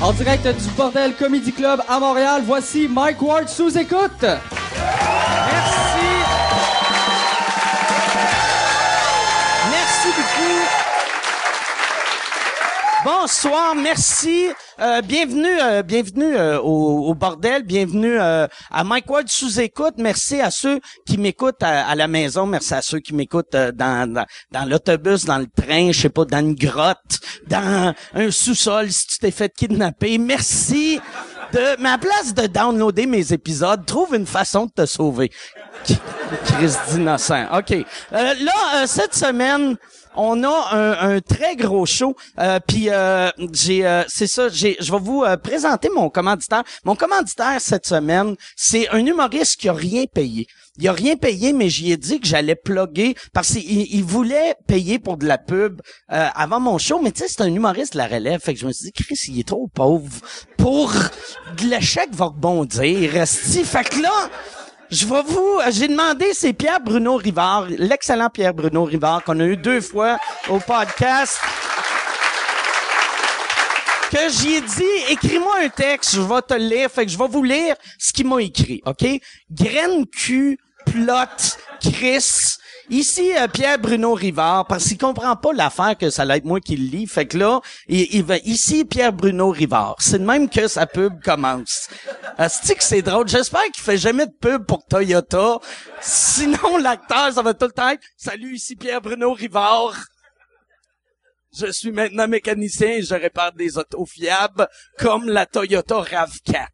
En direct du Bordel Comedy Club à Montréal, voici Mike Ward sous écoute. Merci. Merci beaucoup. Bonsoir, merci. Euh, bienvenue, euh, bienvenue euh, au, bordel, bienvenue à Mike Ward sous écoute. Merci à ceux qui m'écoutent à, la maison, merci à ceux qui m'écoutent dans, l'autobus, dans le train, je sais pas, dans une grotte, dans un sous-sol si tu t'es fait kidnapper. Merci de, mais place de downloader mes épisodes, trouve une façon de te sauver. Chris d'innocent. OK. Là, cette semaine, on a un, très gros show. Euh, Puis euh, j'ai, euh, c'est ça. J'ai, je vais vous euh, présenter mon commanditaire. Mon commanditaire cette semaine, c'est un humoriste qui a rien payé. Il a rien payé, mais j'y ai dit que j'allais plugger parce qu'il il voulait payer pour de la pub euh, avant mon show. Mais tu sais, c'est un humoriste la relève. Fait que je me suis dit, Chris, il est trop pauvre pour l'échec va rebondir. Resti. Fait que là. Je vais vous, j'ai demandé, c'est Pierre Bruno Rivard, l'excellent Pierre Bruno Rivard qu'on a eu deux fois au podcast. Que j'y ai dit, écris-moi un texte, je vais te le lire. Fait que je vais vous lire ce qu'il m'a écrit, OK? Graine cul, plot, Chris. Ici, euh, Pierre Bruno Rivard, parce qu'il comprend pas l'affaire que ça va être moi qui le lis. Fait que là, il, il va, ici, Pierre Bruno Rivard. C'est de même que sa pub commence. Que c'est drôle. J'espère qu'il fait jamais de pub pour Toyota. Sinon, l'acteur, ça va tout le temps être, salut, ici Pierre Bruno Rivard. Je suis maintenant mécanicien et je répare des autos fiables comme la Toyota RAV4.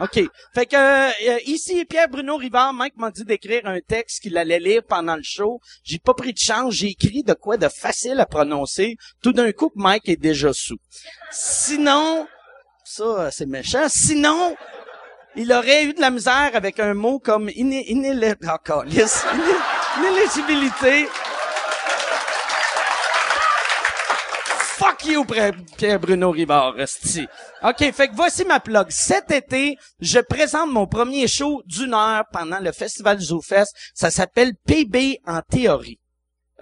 OK. Fait que euh, ici Pierre Bruno Rivard, Mike m'a dit d'écrire un texte qu'il allait lire pendant le show. J'ai pas pris de chance, j'ai écrit de quoi de facile à prononcer. Tout d'un coup, Mike est déjà sous. Sinon, ça c'est méchant. Sinon, il aurait eu de la misère avec un mot comme iné- inélé- encore, lisse- iné- inéligibilité. Fuck you, Pierre- Pierre Bruno Rivard. OK, fait que voici ma plug. Cet été, je présente mon premier show d'une heure pendant le Festival ZooFest. Ça s'appelle PB en théorie.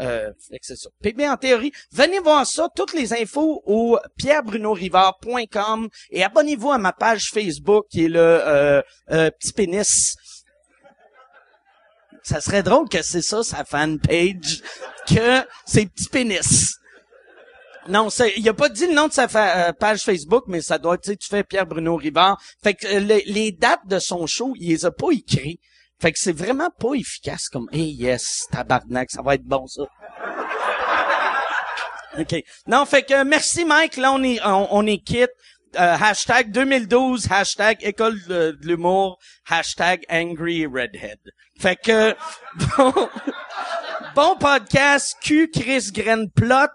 Euh, c'est. PB en théorie. Venez voir ça. Toutes les infos au pierrebrunorivard.com et abonnez-vous à ma page Facebook qui est le euh, euh, petit pénis. Ça serait drôle que c'est ça sa fanpage, que c'est petit pénis. Non, il a pas dit le nom de sa euh, page Facebook, mais ça doit, tu tu fais Pierre Bruno Rivard. Fait que euh, les, les dates de son show, il les a pas écrits. Fait que c'est vraiment pas efficace comme, hey yes, tabarnak, ça va être bon ça. OK. Non, fait que merci Mike, là on est, on, on est quitte. Euh, hashtag 2012, hashtag école de, de l'humour, hashtag angry redhead. Fait que, bon, bon podcast, Q Chris Graine Plot,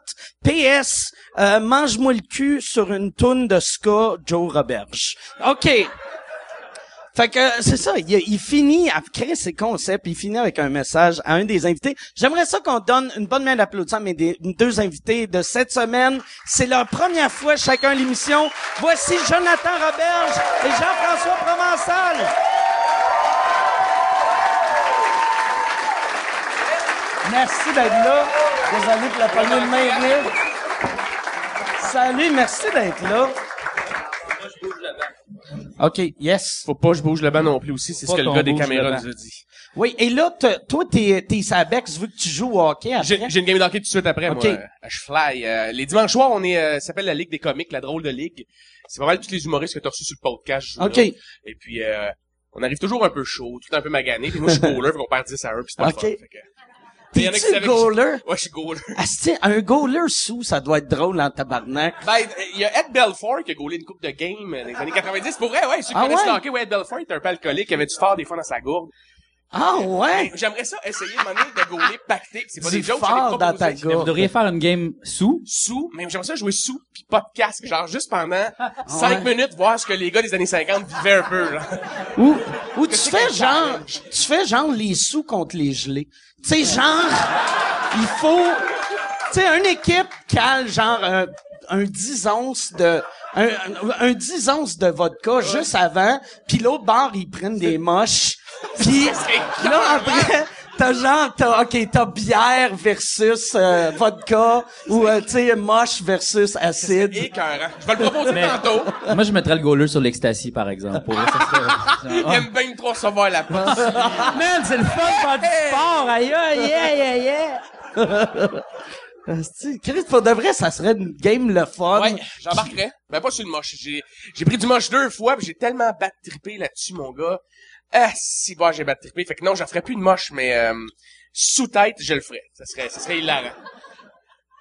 PS, euh, mange-moi le cul sur une toune de ska, Joe Roberge. OK. Fait que c'est ça, il, finit à créer ses concepts, il finit avec un message à un des invités. J'aimerais ça qu'on donne une bonne main d'applaudissement à mes des- deux invités de cette semaine. C'est leur première fois chacun l'émission. Voici Jonathan Roberge et Jean-François Provençal. Merci d'être là. Désolé pour la poignée de main venir. Salut, merci d'être là. OK, yes. Faut pas que je bouge le banc non plus aussi, c'est ce que le gars des caméras nous a dit. Oui, et là, toi, t'es, t'es sa Bex vu que tu joues au hockey après. J'ai j'ai une game d'hockey tout de suite après, Ok. moi. Je fly. Euh, les dimanches soirs, on est, euh, ça s'appelle la Ligue des comiques, la drôle de ligue. C'est pas mal tous les humoristes que t'as reçus sur le podcast. OK. là. Et puis, euh, on arrive toujours un peu chaud, tout un peu magané. Puis moi, je suis goaler, fait qu'on perd 10 à 1, puis c'est pas Ok. le fun. Fait que... Il y en a qui T'es-tu savaient que goaler? Ouais, je suis goaler. Asti, un goaler sous, ça doit être drôle en tabarnak. Ben, il y a Ed Belfort qui a goalé une coupe de game euh, dans les années 90. Pour vrai, ouais, ceux qui Ah connaissent ouais? le hockey, ouais, Ed Belfort, était un peu alcoolique, il avait du fort des fois dans sa gourde. Ah ouais? J'aimerais ça essayer de manière de goaler pacté. C'est pas Du des jokes, fort dans ta gourde. Vous devriez faire une game sous. sous, mais j'aimerais ça jouer sous puis pas de casque, genre juste pendant cinq Ouais. minutes voir ce que les gars des années 50 vivaient un peu. Là. Ou, ou tu fais genre, challenge? tu fais genre les sous contre les gelés. Tu sais, genre, il faut, tu sais, une équipe cale genre un, un 10 onces de, un, un, un 10 onces de vodka juste avant, puis l'autre bord, ils prennent des moches, puis là, après, t'as genre, t'as, ok, t'as bière versus euh, vodka ou, euh, tu sais, moche versus acide. Écœurant. Je vais le proposer Mais- tantôt. Moi, je mettrais le goaler sur l'ecstasy, par exemple. Pour Il aime bien trop recevoir la passe. Man, c'est le fun de faire du sport, aïe, aïe, yeah, yeah, yeah. Chris, pour de vrai, ça serait une game le fun. Ouais, j'embarquerais. Ben pas sur le moche. J'ai, j'ai pris du moche deux fois, puis j'ai tellement bat trippé là-dessus, mon gars. Ah, si, bon, j'ai bat trippé. Fait que non, j'en ferais plus de moche, mais euh, sous tête, je le ferais. Ça serait, ça serait hilarant.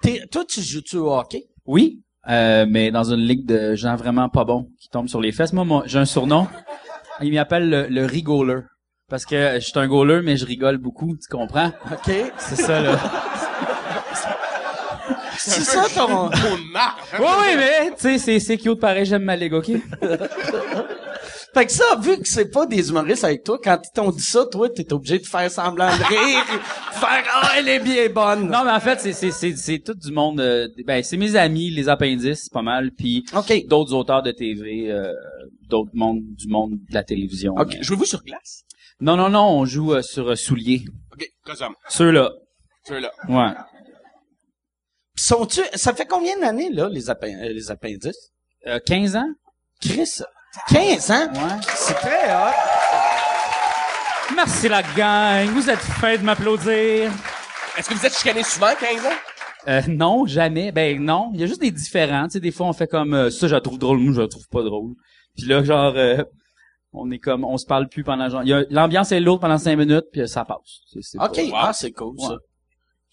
T'es- toi, tu joues-tu au hockey? Oui, euh, mais dans une ligue de gens vraiment pas bons qui tombent sur les fesses. Moi, moi j'ai un surnom. Il m'appelle le, le rigoleur. Parce que je suis un goaler, mais je rigole beaucoup, tu comprends? OK. C'est ça, là. C'est ça ton... Hein. oui, oui, mais, tu sais, c'est, c'est cute pareil, j'aime ma ligue, OK? Fait que ça, vu que c'est pas des humoristes avec toi, quand ils t'ont dit ça, toi, t'es obligé de faire semblant de rire, de faire « Ah, elle est bien bonne! Non, mais en fait, c'est, c'est, c'est, c'est tout du monde, euh, ben, c'est mes amis, les appendices, pas mal, puis OK. d'autres auteurs de TV, euh, d'autres mondes, du monde de la télévision. Ok, jouez-vous sur glace? Non, non, non, on joue euh, sur euh, souliers. Ok. Ceux-là. Ceux-là. Ouais. Pis sont-tu... Ça fait combien d'années, là, les, euh, les appendices? Euh, 15 ans? Chris, 15 ans? Ouais. C'est très hot. Merci la gang, vous êtes fin de m'applaudir. Est-ce que vous êtes chicané souvent, 15 ans? Euh, non, jamais. Ben non, il y a juste des différents. Tu sais, des fois on fait comme euh, ça, je la trouve drôle, moi je la trouve pas drôle. Puis là, genre, euh, on est comme, on se parle plus pendant genre, il y a- l'ambiance est lourde pendant cinq minutes, puis euh, ça passe. C'est, c'est OK. pas- Ah, c'est cool, ça.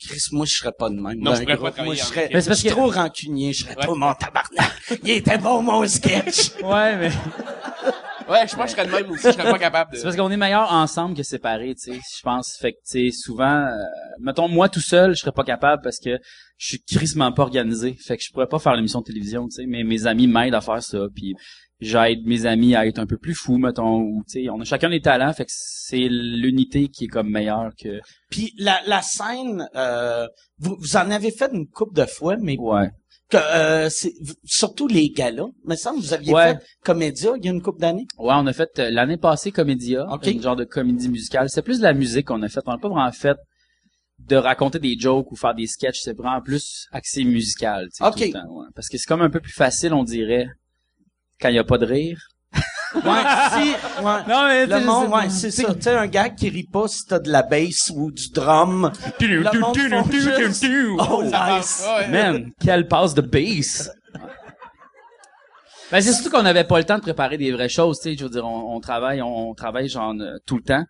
Chris, moi, je serais pas de même. Non, dans je un pourrais pas. Moi, travailler je serais, je suis que- trop rancunier. Je serais Ouais. trop mon tabarnak. Il était bon, mon sketch. Ouais, mais Ouais, je pense que je serais de même aussi. Je serais pas capable de... c'est parce qu'on est meilleur ensemble que séparés, tu sais. Je pense, fait que tu sais, souvent, euh, mettons moi tout seul, je serais pas capable parce que je suis crissement pas organisé. Fait que je pourrais pas faire l'émission de télévision, tu sais. Mais mes amis m'aident à faire ça, puis j'aide mes amis à être un peu plus fous, mettons. Ou tu sais, on a chacun des talents, fait que c'est l'unité qui est comme meilleure que. Puis la, la scène, euh, vous, vous en avez fait une couple de fois, mais Ouais. Euh, surtout les galas. Mais ça, vous aviez Ouais. fait Comédia il y a une couple d'années. Ouais, on a fait euh, l'année passée Comédia, une genre de comédie musicale. C'est plus de la musique qu'on a fait. On n'a pas vraiment fait de raconter des jokes ou faire des sketchs. C'est vraiment plus axé musical. tu sais, Ok. tout le temps, ouais. Parce que c'est comme un peu plus facile, on dirait, quand il y a pas de rire. Ouais, si, ouais. Non, mais Le monde, ouais, c'est ça. Tu sais, un gars qui rit pas si t'as de la bass ou du drum. Le monde font juste, Oh, nice. Ouais. Man, quelle passe de bass! Ben, c'est surtout qu'on n'avait pas le temps de préparer des vraies choses, tu sais. Je veux dire, on, on travaille, on, on travaille genre euh, tout le temps.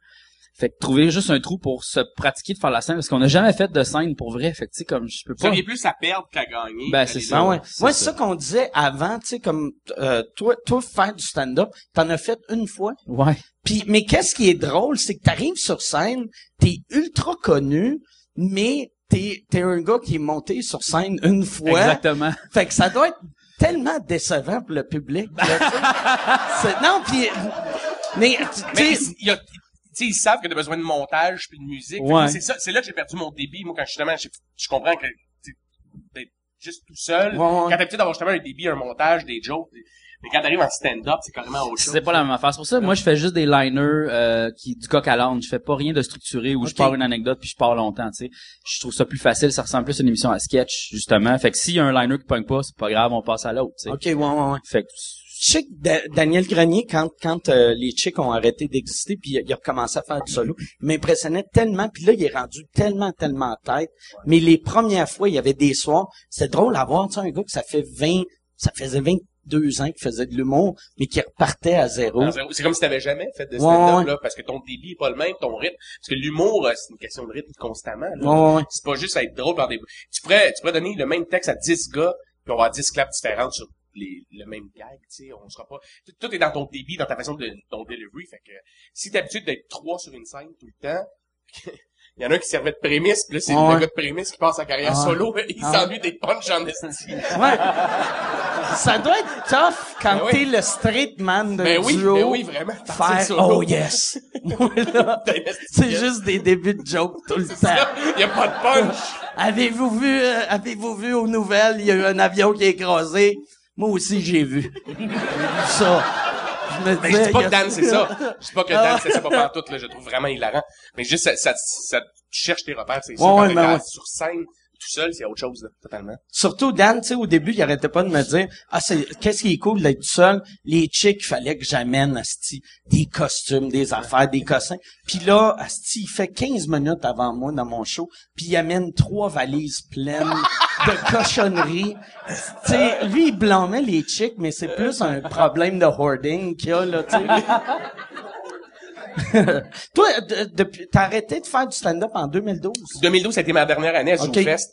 Fait que trouver juste un trou pour se pratiquer de faire la scène, parce qu'on n'a jamais fait de scène pour vrai. Fait que tu sais, comme je peux pas. plus à perdre qu'à gagner. Ben, c'est ça. Ouais. c'est Moi, ça. c'est ça qu'on disait avant, tu sais, comme euh, toi, toi faire du stand-up, t'en as fait une fois. Ouais. Puis, mais qu'est-ce qui est drôle, c'est que t'arrives sur scène, t'es ultra connu, mais t'es t'es un gars qui est monté sur scène une fois. Exactement. Fait que ça doit être tellement décevant pour le public. là, tu sais. C'est- non, puis mais tu Mais sais, il y a, tu sais, ils savent que t'as besoin de montage puis de musique. Ouais. C'est ça, c'est là que j'ai perdu mon débit. Moi, quand justement, je, je comprends que d'être juste tout seul. Ouais, ouais. Quand t'as l'habitude d'avoir justement un débit, un montage, des jokes. Mais quand t'arrives en stand-up, c'est carrément autre chose. C'est pas la même affaire. C'est pour ça, moi, je fais juste des liners euh, qui du coq à l'âne. Je fais pas rien de structuré où je pars une anecdote puis je pars longtemps, tu sais. Je trouve ça plus facile. Ça ressemble plus à une émission à sketch, justement. Fait que s'il y a un liner qui pogne pas, c'est pas grave, on passe à l'autre, tu sais. OK, ouais, ouais, ouais. Fait que Je sais que Da- Daniel Grenier, quand, quand euh, les chicks ont arrêté d'exister, puis il a recommencé à faire du solo, il m'impressionnait tellement, puis là, il est rendu tellement, tellement en tête. Mais les premières fois, il y avait des soirs, c'était drôle à voir, tu sais, un gars que ça fait 20, ça faisait 22 ans qu'il faisait de l'humour, mais qui repartait à zéro. À. C'est comme si t'avais jamais fait de stand-up, ouais. là, parce que ton débit est pas le même, ton rythme. Parce que l'humour, euh, c'est une question de rythme constamment, là. Ouais. C'est pas juste être drôle par des, tu pourrais, tu pourrais donner le même texte à 10 gars, puis on va avoir 10 claps différentes sur les, le même gag, tu sais, on sera pas, tout, est dans ton débit, dans ta façon de, ton delivery, fait que, si t'as l'habitude d'être trois sur une scène tout le temps, il y en a un qui servait de prémisse, puis là, c'est ouais. le gars de prémisse qui passe sa carrière Ah. solo, il Ah. s'ennuie des punch en esti. Ouais. ça doit être tough quand Ben oui. t'es le straight man d'un Ben oui, duo. ben oui, vraiment. Faire, solo. oh yes. C'est de- juste des débuts de joke tout le temps. Il y a pas de punch. Avez-vous vu, euh, avez-vous vu aux nouvelles, il y a eu un avion qui est écrasé? Moi aussi, j'ai vu. J'ai vu ça. Je me Ben, je dis pas que Dan, c'est ça. Je dis pas que Dan, c'est ça pas tout là. Je trouve vraiment hilarant. Mais juste, ça, ça, ça tu cherches tes repères, c'est. Ouais, ouais, t'es ben ouais. sur scène, tout seul, c'est autre chose, là, totalement. Surtout Dan, tu sais, au début, il arrêtait pas de me dire, ah, c'est, qu'est-ce qui est cool d'être tout seul? Les chicks, il fallait que j'amène, asti, des costumes, des affaires, des cossins. Puis là, asti, il fait 15 minutes avant moi dans mon show, puis il amène trois valises pleines de cochonneries. Tu sais, lui, il blâmait les chicks, mais c'est plus un problème de hoarding qu'il y a, là, tu sais. Toi, de- depuis, t'as arrêté de faire du stand-up en 2012? 2012, ça a été ma dernière année à Ok. ZooFest.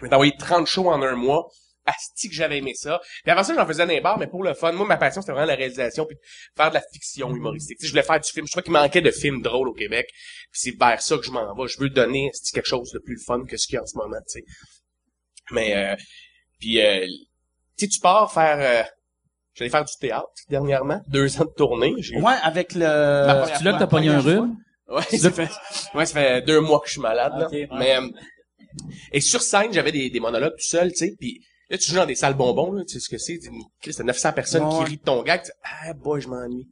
Je envoyé 30 shows en un mois. Asti que j'avais aimé ça. Puis avant ça, j'en faisais dans les bars, mais pour le fun. Moi, ma passion, c'était vraiment la réalisation puis faire de la fiction humoristique. Je voulais faire du film. Je crois qu'il manquait de films drôles au Québec. Puis c'est vers ça que je m'en vais. Je veux donner asti, quelque chose de plus fun que ce qu'il y a en ce moment, tu sais. Mais, euh, puis, euh, tu pars faire... Euh, J'allais faire du théâtre dernièrement. Deux ans de tournée. J'ai- Ouais, avec le... Tu là que t'as pogné un rhume? Ouais, ça fait, ouais, ça fait deux mois que je suis malade, là. Ouais. Mais, euh, et sur scène, j'avais des, des monologues tout seul, tu sais, puis là, tu joues dans des salles bonbons, là, tu sais ce que c'est, tu c'est 900 personnes Ouais, qui rient de ton gag, tu ah, boy, je m'ennuie.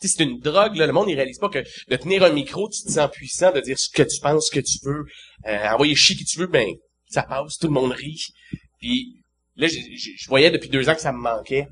Tu sais, c'est une drogue, là, le monde, il réalise pas que de tenir un micro, tu te sens puissant, de dire ce que tu penses, ce que tu veux, euh, envoyer chier qui tu veux, ben, ça passe, tout le monde rit. Puis là, je voyais depuis deux ans que ça me manquait.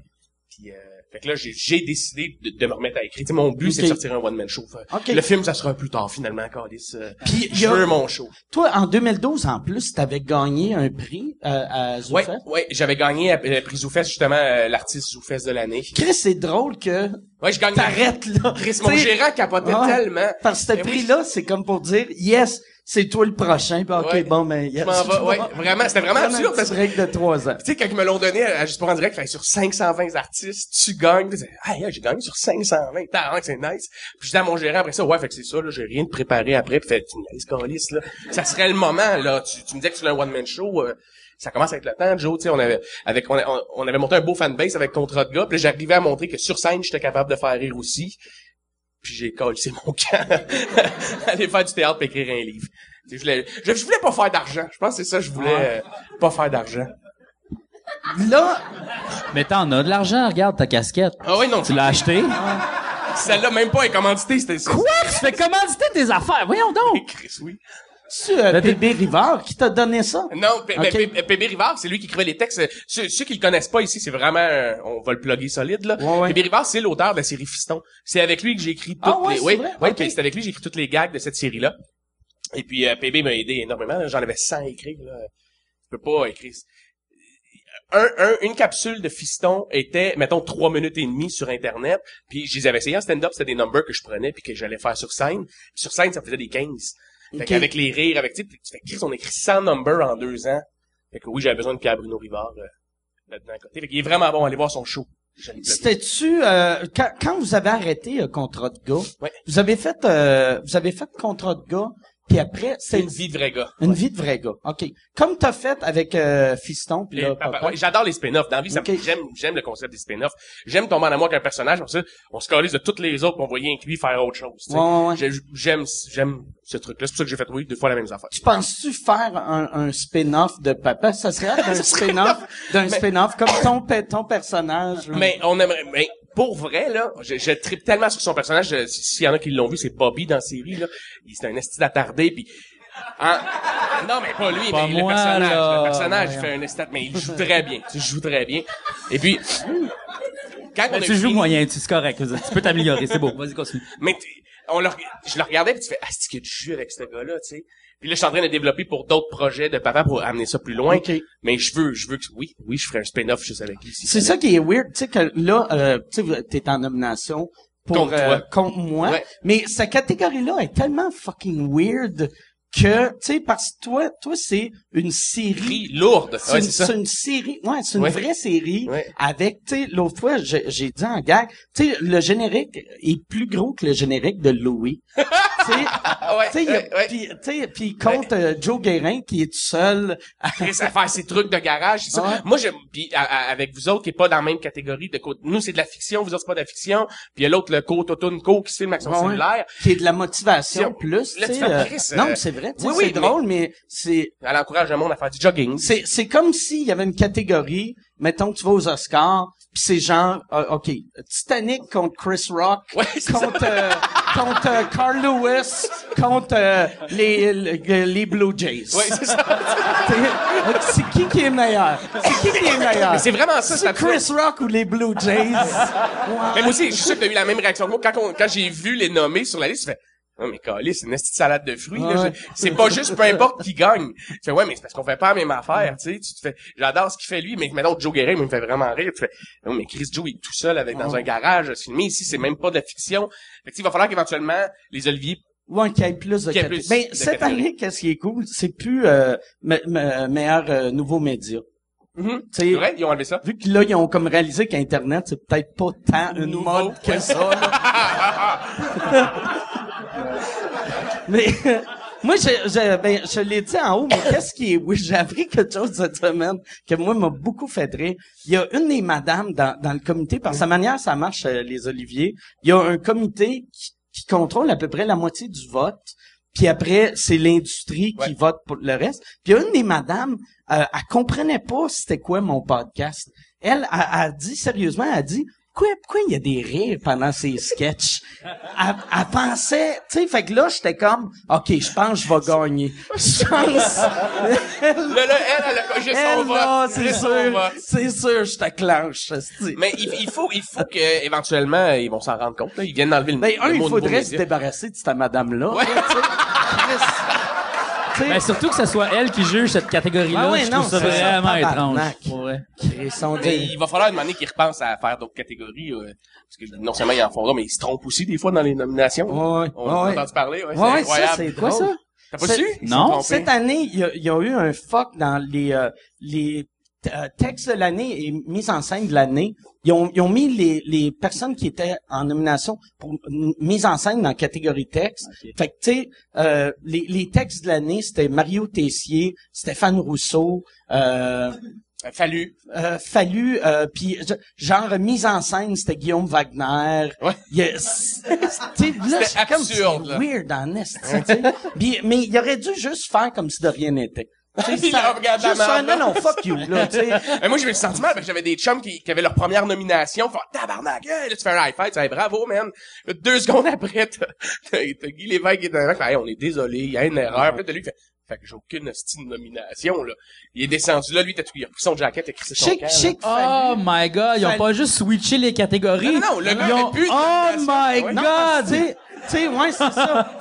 Puis, euh, fait que là, j'ai décidé de, de me remettre à écrire. Tu sais, mon but, c'est de sortir un one-man show. Fait- Ok. Le film, ça sera plus tard, finalement, Calice. Euh, Puis, je veux mon show. Toi, en 2012, en plus, t'avais gagné un prix euh, à Ouais, Zoufest? ouais, j'avais gagné à le prix Zoufest, justement, euh, l'artiste Zoufest de l'année. Chris, c'est drôle que Ouais, je gagne. t'arrêtes là. Chris, mon T'sais, gérant capotait ouais, tellement. Parce que ce oui, prix-là, c'est comme pour dire, yes, c'est toi le prochain. Puis, ok, Ouais. bon, ben, yes. Je m'en vais, ouais, vraiment, c'était vraiment absurde parce que, break de trois ans. tu sais, quand ils me l'ont donné à Juste pour en direct, fait, sur 520 artistes, tu gagnes. Tu hey, j'ai gagné sur 520. T'as c'est nice. Puis je dis à mon gérant après ça, ouais, fait que c'est ça, là, j'ai rien de préparé après. Puis fait, calice, là. Ça serait le moment, là. Tu, tu me disais que tu voulais un one-man show, euh, ça commence à être le temps, Joe, tu sais, on avait, avec, on, avait monté un beau fanbase avec Contrat de gars, puis j'arrivais à montrer que sur scène, j'étais capable de faire rire aussi. Puis j'ai collé mon camp. Aller faire du théâtre et écrire un livre. Je voulais, je, je voulais pas faire d'argent. Je pense que c'est ça, je voulais euh, pas faire d'argent. Là, Mais t'en as de l'argent, regarde ta casquette. Ah oui, non, Tu l'as acheté? celle-là, même pas est commanditée, c'était ça. Quoi? Tu fais commanditer tes affaires? Voyons donc! Chris, oui. C'est euh, Ben, PB Rivard qui t'a donné ça? Non, P- P- PB Rivard, c'est lui qui écrivait les textes. Ceux, ceux qui le connaissent pas ici, c'est vraiment, euh, on va le plugger solide, là. Ouais, ouais. PB Rivard, c'est l'auteur de la série Fiston. C'est avec lui que j'ai écrit toutes Ah ouais, les, c'est oui, vrai? oui, Ok. puis c'est avec lui que j'ai écrit toutes les gags de cette série-là. Et puis, euh, PB m'a aidé énormément. là. J'en avais 100 à écrire, là. Je peux pas écrire. Un, un- une capsule de Fiston était, mettons, trois minutes et demie sur Internet. Puis, je les avais essayé en stand-up, c'était des numbers que je prenais puis que j'allais faire sur scène. Puis sur scène, ça faisait des 15. Fait qu'avec les rires, avec, tu sais, Chris, on écrit 100 numbers en deux ans. Fait que oui, j'avais besoin de Pierre Bruno Rivard, euh, là-dedans à côté. Fait qu'il est vraiment bon, allez voir son show. C'était-tu euh, quand, quand vous avez arrêté euh, contrat de gars, Ouais. vous avez fait euh, vous avez fait contrat de gars, puis après C'est une vie de vrai gars. une vie de vrai gars. OK. Comme t'as fait avec euh, Fiston puis là, papa- ouais, j'adore les spin-offs. Dans la vie, j'aime, j'aime le concept des spin-offs. J'aime tomber en amour avec un personnage, comme ça, on se calise de toutes les autres, pour on voyait que lui faire autre chose. Ouais, ouais, ouais. J'ai- J'aime, j'aime ce truc-là. C'est pour ça que j'ai fait, oui, deux fois la même affaire. Tu penses-tu faire un, un spin-off de papa? Ça serait serait spin-off, d'un spin-off comme ton, ton personnage. là. Mais on aimerait, mais pour vrai, là, je, je tripe tellement sur son personnage. S'il y en a qui l'ont vu, c'est Bobby dans la série, là. Il- C'est un esti d'attardé, puis hein? Non, mais pas lui, Pas mais moi, le personnage. là. Le personnage, fait un estat, mais il joue très bien. Tu sais, Il joue très bien. Et puis, quand on a tu joues fini- moyen, c'est correct. Tu peux t'améliorer, c'est beau. Vas-y, continue. Mais on le, je le regardais puis tu fais ah c'est que tu joues avec ce gars-là, tu sais? Puis là je suis en train de développer pour d'autres projets de papa pour amener ça plus loin. Mais je veux je veux que oui, oui, je ferai un spin-off juste avec lui. si C'est ça qui est weird, tu sais que là, euh, tu sais, t'es en nomination pour Contre euh, toi. contre moi, Ouais. mais cette catégorie-là est tellement fucking weird que, tu sais, parce que toi, toi, c'est une série. Lourde. C'est Ouais, une, ça. série, ouais, c'est une Ouais. vraie série Ouais. avec, tu sais, l'autre fois, j'ai j'ai dit en gag, tu sais, le générique est plus gros que le générique de Louis. tu sais, Ah tu sais, puis, compte euh, Joe Guérin qui est tout seul. À faire ses trucs de garage, c'est ça. Ouais. Moi, je, puis avec vous autres qui est pas dans la même catégorie de. Nous, c'est de la fiction, vous autres, c'est pas de la fiction. Puis il y a l'autre, le co Totun Co qui se filme avec son Ouais, cellulaire. qui est de la motivation plus, là, tu fais, euh, Chris, non, euh, c'est vrai, oui, oui, c'est drôle, mais c'est Elle encourage le monde à faire du jogging. c'est c'est comme s'il y avait une catégorie mettons que tu vas aux Oscars, puis c'est genre, euh, OK, Titanic contre Chris Rock, Ouais, contre, euh, contre euh, Carl Lewis, contre euh, les, les, les Blue Jays. Ouais, c'est ça. C'est qui qui est meilleur? C'est qui qui est meilleur? Mais c'est vraiment ça, C'est Chris Rock ou les Blue Jays? Mais moi aussi, je suis sûr que t'as eu la même réaction que moi. Quand, quand j'ai vu les nommer sur la liste, je fais, non, mais calé, c'est une petite salade de fruits. Ouais. C'est pas juste peu importe qui gagne. Tu fais, ouais, mais c'est parce qu'on fait pas la même affaire, tu sais. Tu te fais, j'adore ce qu'il fait lui, mais maintenant, Joe Guérin, il me fait vraiment rire. Tu fais, non, mais Chris Joe, il est tout seul avec, dans un garage, filmer. Ici, c'est même pas de la fiction. Fait que, il va falloir qu'éventuellement, les Olivier, Ouais, qu'il y ait plus de ait plus de cette année, qu'est-ce qui est cool, c'est plus euh, me- me- meilleur euh, nouveau média. Sais, c'est vrai, ils ont enlevé ça? Vu que là, ils ont comme réalisé qu'Internet, c'est peut-être pas tant une Nouveau, mode que ça. là. mais moi, je, je, ben, je l'ai dit en haut, mais qu'est-ce qui est... Oui, j'ai appris quelque chose cette semaine que moi m'a beaucoup fait rire. Il y a une des madames dans, dans le comité, par sa manière, ça marche, euh, les Oliviers. Il y a un comité qui, qui contrôle à peu près la moitié du vote. Puis après, c'est l'industrie qui Ouais. vote pour le reste. Puis il y a une des madames, euh, elle comprenait pas c'était quoi mon podcast. Elle a, a dit sérieusement, elle a dit pourquoi, pourquoi il y a des rires pendant ces sketchs? Elle, elle pensait, tu sais, fait que là, j'étais comme, OK, je pense que je vais gagner. Je pense. Là, là, elle, elle a cogé son vote. c'est sûr, c'est sûr, je te clenche. Mais il, il faut, il faut que, éventuellement, ils vont s'en rendre compte, là. Ils viennent d'enlever le, Ben, un, le il mot nouveau faudrait se débarrasser de cette madame-là. Ouais. Sais, Ben, surtout que ce soit elle qui juge cette catégorie-là, Ah ouais, je non, trouve ça c'est ça, vraiment étrange. Pour vrai. Mais dit- il va falloir demander qu'ils repensent à faire d'autres catégories, euh, parce que non seulement ils en font mais ils se trompent aussi des fois dans les nominations. Ouais, On a ouais. entendu parler, ouais, Ouais, c'est ça, incroyable. c'est Quoi, ça? T'as pas su? Non? Cette année, il y a, il y a eu un fuck dans les euh, les euh, textes de l'année et mise en scène de l'année. Ils ont, ils ont mis les, les personnes qui étaient en nomination pour mise en scène dans la catégorie texte. Fait que, tu sais, euh, les, les textes de l'année, c'était Mario Tessier, Stéphane Rousseau, euh, Fallu. euh, Fallu, euh, puis genre mise en scène, c'était Guillaume Wagner. Ouais. Il y a- c'est- tu sais, là, C'était comme absurde, là. weird en esti, tu sais. Puis- mais il aurait dû juste faire comme si de rien n'était. Il ça- juste merde, non, non, fuck you, là, tu sais. Mais moi, je me suis senti mal parce que j'avais des chums qui, qui avaient leur première nomination. Fait, tabarnak, là, tu fais un high five, tu fais, bravo, man. Deux secondes après, t'as, Guy Lévesque qui est dans le fait, hey, on est désolé, il y a une erreur. Puis t'as lui, qui fait, fait que j'ai aucune de nomination, là. Il est descendu là, lui, t'as tout, il a pris son jacket, crissé son Chic, camp, chic, Oh my god, ils ont pas juste switché les catégories. Non, non, non, le gars Ils ont- plus de Oh my Ouais. God! tu sais, tu sais, ouais, c'est ça.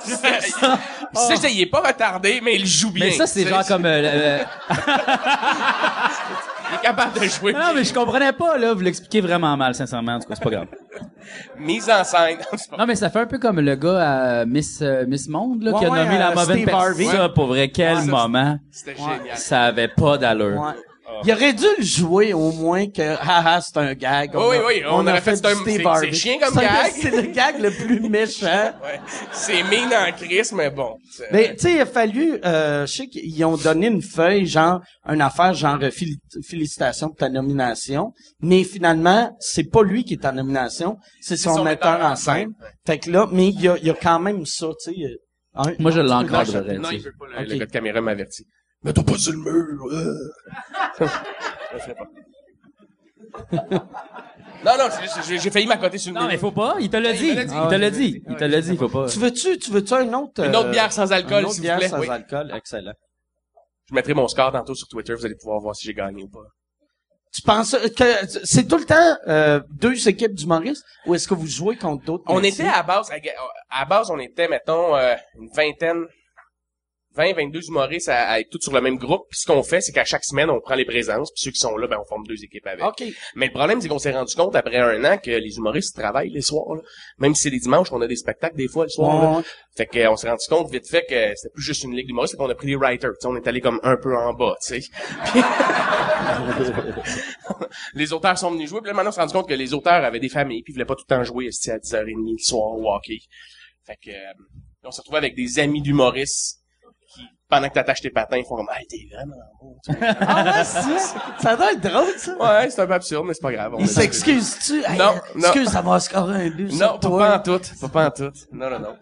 Ça, je sais, il est pas retardé, mais il joue bien. Mais ça, c'est genre comme... euh, euh, Il est capable de jouer. Non, mais je comprenais pas, là. Vous l'expliquez vraiment mal, sincèrement. En tout cas, c'est pas grave. Mise en scène. Non, mais ça fait un peu comme le gars à Miss, euh, Miss Monde, là, Ouais, qui a ouais, nommé la euh, mauvaise Steve personne. Harvey. Ça, pour vrai, quel Ouais, ça, moment. C'était Ouais. génial. Ça avait pas d'allure. Il aurait dû le jouer au moins que haha c'est un gag. Oui, oui, oui, on aurait fait du un- Steve c'est- chien comme gag. C'est le gag le plus méchant. Ouais. C'est mine en crise, mais bon. Mais tu sais, il a fallu, euh, je sais qu'ils ont donné une feuille, genre une affaire, genre féli- félicitations pour ta nomination, mais finalement c'est pas lui qui est en nomination, c'est son, metteur en scène. Fait que là, mais il y a, il y a quand même ça, tu sais. euh, Moi, je l'encadrerais. Non, tu il sais. veut pas. Le, Ok. le gars de caméra m'avertit. Mets-toi pas sur le mur. euh. Je le ferai pas. non, non, j'ai- failli m'accoter sur le Non, mur. mais faut pas. Il te l'a dit. Il te l'a dit. Il te l'a dit. Faut pas. Tu veux-tu, tu veux-tu un autre? Une euh, autre bière sans alcool, une autre s'il vous bière plaît? sans Oui. alcool, excellent. Je mettrai mon score tantôt sur Twitter, vous allez pouvoir voir si j'ai gagné ou pas. Tu penses que c'est tout le temps euh, deux équipes d'humoristes ou est-ce que vous jouez contre d'autres? On métiers? était à base, à, à base, on était, mettons, euh, une vingtaine, 20, 22 humoristes à, à être tous sur le même groupe. Puis ce qu'on fait, c'est qu'à chaque semaine, on prend les présences. Puis ceux qui sont là, ben, on forme deux équipes avec. OK. Mais le problème, c'est qu'on s'est rendu compte après un an que les humoristes travaillent les soirs. là. Même si c'est les dimanches, on a des spectacles des fois le soir. Ouais. Fait que, euh, on s'est rendu compte vite fait que c'était plus juste une ligue d'humoristes, c'est qu'on a pris des writers. On est allé comme un peu en bas, tu sais. Puis- les auteurs sont venus jouer, puis là, maintenant, on s'est rendu compte que les auteurs avaient des familles, puis ils voulaient pas tout le temps jouer à 10h30 le soir au hockey. Fait que, euh, on s'est retrouvé avec des amis d'humoristes pendant que t'attaches tes patins, ils font comme, hey, t'es vraiment beau. Ah ouais, c'est ça doit être drôle, ça. ouais, c'est un peu absurde, mais c'est pas grave. on Il a- s'excuse-tu? Hey, Non, non. Excuse d'avoir scoré un but Non, pas, en tout. Pas, pas en tout. Non, non, non.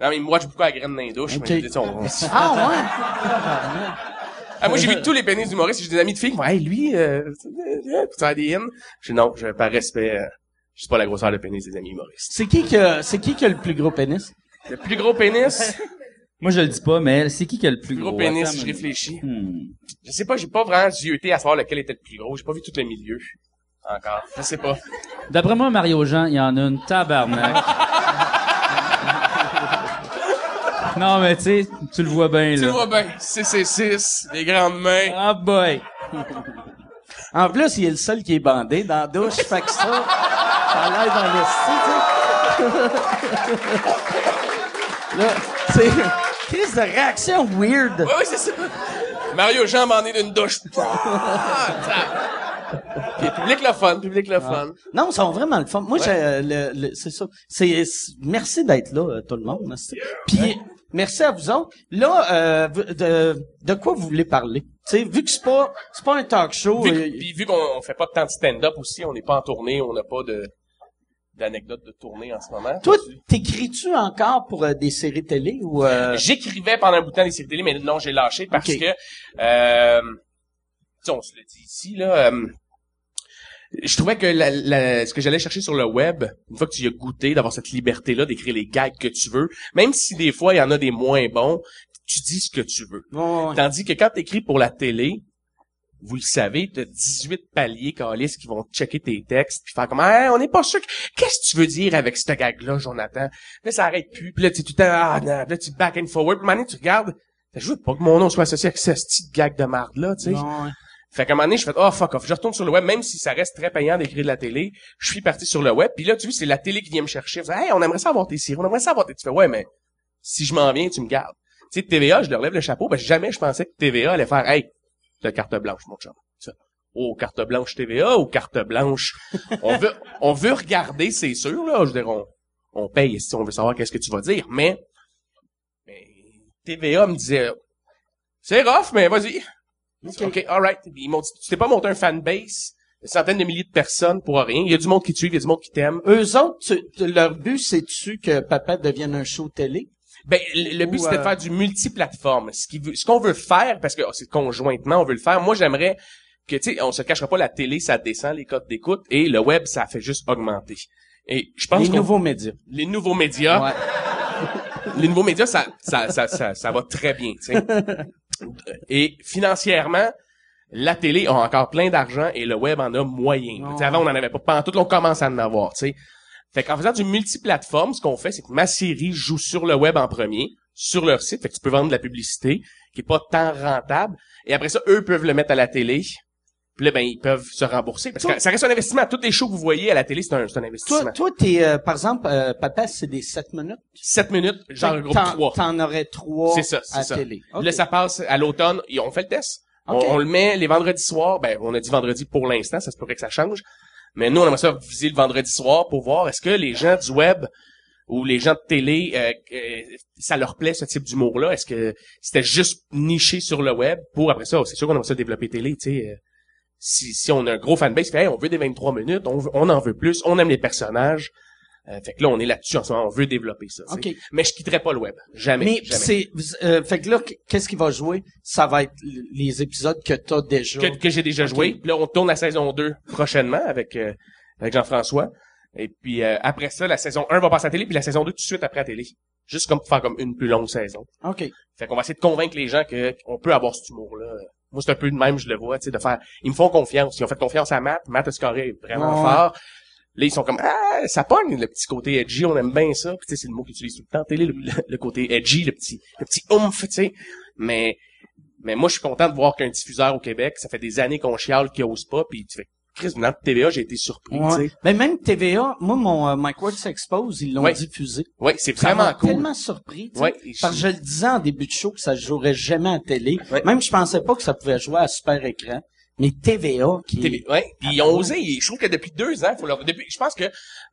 Non, mais moi, je beaucoup à la graine dans les douches. Mais, tu sais, on- Ah ouais? Ah, moi, j'ai vu tous les pénis d'humoristes. J'ai des amis de filles qui vont, hey, lui, euh, tu as des. Je dis non, je, par respect, euh, je sais pas la grosseur de pénis des amis humoristes. C'est qui que, c'est qui qui a le plus gros pénis? Le plus gros pénis, Moi, je le dis pas, mais c'est qui qui a le plus le plus gros? gros pénis, Attends, je mais- réfléchis. Hmm. Je sais pas, j'ai pas vraiment zioté à savoir lequel était le plus gros. J'ai pas vu tout le milieu. Encore. Je sais pas. D'après moi, Mario Jean, il y en a une tabarnak. non, mais tu sais, tu le vois bien, Tu là. vois bien, 6 et 6, des grandes mains. Ah boy! En plus, il est le seul qui est bandé dans la douche, fait que ça, ça l'air dans le style, tu sais. Là, c'est, crise de réaction weird. Oui, oui, c'est ça. Mario Jean m'en est d'une douche. Ah. Puis, public le fun, public le fun. Non, ils sont vraiment le fun. Moi, euh, le, le- c'est ça. C'est, merci d'être là, euh, tout le monde. hein, Puis, merci à vous autres. Là, euh, de, de quoi vous voulez parler? Sais, vu que c'est pas, c'est pas un talk show. Vu, euh, puis vu qu'on on fait pas tant de stand-up aussi, on n'est pas en tournée, on n'a pas de d'anecdotes de tournée en ce moment. toi, t'écris-tu encore pour euh, des séries télé ou, euh, J'écrivais pendant un bout de temps des séries télé, mais non, j'ai lâché parce que, euh, on se le dit ici, là, euh, je trouvais que la- la- ce que j'allais chercher sur le web, une fois que tu y as goûté, d'avoir cette liberté-là d'écrire les gags que tu veux, même si des fois il y en a des moins bons, tu dis ce que tu veux. ouais. Tandis que quand tu écris pour la télé, vous le savez, t'as 18 paliers calices qui vont checker tes textes puis faire comme Hey, on n'est pas sûr que- qu'est-ce que tu veux dire avec ce gag-là, Jonathan? Puis là, ça arrête plus. Puis là, tu sais, tout le temps, ah, non. Là, tu back and forward. Puis donné, tu regardes, je veux pas que mon nom soit associé avec ce petit gag de marde-là, tu sais. Fait qu'à un moment donné, je fais, oh, fuck off. Je retourne sur le web, même si ça reste très payant d'écrire de la télé. Je suis parti sur le web. Puis là, tu vois, c'est la télé qui vient me chercher. Je dis, hey, on aimerait ça avoir tes séries. On aimerait ça avoir tes... Tu fais, ouais, mais si je m'en viens, tu me gardes. Tu sais, TVA, je leur lève le chapeau. Ben, jamais je pensais que TVA allait faire, hey, carte blanche, mon chum. Oh, carte blanche TVA ou carte blanche. on veut, on veut regarder, c'est sûr, là. Je veux dire, on, on paye si on veut savoir qu'est-ce que tu vas dire. Mais, mais TVA me disait, c'est rough, mais vas-y. OK, alright. Ils m'ont dit, tu t'es pas monté un fanbase, des centaines de milliers de personnes pour rien. Il y a du monde qui te suit, il y a du monde qui t'aime. Eux autres, tu- tu- leur but, c'est-tu que Papa devienne un show télé? Ben, le, but, c'était de faire du multiplateforme. Ce qui veut- ce qu'on veut faire, parce que oh, c'est conjointement, on veut le faire. Moi, j'aimerais que, tu sais, on se cachera pas, la télé, ça descend les codes d'écoute, et le web, ça fait juste augmenter. Et je pense Les nouveaux médias. les nouveaux médias, Ouais. les nouveaux médias, ça, ça, ça, ça, ça va très bien, tu sais. Et financièrement, la télé a encore plein d'argent et le web en a moyen. Avant, on n'en avait pas. Pendant tout, on commence à en avoir, tu sais. Fait qu'en faisant du multiplateforme, ce qu'on fait, c'est que ma série joue sur le web en premier, sur leur site, fait que tu peux vendre de la publicité, qui est pas tant rentable. Et après ça, eux peuvent le mettre à la télé. Puis là, ben, ils peuvent se rembourser. Parce que ça reste un investissement. Tous les shows que vous voyez à la télé, c'est un, c'est un investissement. Toi, t'es, euh, par exemple, euh, Papa, c'est des 7 minutes? 7 minutes, j'en regroupe t'en- trois. T'en aurais trois C'est ça, c'est à ça. télé. Ok. Là, ça passe à l'automne. et On fait le test. On-. On, le met les vendredis soirs. Ben, on a dit vendredi pour l'instant. Ça se pourrait que ça change. Mais nous, on aimerait ça viser le vendredi soir pour voir est-ce que les gens du web ou les gens de télé, euh, euh, ça leur plaît ce type d'humour-là? Est-ce que c'était juste niché sur le web pour après ça? C'est sûr qu'on aimerait ça développer télé, tu sais. euh, si, si on a un gros fanbase, fait, on veut des 23 minutes, on, on en veut plus, on aime les personnages. Euh, fait que là, on est là-dessus en ce moment, on veut développer ça. tu sais. Ok. Mais je quitterai pas le web. Jamais. Mais jamais. c'est, euh, fait que là, qu'est-ce qui va jouer? Ça va être les épisodes que t'as déjà. que, que j'ai déjà joué. Puis là, on tourne la saison 2 prochainement avec, euh, avec Jean-François. Et puis euh, après ça, la saison 1 va passer à la télé, puis la saison 2 tout de suite après à la télé. Juste comme pour faire comme une plus longue saison. OK. Fait qu'on va essayer de convaincre les gens que on peut avoir cet humour-là. Moi, c'est un peu de même, je le vois, tu sais, de faire... Ils me font confiance. Ils ont fait confiance à Matt. Matt a scoré vraiment fort. Là, ils sont comme, ah, ça pogne, le petit côté edgy, on aime bien ça. Puis, tu sais, c'est le mot qu'ils utilisent tout le temps, télé, le, le- côté edgy, le petit, le petit oomph, tu sais. Mais, mais moi, je suis content de voir qu'un diffuseur au Québec, ça fait des années qu'on chiale qu'il ose pas, puis tu fais, Chris, venant de TVA, j'ai été surpris, tu Ouais. sais. Mais même TVA, moi, mon euh, Mike Ward s'expose, ils l'ont Ouais. diffusé. Ouais, c'est vraiment cool. tellement surpris. tu sais. Ouais. Parce que je le disais en début de show que ça jouerait jamais à télé. Même je pensais pas que ça pouvait jouer à super écran. Mais TVA qui TV. Ouais. Puis ils ont osé. Je trouve que depuis deux ans, faut leur... depuis, je pense que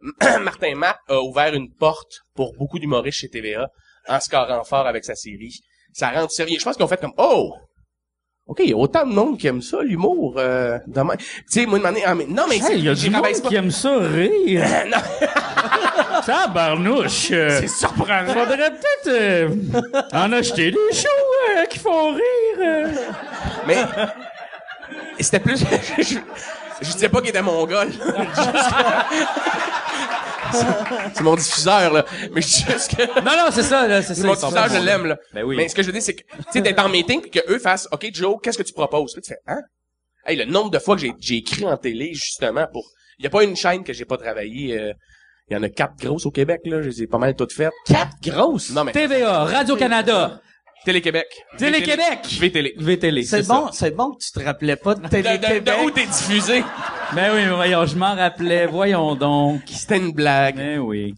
Martin Matt a ouvert une porte pour beaucoup d'humoristes chez TVA en scorant fort avec sa série. Ça rend sérieux. Je pense qu'ils ont fait comme oh. OK, il y a autant de monde qui aime ça, l'humour. Euh, demain. Tu sais, moi, demander, ah, mais, non, mais il y a du monde pas. qui aime ça rire. non, Tabarnouche. euh, c'est surprenant. Faudrait peut-être euh, en acheter des shows euh, qui font rire. euh. Mais c'était plus... je, je disais pas qu'il était mongol. C'est- c'est mon diffuseur, là. Mais je dis juste que... Non, non, c'est ça, là, c'est ça. mon diffuseur, je l'aime, là. Ben oui. Mais ce que je veux dire, c'est que, tu sais, d'être en meeting, puis que eux fassent, OK, Joe, qu'est-ce que tu proposes? Puis tu fais, hein? Hey, le nombre de fois que j'ai, j'ai écrit en télé, justement, pour, il y a pas une chaîne que j'ai pas travaillé, euh, il y en a quatre grosses au Québec, là. Je les ai pas mal toutes faites. Quatre grosses? Non, mais, TVA, Radio-Canada, Télé-Québec. Télé-Québec. V-Télé. VTL. C'est bon, c'est bon que tu te rappelais pas de De, de, Télé-Québec. de où t'es diffusé? Ben oui, voyons, je m'en rappelais, voyons donc. C'était une blague. Ben oui.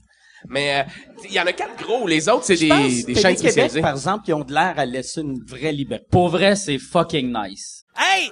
Mais, euh, il y en a quatre gros. Les autres, c'est des, des chaînes Télé-Québec, spécialisées. par exemple, ils ont de l'air à laisser une vraie liberté. Pour vrai, c'est fucking nice. Hey,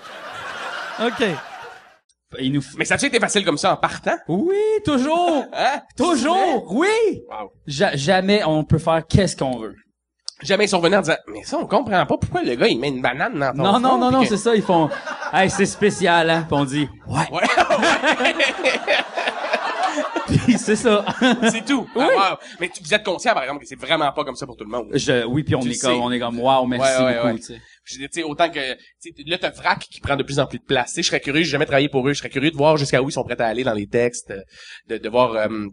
OK. Il nous Mais ça a été facile comme ça en partant? Oui, toujours! Hein? Toujours! Oui! Wow. Ja- jamais on peut faire qu'est-ce qu'on veut. Jamais ils sont venus en disant, mais ça, on comprend pas pourquoi le gars, il met une banane dans ton Non, non, non, non, que- c'est ça, ils font, hey, c'est spécial, hein, Puis on dit, ouais, Ouais, Puis c'est ça. c'est tout. Ah, wow. Mais tu, vous êtes conscient, par exemple, que c'est vraiment pas comme ça pour tout le monde. Je, oui, puis on Tu est comme, on est comme, wow, merci Ouais, ouais, beaucoup, ouais. Je dis, tu sais, autant que, là, t'as Vrac qui prend de plus en plus de place. Tu sais, je serais curieux, j'ai jamais travaillé pour eux, je serais curieux de voir jusqu'à où ils sont prêts à aller dans les textes, euh, de, de voir, euh,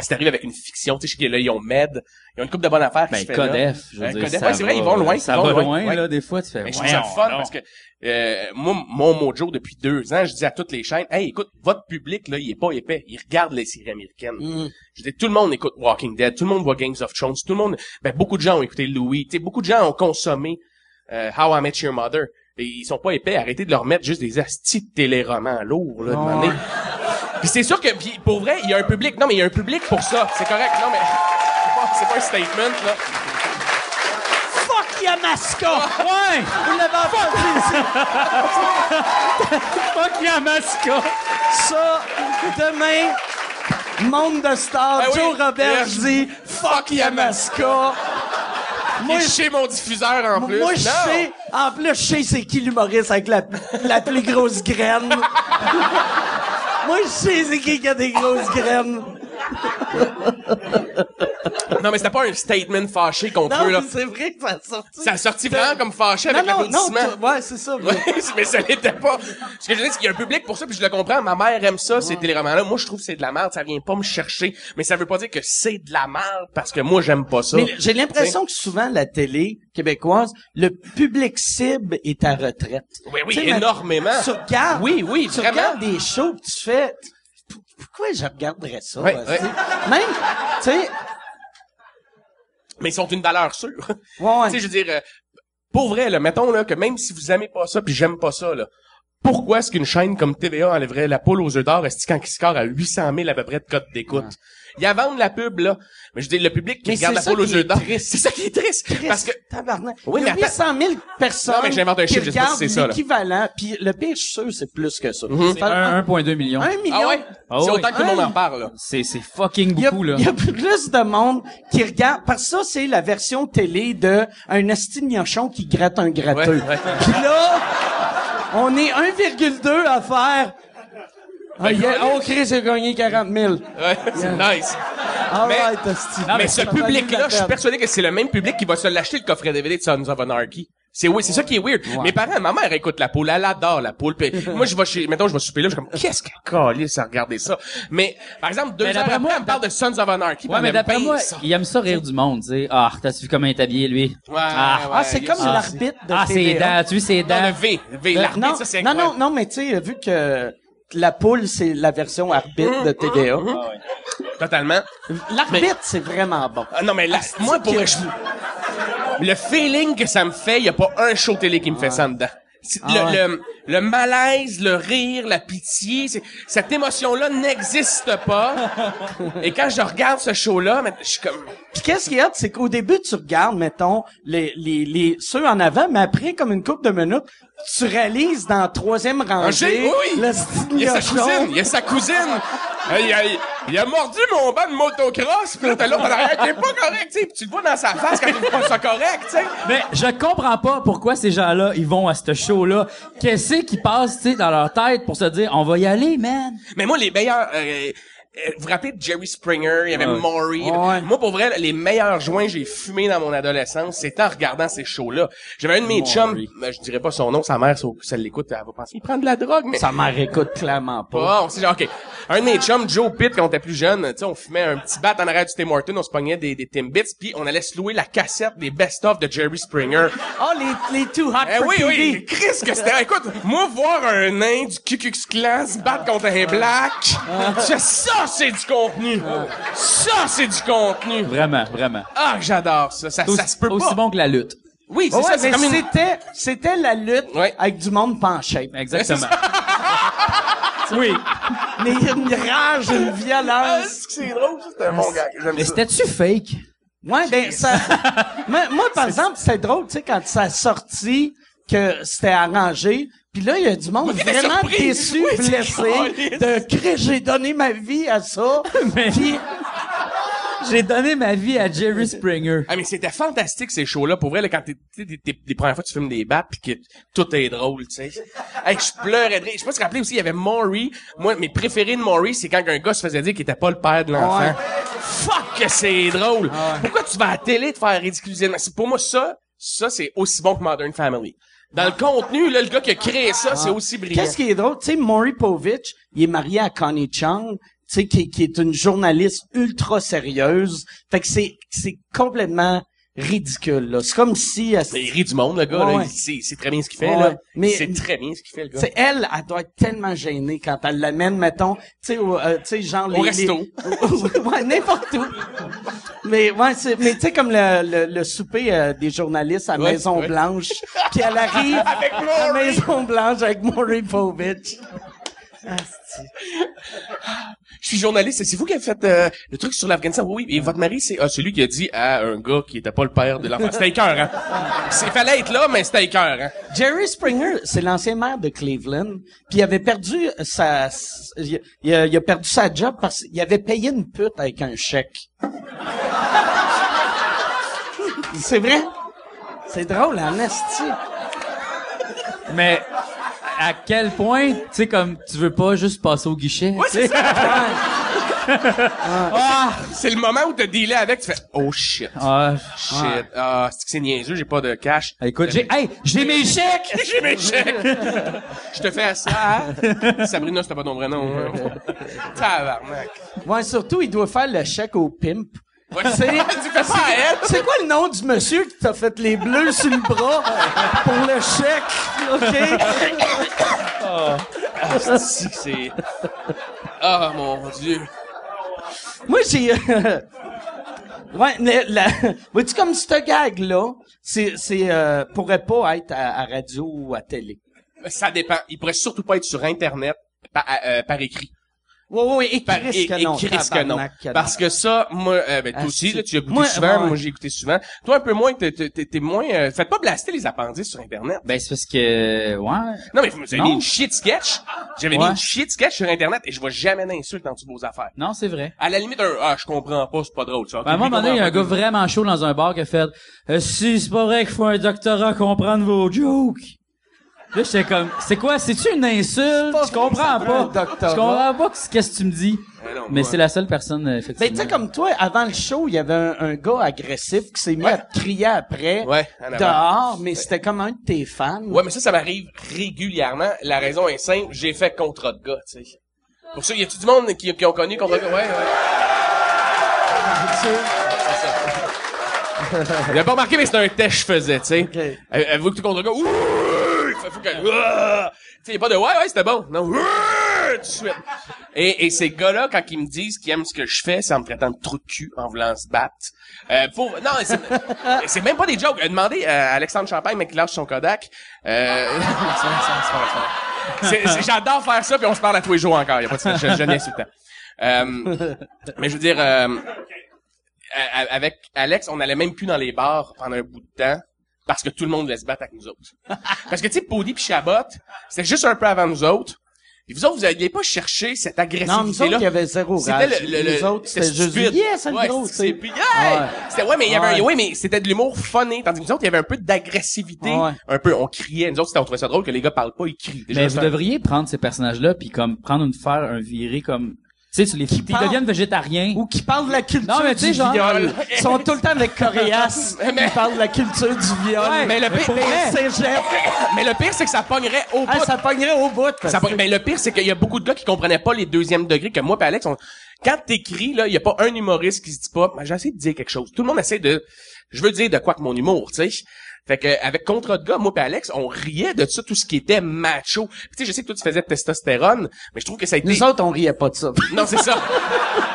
si t'arrives avec une fiction, tu sais, je sais que là, ils ont Med, ils ont une couple de bonnes affaires qui Ben, se fait là. Codef, je veux dire, Codef, ça ouais, c'est vrai, ils vont loin, Ça ils vont va loin, loin, ouais. là, des fois, tu fais, Mais je trouve ça fun parce que euh, moi, mon mojo depuis deux ans, je dis à toutes les chaînes, hey, écoute, votre public là, il est pas épais, il regarde les séries américaines. Mm. Je dis, tout le monde écoute Walking Dead, tout le monde voit Games of Thrones, tout le monde, ben beaucoup de gens ont écouté Louis, tu sais, beaucoup de gens ont consommé euh, How I Met Your Mother. Et ils sont pas épais, arrêtez de leur mettre juste des astis de téléromans lourds là, de. Puis c'est sûr que puis pour vrai, il y a un public. Non mais il y a un public pour ça, c'est correct. Non mais c'est pas, c'est pas un statement là. Fuck Yamaska! Ouais! Vous l'avez entendu, Fuck Yamaska! ça, demain, monde de stars, oui. Joe Robert Yes. dit « Fuck Yamaska! » Moi, je sais mon diffuseur en plus. Moi, je sais, en plus, je sais c'est qui l'humoriste avec la, la plus grosse graine. Moi, je sais c'est qui qui a des grosses graines. Non, mais c'était pas un statement fâché contre Non, eux, là. c'est vrai que ça a sorti. Ça a sorti vraiment comme fâché non, avec non, l'applaudissement. ouais, c'est ça. mais- Ouais, mais ça l'était pas. Ce que je veux dire, c'est qu'il y a un public pour ça, puis je le comprends. Ma mère aime ça, ces téléromans-là. Moi, je trouve que c'est de la merde. Ça vient pas me chercher. Mais ça veut pas dire que c'est de la merde parce que moi, j'aime pas ça. Mais j'ai l'impression que souvent, la télé québécoise, le public cible est à retraite. Oui, oui, Tu sais, mais énormément. Tu regardes, Oui, oui, tu vraiment. regardes des shows, pis tu fais, pourquoi je regarderais ça? Même, tu sais, Mais ils sont une valeur sûre. ouais, ouais. Tu sais, je veux dire, euh, pour vrai, là, mettons là, que même si vous aimez pas ça, puis j'aime pas ça, là, pourquoi est-ce qu'une chaîne comme TVA enlèverait la poule aux œufs d'or est-ce quand il score à 800 000 à peu près de cote d'écoute? Il y a vendre la pub, là. Mais je dis, le public qui Mais regarde la poule aux qui œufs est d'or. triste. C'est ça qui est triste. Christ, Parce que, tabarnak. Oui, Il y a mais attends. 800 000 personnes Non, mais j'invente un qui chiffre, je sais pas si regardent c'est ça, là. l'équivalent, puis le pire, je suis sûr, c'est plus que ça. Un, 1,2 million. un million. ah ouais? Ah c'est autant que tout le monde en parle, là. C'est, c'est fucking beaucoup, là. il y a plus de monde qui regarde, parce que ça, c'est la version télé de un astignochon qui gratte un gratteux. Ouais, ouais. Puis là, on est 1,2 à faire. Ah, il a, oh, Chris a gagné 40 000. Ouais, c'est nice. All Mais- right, asti. mais ce Ça valait public-là, je suis persuadé que c'est le même public qui va se l'acheter le coffret DVD de Sons of Anarchy. C'est oui, c'est ça qui est weird. Mes parents, ma mère écoute la poule, elle adore la poule. Puis moi, je vais chez, mettons, je vais souper là, je suis comme, qu'est-ce qu'elle calisse à regarder ça? Mais, par exemple, deux après, moi, on me parle de Sons of Anarchy. Ouais, mais d'après moi, il aime ça rire du monde, tu sais. Ah, t'as vu comment il est habillé, lui? Ouais, Ah. ouais, Ah, c'est comme Ah, l'arbitre de Ah, ses TVA. dents, tu ses Non, dents. le V. V, Euh, l'arbitre, ça, c'est non, incroyable. non, non, mais tu sais, vu que la poule, c'est la version arbitre de TVA. Totalement. L'arbitre, c'est vraiment bon. Ah, non, mais là, moi, pour que- je- le feeling que ça me fait, il y a pas un show télé qui me fait ça en dedans. Ah le, ouais. le, le malaise, le rire, la pitié, cette émotion-là n'existe pas. Et quand je regarde ce show-là, je suis comme... Puis qu'est-ce qu'il y a, c'est qu'au début, tu regardes, mettons, les, les, les, ceux en avant, mais après, comme une couple de minutes, tu réalises dans la troisième rangée, oui, oui. le style Il y a sa cousine, il y a sa cousine. Euh, Il a, il a mordu mon banc de motocross, pis là, t'as l'autre en arrière qui est pas correct, tu sais, pis tu le vois dans sa face quand il pas ça correct, tu sais. Mais je comprends pas pourquoi ces gens-là, ils vont à ce show-là. Qu'est-ce qui passe, tu sais, dans leur tête pour se dire, on va y aller, man? Mais moi, les meilleurs... euh, euh, vous vous rappelez de Jerry Springer, il y avait Ouais. Maury. Ouais. Moi, pour vrai, les meilleurs joints que j'ai fumés dans mon adolescence, c'était en regardant ces shows-là. J'avais un de mes chums, ben, je dirais pas son nom, sa mère, si elle l'écoute, elle va penser, il prend de la drogue, mais... Sa mère écoute clairement pas. Pas, on sait, genre, OK. Un de mes chums, Joe Pitt, quand on était plus jeune, tu sais, on fumait un petit bat en arrière du Tim Horton, on se pognait des, des Timbits, puis on allait se louer la cassette des best-of de Jerry Springer. Oh, les, les Too Hot Eh for oui, TV. oui, Chris, que c'était... Écoute, moi, voir un nain du Ku Klux Klan se battre contre un black, c'est- ça, c'est du contenu. Ça, c'est du contenu. Vraiment, vraiment. Ah, j'adore ça. Ça, Aussi, ça se peut aussi pas. bon que la lutte. Oui, c'est Ouais, ça, c'est mais comme une... c'était, c'était la lutte Ouais. avec du monde penché. Exactement. oui. Mais il y a une rage, une Ah, violence. c'est que c'est drôle, ça, c'est un bon gars. J'aime Mais ça. c'était-tu fake? Ouais, ben, ça, moi, moi, par exemple, c'était drôle, tu sais, quand ça a sorti, que c'était arrangé, puis là, il y a du monde vraiment déçu, Oui, blessé, de Christ, j'ai donné ma vie à ça. Mais- Puis, J'ai donné ma vie à Jerry Springer. Ah mais c'était fantastique ces shows-là pour vrai là, quand t'es t'es- t'es- t'es- les premières fois que tu filmes des battes puis que tout est drôle tu sais. hey, je pleurais de rire. Je sais pas si tu te rappelles aussi il y avait Maury. Moi mes préférés de Maury c'est quand un gars se faisait dire qu'il était pas le père de l'enfant. Ouais. Fuck que c'est drôle. Pourquoi tu vas à la télé te faire ridiculiser? C'est pour moi ça ça c'est aussi bon que Modern Family. Dans le contenu là le gars qui a créé ça c'est aussi brillant. qu'est-ce qui est drôle, tu sais, Maury Povich, il est marié à Connie Chung, tu sais, qui, qui est une journaliste ultra sérieuse. Fait que c'est, c'est complètement ridicule, là. C'est comme si, Mais il rit du monde le gars Ouais, là, ouais. il sait c'est très bien ce qu'il fait Ouais, là. Mais- c'est très bien ce qu'il fait le gars. Tu sais, elle, elle doit être tellement gênée quand elle l'amène, mettons, tu sais, euh, tu sais, genre les, Au resto. les- ouais, n'importe où. Mais ouais, c'est, mais tu sais comme le, le, le souper euh, des journalistes à Ouais, Maison ouais. Blanche, puis elle arrive Avec à Maury. Maison Blanche avec Maury Povich. Je suis journaliste, c'est vous qui avez fait euh, le truc sur l'Afghanistan. Oui, oui, et votre mari, c'est ah, celui qui a dit à un gars qui était pas le père de l'enfant. C'était cœur, hein. C'est fallait être là, mais c'était cœur, hein. Jerry Springer, c'est l'ancien maire de Cleveland, puis il avait perdu sa, il il a, il a perdu sa job parce qu'il avait payé une pute avec un chèque. c'est vrai? C'est drôle, en esti. Mais à quel point, tu sais, comme tu veux pas juste passer au guichet. tu sais. ah, C'est le moment où t'as dealé avec, tu fais oh shit, ah, shit, ah, c'est que c'est niaiseux, j'ai pas de cash. écoute, j'ai, hey, j'ai mes chèques! J'ai mes chèques. Je te fais ça. hein? Sabrina, c'était pas ton vrai nom. Hein? Tabarnak. Ouais, surtout, il doit faire le chèque au pimp. Ouais, C'est-. C'est quoi le nom du monsieur qui t'a fait les bleus sur le bras pour le chèque? OK? C'est que c'est. Ah mon dieu. Moi, j'ai... euh, ouais, mais la... Vois-tu, comme ce gag-là, c'est, c'est, euh, pourrait pas être à, à radio ou à télé. Ça dépend. Il pourrait surtout pas être sur Internet par, euh, par écrit. Ouais, ouais, ouais, et Par, Chris et, que et non. Que. Parce que ça, moi, euh, ben, toi Ah, aussi, là, tu as écouté Moi, souvent, moi j'ai écouté souvent. Toi un peu moins, t'es, t'es, moins, euh, faites pas blaster les appendices sur Internet. Ben, c'est parce que, ouais. Non, mais vous avez Non. mis une shit sketch. J'avais mis une shit sketch sur Internet et je vois jamais d'insultes en dessous de vos affaires. Non, c'est vrai. À la limite, un, ah, je comprends pas, c'est pas drôle, ça. Ben, à un moment donné, il y a un gars vraiment chaud dans un bar qui a fait euh, Si, c'est pas vrai qu'il faut un doctorat comprendre vos jokes. Là, j'étais comme, c'est quoi? C'est-tu une insulte? Je comprends pas. Je comprends pas qu'est-ce que tu me dis. Non, Mais c'est la seule personne, euh, Mais effectivement. tu sais, comme toi, avant le show, il y avait un, un gars agressif qui s'est mis à te crier après, Ouais, dehors, mais c'était comme un de tes fans. Ouais, mais ça, ça m'arrive régulièrement. La raison est simple, j'ai fait contrat de gars, tu sais. Pour ça, y a-tu du monde qui, qui ont connu contrat de gars? Ouais, ouais. Il a pas remarqué, mais c'était un test que je faisais, tu sais. Ok. Elle, elle veut que tu contre gars? Ouh! Faut, faut que, Ouah! Tu sais, y a pas de ouais, ouais, c'était bon. Non. Ouah! tout de suite. Et, et ces gars-là, quand ils me disent qu'ils aiment ce que je fais, c'est en me traitant de trou de cul, en voulant se battre. Euh, pour, non, c'est, même pas des jokes. Euh, Demandez à Alexandre Champagne, mais qui lâche son Kodak. Euh, j'adore faire ça, puis on se parle à tous les jours encore. Y a pas de, je, je. Euh, mais je veux dire, euh, avec Alex, on allait même plus dans les bars pendant un bout de temps parce que tout le monde voulait se battre avec nous autres. parce que tu sais, Pody puis Chabot, c'était juste un peu avant nous autres. Et vous autres, vous n'alliez pas chercher cette Non, nous autres, agressivité-là. il y avait zéro C'était rage. le, le, Nous le- autres, c'était juste, yeah, c'est le Ouais, gros, c'est puis, yeah! Ouais. C'était, ouais, mais il y avait un, Ouais. ouais, mais c'était de l'humour funny. Tandis que nous autres, il y avait un peu d'agressivité. Ouais. Un peu, on criait. Nous autres, c'était, on trouvait ça drôle que les gars parlent pas, ils crient. Déjà, Mais vous devriez prendre ces personnages-là puis comme prendre une faire un viré comme sais, tu les parle- deviennent végétariens. Ou qui parlent de la culture Non, mais tu du genre- viol. Ils sont tout le temps avec Coréas. Mais- Ils parlent de la culture du viol. Ouais, mais le pire, mais le c'est que ça pognerait au bout. Ah, ça pognerait au bout. Ça ben, le pire, c'est qu'il y a beaucoup de gars qui comprenaient pas les deuxièmes degrés que moi et Alex. On... Quand t'écris, là, il y a pas un humoriste qui se dit pas, j'ai essayé de dire quelque chose. Tout le monde essaie de, je veux dire de quoi que mon humour, tu sais. Fait que, avec Contre de gars, moi et Alex, on riait de ça, tout ce qui était macho. Puis, Tu sais, je sais que toi, tu faisais de testostérone, mais je trouve que ça a été... Nous autres, on riait pas de ça. Non, c'est ça.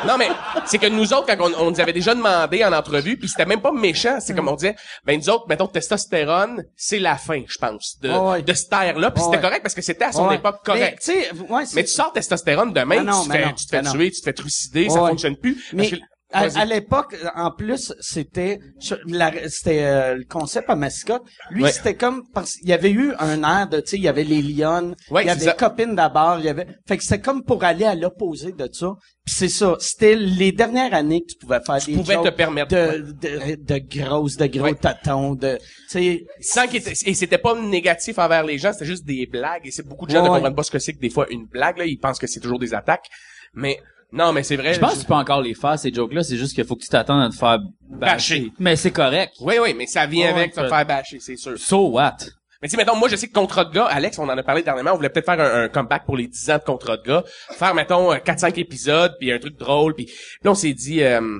non, mais c'est que nous autres, quand on, on nous avait déjà demandé en entrevue, puis c'était même pas méchant, c'est comme on disait, ben nous autres, mettons, testostérone, c'est la fin, je pense, de, ouais. de cette ère-là. Puis c'était ouais. correct parce que c'était à son Ouais. époque correct. Mais, Mais tu sors testostérone demain, Ah non, tu, fais, non, tu te fais tuer, tu te fais trucider, ça fonctionne plus. Mais Parce que- à, à l'époque, en plus, c'était c'était euh, le concept à mascotte. Lui, Ouais. c'était comme parce qu'il y avait eu un air de, tu sais, il y avait les lions, Ouais, il y avait ça. copines d'abord, il y avait, fait que c'était comme pour aller à l'opposé de ça. Puis c'est ça, c'était les dernières années que tu pouvais faire des pouvais te permettre, de, de, de grosses, de gros tatons, de, tu sais, sans qu'il et c'était pas négatif envers les gens, c'était juste des blagues. Et c'est beaucoup de gens ne comprennent pas ce que c'est que des fois une blague. Là, ils pensent que c'est toujours des attaques. Mais non, mais c'est vrai. Je pense que tu peux encore les faire ces jokes là, c'est juste qu'il faut que tu t'attendes à te faire Bâcher. bâcher. Mais c'est correct. Oui, oui, mais ça vient Ouais, avec te faire bâcher, c'est sûr. So what? Mais tu sais, mettons, moi, je sais que Contrat de gars, Alex, on en a parlé dernièrement, on voulait peut-être faire un, un comeback pour les 10 ans de Contrat de gars, faire, mettons, euh, 4-5 épisodes, puis un truc drôle, puis là, on s'est dit, euh,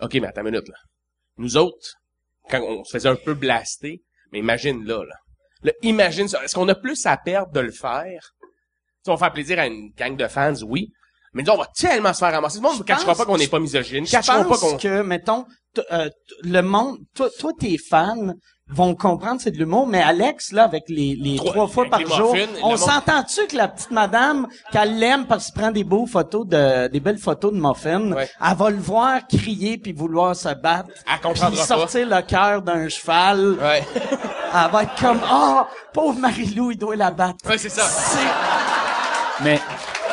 OK, mais attends une minute, là. Nous autres, quand on se faisait un peu blaster, mais imagine là, là. Là, imagine ça. Est-ce qu'on a plus à perdre de le faire? Tu sais, on va faire plaisir à une gang de fans, oui. Mais nous, on va tellement se faire ramasser. Le monde ne cachera pense- pas qu'on n'est pas misogyne. Je Cachera pas pense qu'on... que, mettons, euh, le monde, toi, toi, tes fans vont comprendre c'est de l'humour, mais Alex, là, avec les, les Trois- trois, fois par jour, on monde- s'entend-tu que la petite madame, qu'elle l'aime parce qu'elle prend des beaux photos de, des belles photos de muffins, Ouais. elle va le voir crier puis vouloir se battre. Elle comprendra puis pas. sortir le cœur d'un cheval. Ouais. Elle va être comme, ah, pauvre Marie-Lou, il doit la battre. ouais, c'est ça. Mais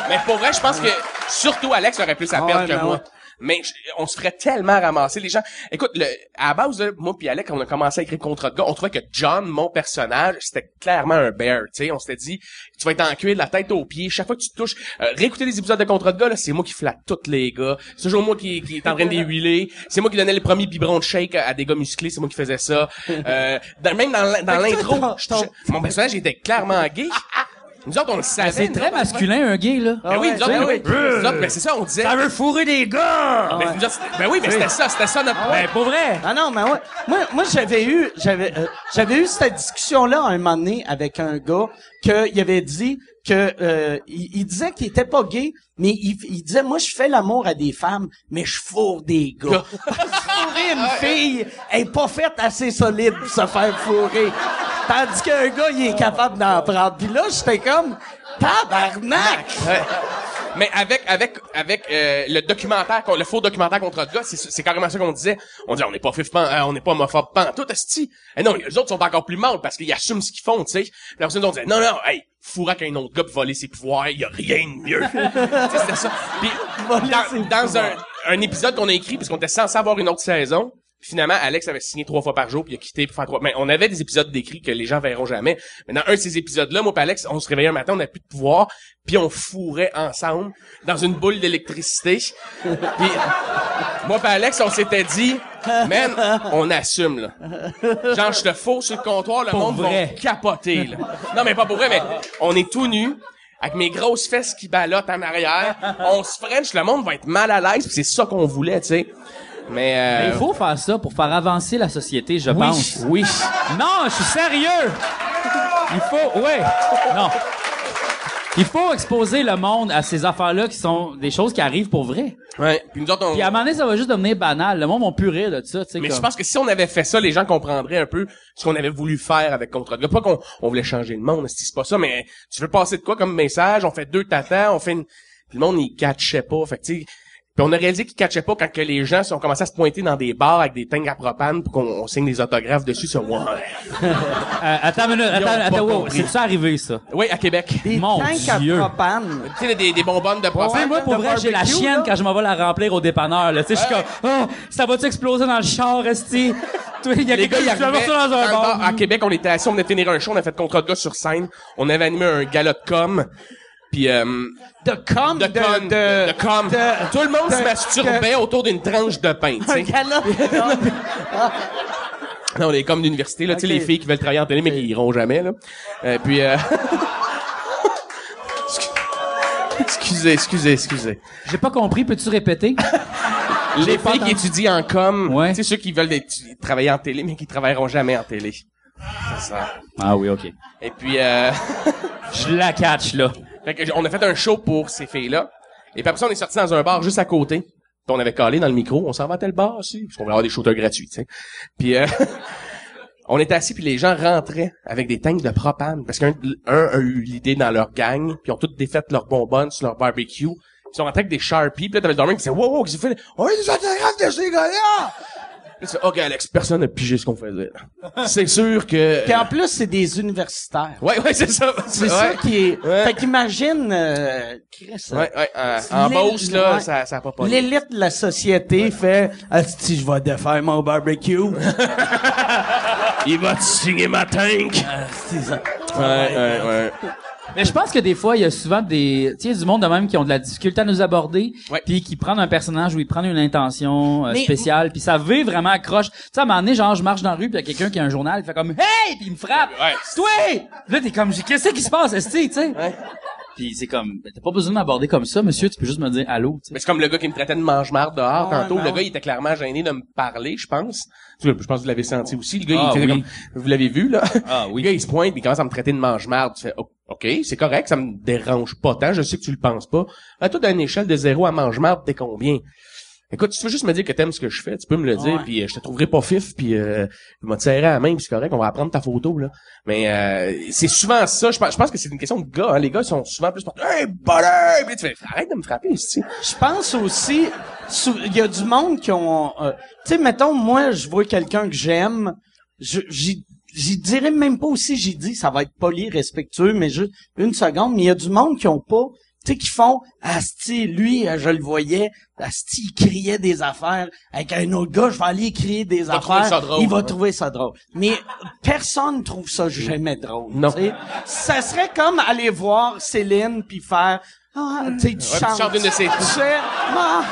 Mais pour vrai, je pense que surtout Alex aurait plus à Ah perdre que ben moi. Mais on se ferait tellement ramasser les gens. Écoute, le, à la base, là, moi puis Alex, quand on a commencé à écrire Contrat de gars, on trouvait que John, mon personnage, c'était clairement un bear. Sais, on s'était dit, tu vas être en cuir de la tête aux pieds. Chaque fois que tu te touches, euh, réécouter les épisodes de Contrat de gars, c'est moi qui flatte tous les gars. C'est toujours moi qui, qui est en train de les huiler. C'est moi qui donnais les premiers biberons de shake à, à des gars musclés. C'est moi qui faisais ça. Euh, dans- même dans, l'intro, mon personnage était clairement gay. Nous autres, on le savait. c'est nous très autres, masculin un gay là. ben oui, ouais, nous autres, ben ben oui. Nous autres, ben c'est ça, on disait. veut fourrer des gars. Ben, nous autres, c'était- ben oui, mais c'était ça, c'était ça notre. Ben pour vrai. Ah non, mais ouais. Moi, moi j'avais eu, j'avais, euh, j'avais eu cette discussion-là un moment donné avec un gars qu'il avait dit que euh, il, il disait qu'il était pas gay, mais il, il disait moi je fais l'amour à des femmes, mais je fourre des gars. Fourrer une fille elle est pas faite assez solide pour se faire fourrer. Tandis qu'un gars il est capable d'en prendre. Puis là j'étais comme tabarnak. Mais avec avec avec euh, le documentaire, le faux documentaire contre le gars, c'est carrément ça qu'on disait. On dit on n'est pas fif euh, on n'est pas homophobe pan tout esti. Et non, les autres sont encore plus mal parce qu'ils assument ce qu'ils font, tu sais. La personne on disait non non, hey, fourrer avec un autre gars pour voler ses pouvoirs, il y a rien de mieux. c'était ça. Puis dans, dans un un épisode qu'on a écrit parce qu'on était censé avoir une autre saison. Finalement, Alex avait signé trois fois par jour puis il a quitté pour faire trois. Mais on avait des épisodes d'écrits que les gens verront jamais. Mais dans un de ces épisodes-là, moi et Alex, on se réveillait un matin, on n'avait plus de pouvoir, puis on fourrait ensemble dans une boule d'électricité. Puis moi et Alex, on s'était dit, man, on assume là. Genre je te fous sur le comptoir, le monde vrai. va capoter là. Non mais pas pour vrai, mais on est tout nus. Avec mes grosses fesses qui ballottent en arrière, on se french, le monde va être mal à l'aise, c'est ça qu'on voulait, tu sais. Mais, euh, Mais il faut faire ça pour faire avancer la société, je pense. oui. Non, je suis sérieux. Il faut, ouais. Non. Il faut exposer le monde à ces affaires-là qui sont des choses qui arrivent pour vrai. Ouais. Puis nous autres, on... Puis à un moment donné, ça va juste devenir banal. Le monde va plus rire de ça, tu sais. Mais comme- je pense que si on avait fait ça, les gens comprendraient un peu ce qu'on avait voulu faire avec Contre de. Pas qu'on on voulait changer le monde, c'est pas ça, mais tu veux passer de quoi comme message? On fait deux tatans, on fait une... Puis le monde, il catchait pas. Fait que, tu sais... Puis on a réalisé qu'ils catchaient pas quand que les gens ont commencé à se pointer dans des bars avec des tanks à propane pour qu'on on signe des autographes dessus sur moi. Euh, attends une minute, attends, attends, wow, c'est ça arrivé, ça? Oui, à Québec. Des Mon tanks Dieu. à propane. Tu sais, des, des bonbonnes de Tu propane. moi, pour vrai, j'ai la chienne là. quand je m'en vais la remplir au dépanneur, là. Tu sais, je suis comme, oh, ça va-tu exploser dans le char, esti? Il y a Les quelqu'un gars, ils qui va dans un le bar. bar. À Québec, on était assis, on venait de finir un show, on a fait contre de gars sur scène. On avait animé un gala de com. Puis, euh, De com, de, de, con, de, de com. de- Tout le monde de- se masturbait autour d'une tranche de pain, tu sais. com. Non, les comme d'université, là, tu sais, les filles qui veulent travailler en télé, mais qui iront jamais, là. Euh, puis, euh... excusez, excusez, excusez. J'ai pas compris, peux-tu répéter? Les filles qui étudient en com, Ouais. tu sais, ceux qui veulent travailler en télé, mais qui travailleront jamais en télé. C'est ça. Ah oui, ok. Et puis, euh... Je la catch, là. On a fait un show pour ces filles-là. Et puis après ça, on est sorti dans un bar juste à côté. Puis on avait collé dans le micro. On s'en va à tel bar aussi. Parce qu'on voulait avoir des shooters gratuits, tu. Puis euh, on était assis puis les gens rentraient avec des tanks de propane. Parce qu'un un a eu l'idée dans leur gang. Puis ils ont toutes défait leurs bonbonnes sur leur barbecue. Ils sont rentrés avec des Sharpies. Puis là, t'avais le dormant qui disait « Wow, qu'est-ce que tu fais? On a des autographes de ces gars-là! » tu fais, OK, Alex, personne n'a pigé ce qu'on faisait. là. C'est sûr que... Puis en plus, c'est des universitaires. Ouais, ouais, c'est ça. C'est ouais. ça qui est... Ouais. Fait qu'imagine, euh, Chris, euh, Ouais, ouais. euh, en Beauce, là, ouais. ça, ça a pas pas. L'élite de la société fait Asti, je vais défaire mon barbecue. Il va te signer ma tank. C'est ça. Ouais, ouais, ouais. Mais je pense que des fois, il y a souvent des, tu sais, du monde de même qui ont de la difficulté à nous aborder, Ouais. puis qui prennent un personnage ou ils prennent une intention euh, spéciale, puis ça veut vraiment accroche. Tu sais, à un moment donné, genre, je marche dans la rue, puis il y a quelqu'un qui a un journal, il fait comme, hey, puis il me frappe. Ouais. Toi! Là, t'es comme, qu'est-ce qui se passe, esti, tu sais? Puis c'est comme, ben, t'as pas besoin de m'aborder comme ça, monsieur, tu peux juste me dire allô, tu sais. Mais c'est comme le gars qui me traitait de mange-marde dehors Ah, tantôt. non. Le gars, il était clairement gêné de me parler, je pense. Tu vois, Je pense que vous l'avez senti aussi. Le gars, Ah, il faisait oui. comme, vous l'avez vu, là. Ah, oui. Le gars, il se pointe, puis il commence à me traiter de mange-marde. Tu fais, oh, OK, c'est correct, ça me dérange pas tant. Je sais que tu le penses pas. À toi, d'une échelle de zéro à mange-marde, t'es combien? Écoute, tu veux juste me dire que t'aimes ce que je fais, tu peux me le dire, Ouais. puis euh, je te trouverai pas fif, puis euh, je vais à la main, puis c'est correct, on va apprendre ta photo, là. Mais euh, c'est souvent ça, je pense, je pense que c'est une question de gars, hein. les gars ils sont souvent plus portés, « Hey, buddy! » Puis tu fais, arrête de me frapper, ici. Je pense aussi, il y a du monde qui ont, euh, tu sais, mettons, moi, je vois quelqu'un que j'aime, je- j'y, j'y dirais même pas aussi, j'y dis, ça va être poli, respectueux, mais juste une seconde, mais il y a du monde qui ont pas, tu sais, qui font, asti, lui, euh, je le voyais, asti, il criait des affaires, avec un autre gars, je vais aller crier des va trouver affaires, ça drôle, il va hein. trouver ça drôle. Mais personne trouve ça jamais drôle. Non. tu sais. Ça serait comme aller voir Céline puis faire, ah, tu sais, tu tu chantes. une de ses- My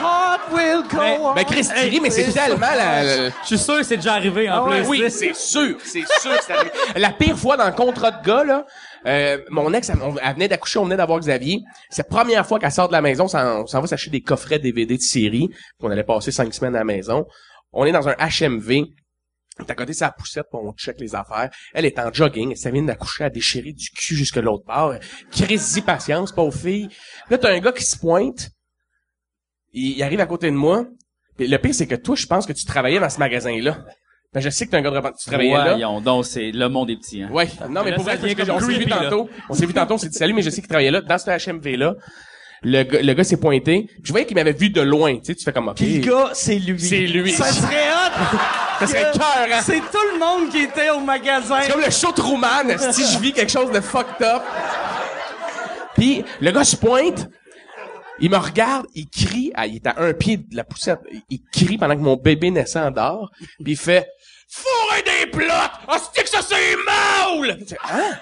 heart will go Mais- on. Ben, Chris Thierry, mais c'est tellement la, la- Je suis sûr que c'est déjà arrivé, en Ah ouais, plus. Oui, c'est sûr, c'est sûr que c'est arrivé. La pire fois dans le contrat de gars, là, euh, mon ex, elle, venait d'accoucher, on venait d'avoir Xavier. C'est la première fois qu'elle sort de la maison, on s'en va s'acheter des coffrets DVD de série. On allait passer cinq semaines à la maison. On est dans un HMV. À côté sa poussette, puis on check les affaires. Elle est en jogging, elle vient d'accoucher, à déchirer du cul jusque l'autre part. Crise patience, pauvre fille. Là, t'as un gars qui se pointe. Il, arrive à côté de moi. Puis le pire, c'est que toi, je pense que tu travaillais dans ce magasin-là. Ben, je sais que t'es un gars de repente- tu travaillais là. Voyons donc, c'est le monde est petit, hein. Ouais. Non, mais pour vrai, parce que on s'est vu tantôt. On s'est vu tantôt, on s'est dit salut, mais je sais qu'il travaillait là, dans ce HMV-là. Le gars, le gars s'est pointé. Je voyais qu'il m'avait vu de loin, tu sais, tu fais comme, OK. Puis le gars, c'est lui. C'est lui. Ça serait hot. Ça serait cœur, hein. C'est tout le monde qui était au magasin. C'est comme le show Truman, si je vis quelque chose de fucked up. Puis le gars se pointe, il me regarde, il crie, ah, il est à un pied de la poussette, il, crie pendant que mon bébé naissant dort, puis il fait « Fourrer des plottes! Ah, que ça, c'est mal! » Je fais, Hein?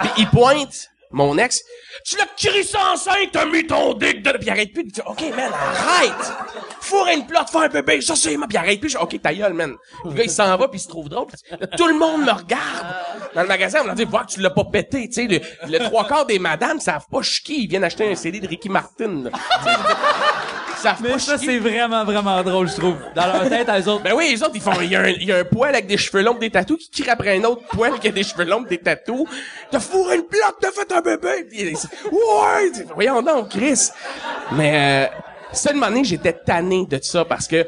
Puis il pointe, mon ex, « Tu l'as crissé enceinte, t'as mis ton dick de... » Puis arrête plus, il dit « OK, man, arrête! Fourrer une plotte, faire un bébé, ça, c'est mal! » Puis arrête plus, je OK, ta gueule, man. Le gars, il s'en va, puis il se trouve drôle. Tout le monde me regarde. Dans le magasin, on leur dit, voir que tu l'as pas pété, tu sais. Le, trois quarts des madames savent pas chier, ils viennent acheter un CD de Ricky Martin. là. Savent Mais pas ça, c'est vraiment, vraiment drôle, je trouve. Dans leur tête, eux autres. Ben oui, les autres, ils font, il y, a un, il y a un poil avec des cheveux longs, des tatous, qui crie après un autre poil qui a des cheveux longs, des tatous. T'as fourré une plaque, t'as fait un bébé. Puis, ouais, voyons donc, Chris. Mais, euh, une année, j'étais tanné de ça parce que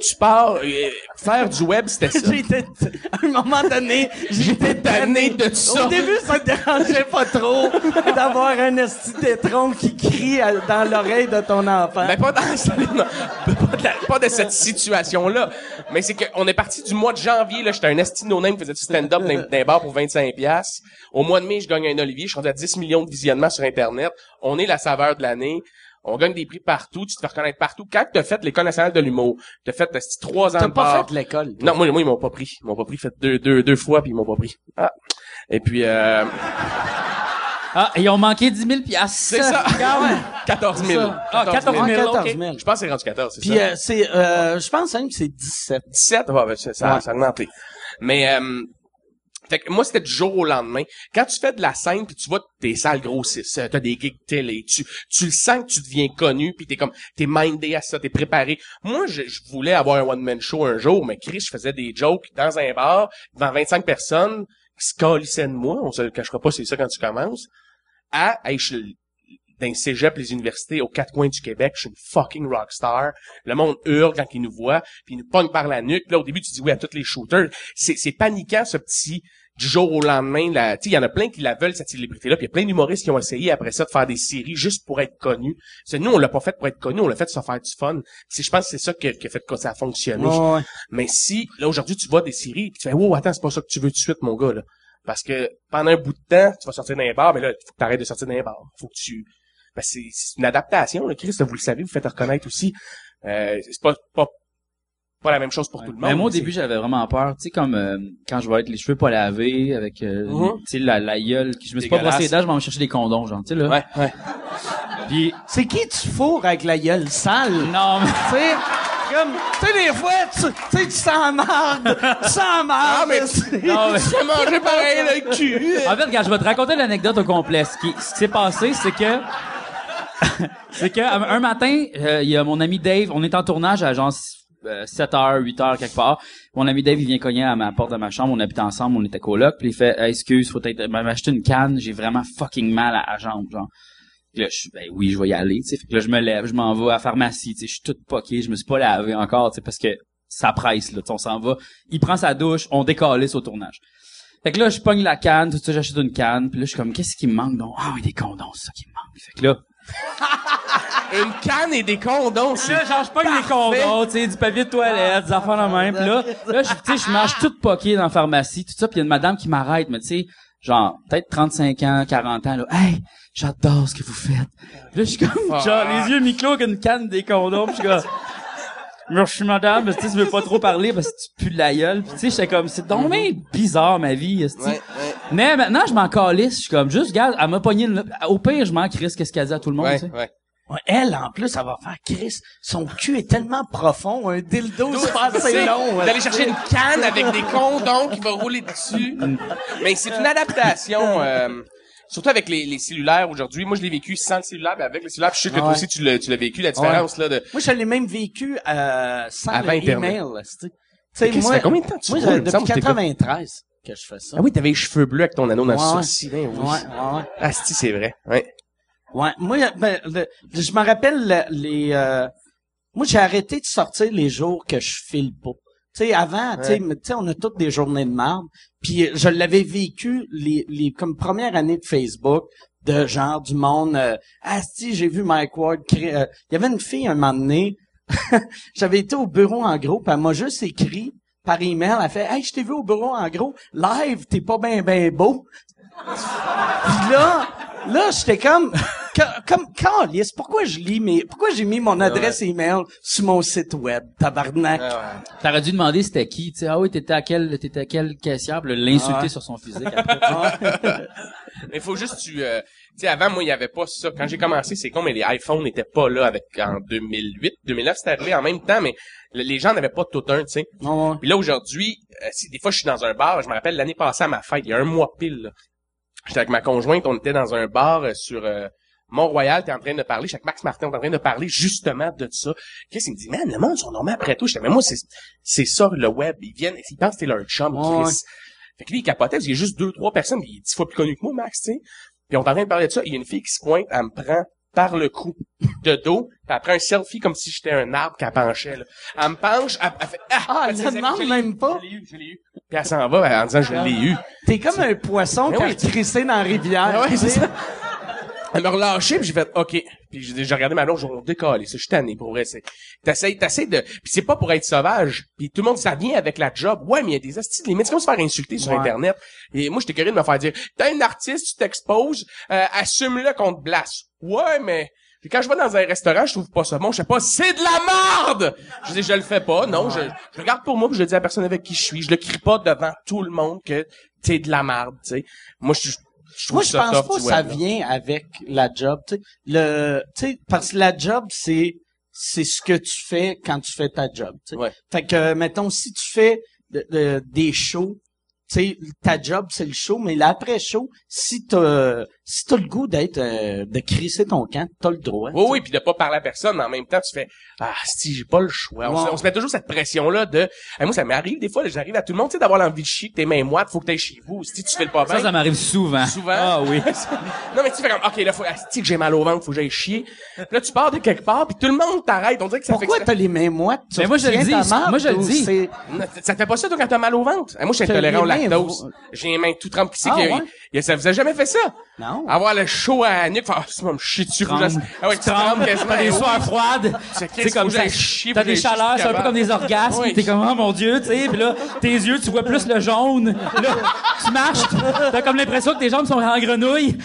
tu pars, euh, faire du web, c'était ça. J'étais, à un moment donné, J'étais tanné de ça. Au début, ça te dérangeait pas trop d'avoir un esti d'étron qui crie à- dans l'oreille de ton enfant. Ben, pas dans pas, de la- pas de cette situation-là. Mais c'est qu'on est parti du mois de janvier, là, j'étais un esti no name qui faisait du stand-up dans, dans un bar pour 25 pièces. Au mois de mai, je gagne un Olivier, je suis rendu à 10 millions de visionnements sur Internet. On est la saveur de l'année. On gagne des prix partout, tu te fais reconnaître partout. Quand t'as fait l'École nationale de l'humour, t'as fait esti, trois ans T'as de pas fait l'école. Non, moi, moi, ils m'ont pas pris. Ils m'ont pas pris. Fait deux, deux, deux fois, puis ils m'ont pas pris. Ah. Et puis, euh, Ah, ils ont manqué 10 000 piastres. c'est ça. 14 000. Ah, 14 000, Ah, 14 ok. 000. Je pense que c'est rendu 14, c'est Puis ça. euh, c'est, euh, je pense même que c'est 17. 17, ouais, ben, ça, ça, Ouais. ça a augmenté. Mais, euh, fait que moi, c'était du jour au lendemain. Quand tu fais de la scène, puis tu vois tes salles grossissent, euh, t'as des gigs télé, tu, tu le sens que tu deviens connu, puis t'es comme, t'es mindé à ça, t'es préparé. Moi, je, je voulais avoir un one-man show un jour, mais Chris, je faisais des jokes dans un bar, devant 25 personnes, qui se de moi, on se le cachera pas, c'est ça quand tu commences, à, hey, je dans les cégep, les universités, aux quatre coins du Québec, je suis une fucking rockstar. Le monde hurle quand il nous voit, puis il nous pogne par la nuque. Là, au début, tu dis oui à tous les shooters. C'est, c'est paniquant, ce petit du jour au lendemain. Sais, il y en a plein qui la veulent, cette célébrité-là. Puis il y a plein d'humoristes qui ont essayé après ça de faire des séries juste pour être connus. C'est nous, on l'a pas fait pour être connus, on l'a fait pour se faire du fun. Je pense que c'est ça qui, qui a fait que ça a fonctionné. Ouais. Mais si, là, aujourd'hui, tu vois des séries, puis tu fais, oh, attends, c'est pas ça que tu veux tout de suite, mon gars, là. Parce que pendant un bout de temps, tu vas sortir d'un bar, mais là, il faut que tu arrêtes de sortir d'un bar. faut que tu... Ben, c'est, une adaptation, là, Chris, vous le savez, vous faites reconnaître aussi. Euh, c'est pas, pas, pas la même chose pour tout le monde. Mais moi, au début, j'avais vraiment peur. Tu sais, comme euh, quand je vais être les cheveux pas lavés, avec euh, Mhm. tu sais, la, la gueule. qui- Je me suis pas brossé les dents, je vais me chercher des condoms, genre, tu sais, là. Ouais, ouais. Puis, C'est qui tu fourres avec la gueule sale? non, mais... Tu sais, comme, tu sais, des fois, tu tu sais, tu sens marde, tu sens marde. Ah, mais- c'est- Non, mais... Mangé pareil, le cul. En fait, regarde, je vais te raconter l'anecdote au complet. Ce qui, ce qui s'est passé, c'est que, c'est que un un matin, euh, il y a mon ami Dave. On est en tournage à genre 7 h 8 h quelque part. Mon ami Dave, il vient cogner à ma porte de ma chambre. On habite ensemble, on était coloc. Puis il fait, excuse, faut être, m'a acheté une canne. J'ai vraiment fucking mal à la jambe, genre. Là, je suis, ben oui, je vais y aller, tu sais. Là, je me lève, je m'en vais à la pharmacie, tu sais. Je suis toute poquée, je me suis pas lavé encore, tu parce que ça presse, là, on s'en va. Il prend sa douche, on décalisse au tournage. Fait que là, je pogne la canne, tout ça, j'achète une canne, puis là, je suis comme, qu'est-ce qui me manque donc? Ah oui, des condoms, c'est ça qui me manque. Fait que là, Une canne et des condoms, c'est... là, genre, je pogne des condoms, tu sais, du papier de toilette, des affaires de même. Puis là, là, je, tu sais, je marche toute poquée dans la pharmacie, tout ça, puis il y a une madame qui m'arrête, mais tu sais, genre, peut-être 35 ans, 40 ans, là. Hey, j'adore ce que vous faites. Puis là, je suis comme, genre, les yeux mi-clos avec une canne des condoms, puis je suis comme... Merci madame, mais tu sais, je veux pas trop parler parce que tu pues de la gueule. Puis tu sais, j'étais comme, c'est donc bien bizarre ma vie, esti. Ouais, ouais. Mais maintenant, je m'en calisse, je suis comme, juste, regarde, elle m'a pogné une... Au pire, je m'en crisse qu'est-ce qu'elle dit à tout le monde, Ouais, Elle, en plus, elle va faire Chris. Son cul est tellement profond, un dildo, c'est pas assez long. D'aller chercher une canne avec des condoms qui va rouler dessus. Mais c'est une adaptation, euh, surtout avec les, les cellulaires aujourd'hui. Moi, je l'ai vécu sans le cellulaire, mais avec le cellulaire. Puis je sais que toi aussi, tu l'as, tu l'as vécu, la différence, là, de... Moi, je l'ai même vécu euh, sans Avant le Internet. email. Tu sais. Ça combien de temps que tu moi, semble depuis que t'es pas- 93 que je fais ça. Ah oui, t'avais les cheveux bleus avec ton anneau dans Ouais, le sourcil, hein, oui. Ouais, ouais, ouais. Ah, si, c'est vrai. Ouais. Ouais, moi, ben, le- je me rappelle le- les. euh, moi, j'ai arrêté de sortir les jours que je file pas. Tu sais, avant, tu sais, mais tu sais, on a toutes des journées de merde. Puis euh, je l'avais vécu les, les comme première année de Facebook de genre du monde. Euh, ah si, j'ai vu Mike Ward. euh, Il y avait une fille un moment donné. J'avais été au bureau en gros, puis elle m'a juste écrit par email. Elle fait, hey, je t'ai vu au bureau en gros. Live, t'es pas ben ben beau. Puis là, là, j'étais comme, comme, calice, pourquoi je lis mes, pourquoi j'ai mis mon adresse email sur mon site web, tabarnak? T'aurais dû demander c'était qui, tu sais. Ah oui, t'étais à quelle, t'étais à quelle caissière, l'insulter ouais. sur son physique après. Mais faut juste tu euh, tu sais avant moi il y avait pas ça quand j'ai commencé c'est con mais les iPhones n'étaient pas là avec en 2008 2009 c'était arrivé en même temps mais le- les gens n'avaient pas tout un tu sais Ouais. puis là aujourd'hui euh, si des fois je suis dans un bar je me rappelle l'année passée à ma fête il y a un mois pile là. j'étais avec ma conjointe on était dans un bar euh, sur euh, Mont-Royal, t'es en train de parler, chaque Max Martin, on est en train de parler justement de ça. Qu'est-ce qu'il me dit, man, le monde sont normal après tout. J'étais, mais moi, c'est, c'est ça, le web. Ils viennent, ils pensent que t'es leur chum, Ouais. Chris. Fait que lui, il capotait, parce qu'il y a juste deux, trois personnes, puis il est dix fois plus connu que moi, Max, tu sais. Puis on est en train de parler de ça, il y a une fille qui se pointe, elle me prend par le cou de dos, puis elle prend un selfie comme si j'étais un arbre qu'elle penchait, là. Elle me penche, elle, elle fait, ah, Ah, elle ses demande je même pas. Je l'ai eu, je l'ai eu. Puis elle s'en va en disant, je l'ai eu. T'es comme un poisson Mais qui a crissé dans la rivière. Ouais, c'est ça. Elle m'a relâché, puis j'ai fait OK. Puis j'ai regardé ma blonde, j'ai décollé, ça, je suis tanné pour vrai. c'est- T'essayes, t'essayes de. Puis c'est pas pour être sauvage. Puis tout le monde, ça vient avec la job. Ouais, mais il y a des astuces limites. C'est comme se faire insulter sur Ouais. Internet. Et moi, j'étais curieux de me faire dire T'es un artiste, tu t'exposes, euh, assume-le qu'on te blasse. Ouais, mais. Puis quand je vais dans un restaurant, je trouve pas ça bon. Je sais pas, c'est de la marde! Je dis, je le fais pas. Non, je, je le garde pour moi, puis je le dis à la personne avec qui je suis. Je le crie pas devant tout le monde que t'es de la marde, tu sais. Moi, je, je Moi, je pense pas que ça vient avec la job. Tu sais, le, tu sais, parce que la job, c'est, c'est ce que tu fais quand tu fais ta job. Ouais. Fait que, mettons, si tu fais de- de- des shows, tu sais, ta job, c'est le show, mais l'après-show, si t'as, si t'as le goût d'être, euh, de crisser ton camp, t'as le droit. Oui, oui, puis de pas parler à personne, mais en même temps, tu fais Ah, si, j'ai pas le choix. On, se, on se met toujours cette pression-là de Hey, moi, ça m'arrive des fois, j'arrive à tout le monde, tu sais, d'avoir l'envie de chier, que tes mains moites, faut que t'ailles chez vous. Si tu fais le pas bien. Ça, ça m'arrive souvent. Souvent? Ah oui. non, mais tu fais comme OK, là, faut asti que j'ai mal au ventre, faut que j'aille chier. Puis là, tu pars de quelque part, puis tout le monde t'arrête. On dirait que ça Pourquoi fait que t'as les mains moites? Mais moi, je le dis, moi, je le dis. c'est- ça... te fait pas ça, toi, quand t'as mal au ventre? Hey, moi, je suis intolérant au lactose. J'ai les mains tout trempées. A- ça vous a jamais fait ça? Non. Avoir le chaud à la nuque, faire, ah, c'est me chier dessus, faut que Tremble. j'aille- Ah ouais, tu trembles quasiment. T'as des sueurs froides. C'est comme faut ça. T'as faut des chaleurs, c'est un peu comme des orgasmes. Oui. T'es comme, oh mon dieu, tu sais. Puis là, tes yeux, tu vois plus le jaune. Là, tu marches. T'as comme l'impression que tes jambes sont en grenouille.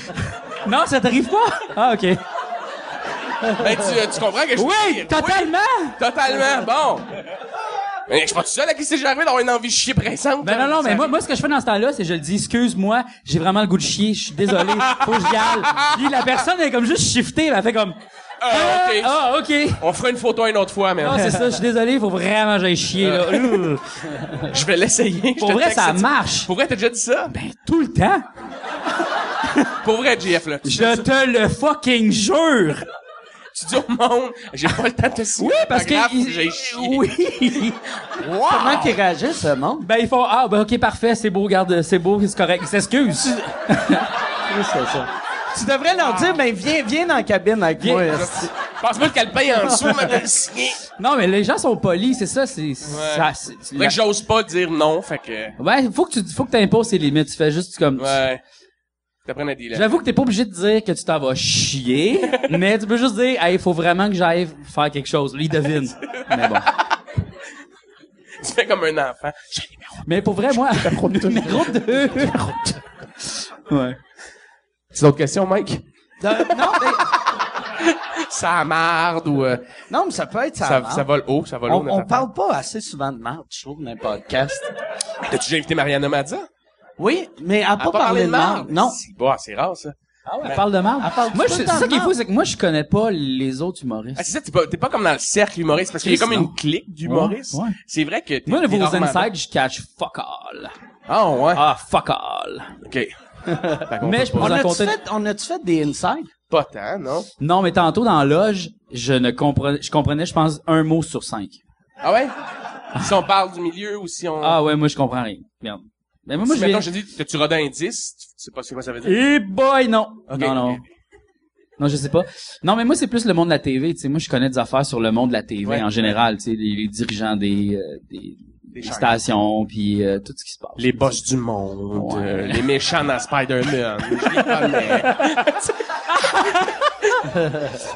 Non, ça t'arrive pas? Ah, OK. Ben, tu, tu comprends que je Oui, totalement. Totalement, bon. Mais je suis pas tout seul à qui c'est déjà arrivé d'avoir une envie de chier pressante. Ben non, non, mais moi, moi, ce que je fais dans ce temps-là, c'est je le dis, excuse-moi, j'ai vraiment le goût de chier, je suis désolé, faut que j'y aille. Puis la personne est comme juste shiftée, elle fait comme, Ah, ok. ah, ok. On fera une photo une autre fois, mais Ah, c'est ça, je suis désolé, faut vraiment que j'aille chier, là. Ouh. je vais l'essayer. Pour vrai, ça marche. Pour vrai, t'as déjà dit ça? Ben, tout le temps. Pour vrai, JF, là. Je te le fucking jure. Tu dis au monde, j'ai pas le temps de te signer. Oui, parce que... Il- j'ai chié. Oui. Comment qu'ils réagissent, ce monde? Ben, ils font, ah, ben, ok, parfait, c'est beau, regarde, c'est beau, c'est correct. Ils s'excusent. Oui, c'est ça. Tu devrais leur dire, ben, viens, viens dans la cabine avec Viens. moi. esti. Passe-moi le calepin en dessous, mais de le signer. Non, mais les gens sont polis, c'est ça, c'est, ça, c'est, j'ose pas dire non, fait que, ouais, faut que tu, faut que t'imposes tes limites. Tu fais juste comme, ouais. T'apprennes à dealer. J'avoue que t'es pas obligé de dire que tu t'en vas chier, mais tu peux juste dire, hey, faut vraiment que j'aille faire quelque chose. Lui, il devine. Mais bon. Tu fais comme un enfant. J'ai un numéro. Mais pour vrai, moi, numéro 2. ouais. C'est d'autres questions, Mike? Non, mais, Ça marde ou, euh, non, mais ça peut être ça. ça, marde. ça vole haut, ça vole haut. on, on parle pas assez souvent de marde, je trouve, dans les podcasts. T'as-tu déjà invité Mariana Mazza? Oui, mais elle a Elle pas, parlé de marde. Non. Bah, c'est rare, ça. Ah ouais, elle parle de mal. parle Moi, le c'est ça qui est fou, marde. c'est que moi, je connais pas les autres humoristes. Ah, c'est ça, t'es pas, t'es pas comme dans le cercle humoriste, parce qu'il y a comme une clique d'humoristes. Ouais, ouais. C'est vrai que t'es- Moi, t'es vos insides, je catch fuck all. Ah, ouais. Ah, fuck all. OK. Mais je pas- Vous On en a-tu comptez- fait, on a-tu fait des insides? Pas tant, non? Non, mais tantôt, dans la loge, je ne comprenais, je comprenais, je pense, un mot sur cinq. Ah ouais? si on parle du milieu ou si on... Ah ouais, moi, je comprends rien. Merde. Mais moi, moi si je maintenant je dis que tu rodé un 10, tu sais pas c'est quoi ça veut dire? Eh boy, non. Ok, non, non. Non, je sais pas. Non, mais moi, c'est plus le monde de la TV. Tu sais, moi, je connais des affaires sur le monde de la TV Ouais. en général. Tu sais, les, les dirigeants des, euh, des, des chaînes. stations, puis euh, tout ce qui se passe. Les boss du monde, Ouais. euh, les méchants dans Spider-Man. je les connais.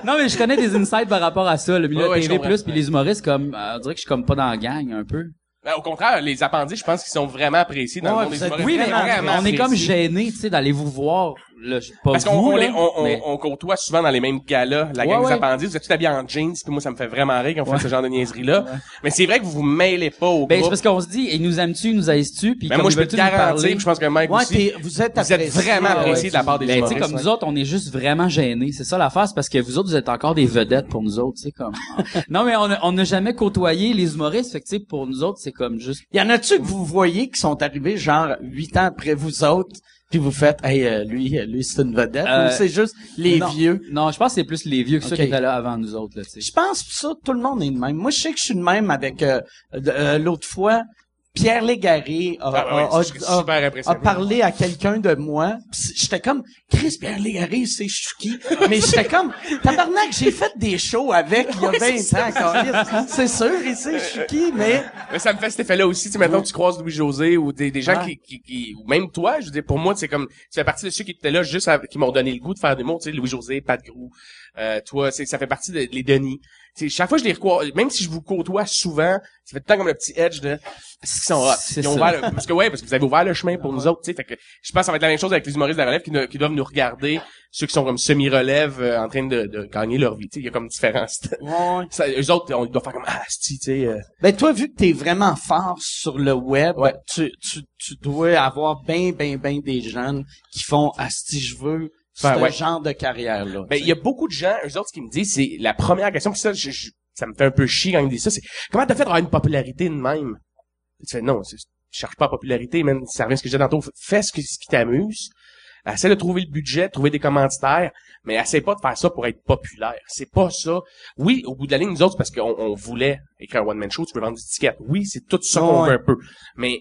Non, mais je connais des insights par rapport à ça, le milieu Ouais, de la TV+, comprends. puis les humoristes, comme, euh, on dirait que je suis comme pas dans la gang, un peu. Ben, au contraire, les appendices, je pense qu'ils sont vraiment appréciés dans Ouais, le monde des humoristes. Oui, mais Vraiment on, on est comme gênés, tu sais, d'aller vous voir, là, pas Parce qu'on vous, on, là, les- on, on, mais- on côtoie souvent dans les mêmes galas, la gang Ouais, des ouais. appendices. Vous êtes tous habillés en jeans, puis moi, ça me fait vraiment rire quand on fait ce genre de niaiserie-là. Mais c'est vrai que vous vous mêlez pas au Ben, c'est parce qu'on se dit, ils nous aiment-tu, ils nous haïssent-tu, puis Ben, comme moi, je peux te garantir, je pense que Mike Ouais, aussi. vous êtes Vous êtes appréciés, vraiment ouais, appréciés de la part des Ben, tu sais, humoristes. comme nous autres, on est juste vraiment gênés. C'est ça l'affaire, c'est parce que vous autres, vous êtes encore des vedettes pour nous autres, tu sais, comme. non, mais on n'a jamais côtoyé les humoristes, fait que, tu sais, pour nous autres, c'est comme juste. Y en a-tu que vous voyez qui sont arrivés genre huit ans après vous autres, puis vous faites, hey, euh, lui, euh, lui c'est une vedette, Euh, ou c'est juste les non, vieux? Non, je pense que c'est plus les vieux que ceux qui étaient là avant nous autres, là, tu sais. Je pense que ça, tout le monde est de même. Moi, je sais que je suis de même avec euh, euh, l'autre fois. Pierre Légaré a, Ah, a- a- c'est a- parlé à quelqu'un de moi. J'étais comme Chris Pierre Légaré, c'est je suis qui? Mais j'étais comme tabarnak, j'ai fait des shows avec il y a 20 ans. C'est sûr, il sait je suis qui, mais Mais ça me fait cet effet-là aussi. Tu sais, maintenant, tu croises Louis-José ou des, des gens qui, qui, qui, ou même toi, je veux dire, pour moi, c'est comme, tu fais partie de ceux qui étaient là juste à- qui m'ont donné le goût de faire des mots, tu sais, Louis-José, Pat Grou, euh, toi, c'est, ça fait partie de, les Denis. Chaque fois que je les recroise, même si je vous côtoie souvent, ça fait tout le temps comme le petit edge de, parce qu'ils sont hot. Ils ont ouvert le- parce que ouais, parce que vous avez ouvert le chemin pour nous autres, tu sais, fait que je pense que ça va être la même chose avec les humoristes de la relève qui, ne- qui doivent nous regarder, ceux qui sont comme semi-relève, euh, en train de, de gagner leur vie, tu sais, il y a comme différents, ouais. ça, eux autres, on doit faire comme, ah, tu sais, euh, Ben toi, vu que t'es vraiment fort sur le web, Ouais. tu, tu, tu dois avoir ben, ben, ben des jeunes qui font « si je veux Ben, ce ouais. genre de carrière-là. Ben, il y a beaucoup de gens, eux autres, qui me disent, c'est la première question, puis ça, je- je- ça me fait un peu chier quand ils me disent ça, c'est comment t'as fait pour avoir une popularité de même? Tu fais, non, je cherche pas la popularité, même, ça revient à ce que j'ai tantôt, fais ce, que- ce qui t'amuse, essaie de trouver le budget, trouver des commanditaires, mais essaie pas de faire ça pour être populaire. C'est pas ça. Oui, au bout de la ligne, nous autres, c'est parce qu'on on voulait écrire un one-man show, tu peux vendre des tickets. Oui, c'est tout ça qu'on Ouais. veut un peu. Mais,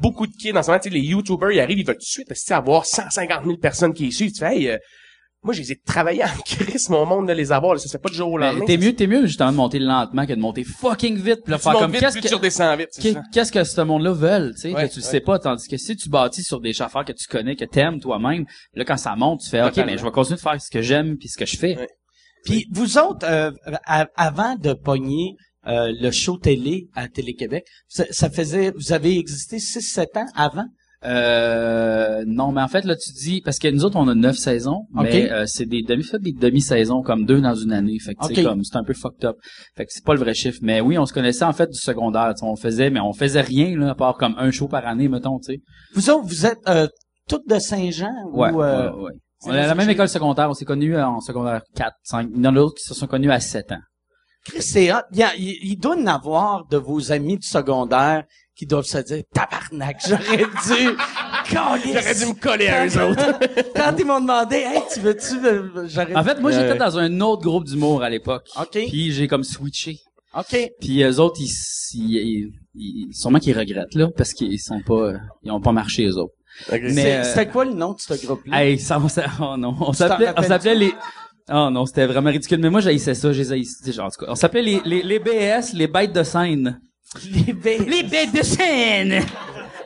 beaucoup de kids, en ce moment, tu sais, les YouTubers, ils arrivent, ils veulent tout de suite, tu sais, avoir 150 000 personnes qui les suivent. Tu fais, hey, euh, moi, je les ai travaillé en crise, mon monde de les avoir. là. Ça se fait pas de jour au Ben, lendemain. t'es mieux, t'es mieux justement de monter lentement que de monter fucking vite, puis là, faire comme qu'est-ce que qu'est-ce que ce monde-là veulent, tu sais, Ouais, que tu ouais. sais pas, tandis que si tu bâtis sur des affaires que tu connais, que t'aimes toi-même, là quand ça monte, tu fais ok, mais je vais continuer de faire ce que j'aime puis ce que je fais. Ouais. Puis vous autres, euh, avant de pogner euh, le show télé à Télé-Québec, ça, ça faisait, vous avez existé 6-7 ans avant? Euh, non, mais en fait là tu dis parce que nous autres on a neuf saisons, mais euh, c'est des demi fait des demi-saisons comme deux dans une année, fait que comme c'est un peu fucked up. Fait que c'est pas le vrai chiffre, mais oui on se connaissait en fait du secondaire, on faisait mais on faisait rien là à part comme un show par année mettons, tu sais. Vous autres, vous êtes euh, toutes de Saint-Jean? Ouais, ou, euh, ouais, ouais. c'est On est à la même école secondaire, on s'est connus en secondaire 4, 5. Il y en a d'autres qui se sont connus à 7 ans. Chris, c'est hot. Il, y a- il, il doit y en avoir de vos amis du secondaire qui doivent se dire, tabarnak, j'aurais dû. J'aurais dû me coller à eux autres. Quand ils m'ont demandé, hey, tu veux-tu, j'aurais En fait, moi, j'étais dans un autre groupe d'humour à l'époque. OK. Puis j'ai comme switché. OK. Puis eux autres, ils, ils, ils- ils- sûrement qu'ils regrettent, là, parce qu'ils sont pas, ils ont pas marché, eux autres. Mais, C'est- euh, C'était quoi le nom de ce groupe-là? Hey, ça, on, oh non, on s'appelait, on s'appelait les, oh non, c'était vraiment ridicule. Mais moi, j'haïssais ça, j'ai haïssé, genre, en tout cas. On s'appelait les, les, les BS, les bêtes de scène. Les B. Les bêtes de scène!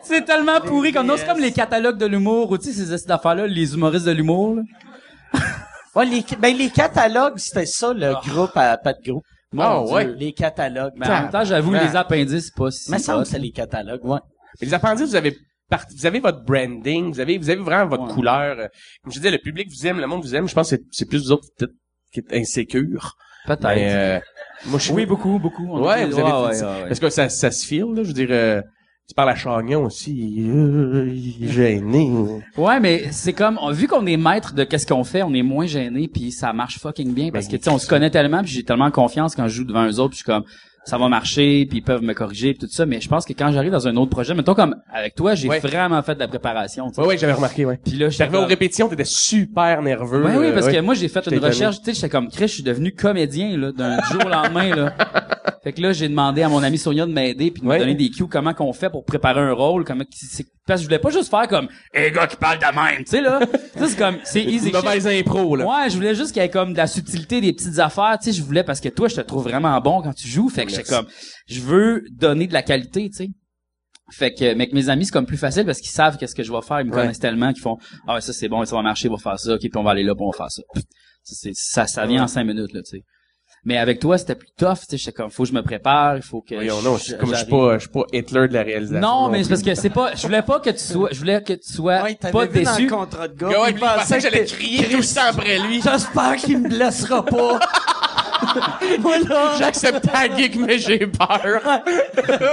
C'est tellement pourri comme, non, c'est comme les catalogues de l'humour, ou tu sais, ces espèces d'affaires-là, les humoristes de l'humour, là. Ouais, les, ben, les catalogues, c'était ça, le groupe à pas de groupe. Mon Ah, Dieu. ouais. Les catalogues. Mais en même temps, j'avoue, Ben, les appendices, c'est pas si. Mais ça, c'est les catalogues, ouais. Mais les appendices, vous avez vous avez votre branding, vous avez, vous avez vraiment votre Ouais. couleur. euh, Comme je disais, le public vous aime, le monde vous aime. Je pense que c'est- plus vous autres peut-être qui êtes insécures. Peut-être. Mais, euh, moi, je suis Oui, beaucoup, beaucoup. On Ouais, a- vous avez ouais, fait- ouais, ouais. Parce que ça, ça se file, là. Je veux dire, euh, tu parles à Chagnon aussi. Euh, il est gêné. Ouais, mais c'est comme, vu qu'on est maître de qu'est-ce qu'on fait, on est moins gêné, puis ça marche fucking bien, parce Ben, que, tu sais, on se connaît tellement, puis j'ai tellement confiance quand je joue devant eux autres, puis je suis comme, ça va marcher, puis ils peuvent me corriger, puis tout ça, mais je pense que quand j'arrive dans un autre projet, mettons comme avec toi, j'ai Ouais. vraiment fait de la préparation. Ouais, ouais, j'avais remarqué, ouais. Puis là, j'étais J'arrivais aux répétitions, t'étais super nerveux. Ouais, oui, euh, parce ouais. que moi, j'ai fait une recherche, tu sais, j'étais comme, Chris, je suis devenu comédien, là, d'un jour au lendemain, là. Fait que là, j'ai demandé à mon ami Sonia de m'aider puis de me donner des cues, comment qu'on fait pour préparer un rôle, comment, parce que je voulais pas juste faire comme, hey, gars qui parle de même, tu sais, là. c'est comme, c'est easy mauvaise impro, là. Ouais, je voulais juste qu'il y ait comme de la subtilité, des petites affaires, tu sais, je voulais parce que toi, je te trouve vraiment bon quand tu joues, fait que j'étais comme, je veux donner de la qualité, tu sais. Fait que, mais avec mes amis, c'est comme plus facile parce qu'ils savent qu'est-ce que je vais faire, ils me Ouais. connaissent tellement qu'ils font, ah ouais, ça c'est bon, ça va marcher, on va faire ça, ok, puis on va aller là, puis on va faire ça. Ça, ça vient en cinq minutes, là, tu sais. Mais avec toi, c'était plus tough, tu sais, j'étais comme, faut que je me prépare, il faut que Voyons, je- non, je, comme je suis pas, je suis pas Hitler de la réalisation. Non, mais c'est parce que c'est pas, je voulais pas que tu sois, je voulais que tu sois Ouais, t'avais pas vu dans déçu. le contrat de gars. Ouais, il pensait que j'allais crier tout le temps après lui. J'espère qu'il me blessera pas. Moi, là, J'accepte ta gig, mais j'ai peur.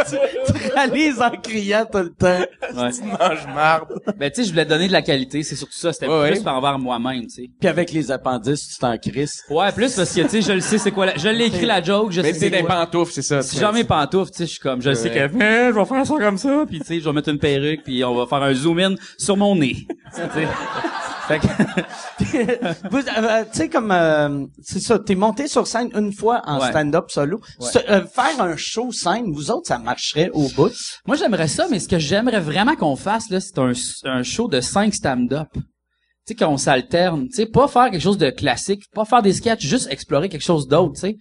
tu réalises en criant tout le temps. Ouais. Tu manges marde. Ben, tu sais, je voulais donner de la qualité, c'est surtout ça. C'était Ouais, plus ouais. par envers moi-même, tu sais. Puis avec les appendices, tu t'en crisses. Ouais, plus parce que, tu sais, je le sais, c'est quoi la... Je l'ai écrit la joke, je Mais sais c'est c'est des quoi. pantoufles, c'est ça. Si j'ai mes pantoufles, tu sais, je suis comme, je le sais que, Eh, je vais faire ça comme ça, puis tu sais, je vais mettre une perruque, puis on va faire un zoom in sur mon nez. Tu sais. Fait que, Vous, euh, tu sais, comme, euh, c'est ça, t'es monté sur scène une fois en Ouais. stand-up solo. Ouais. Euh, faire un show scène, vous autres, ça marcherait au bout? moi, j'aimerais ça, mais ce que j'aimerais vraiment qu'on fasse, là, c'est un, un show de 5 stand-up. Tu sais, qu'on s'alterne. Tu sais, pas faire quelque chose de classique, pas faire des sketchs, juste explorer quelque chose d'autre, tu sais.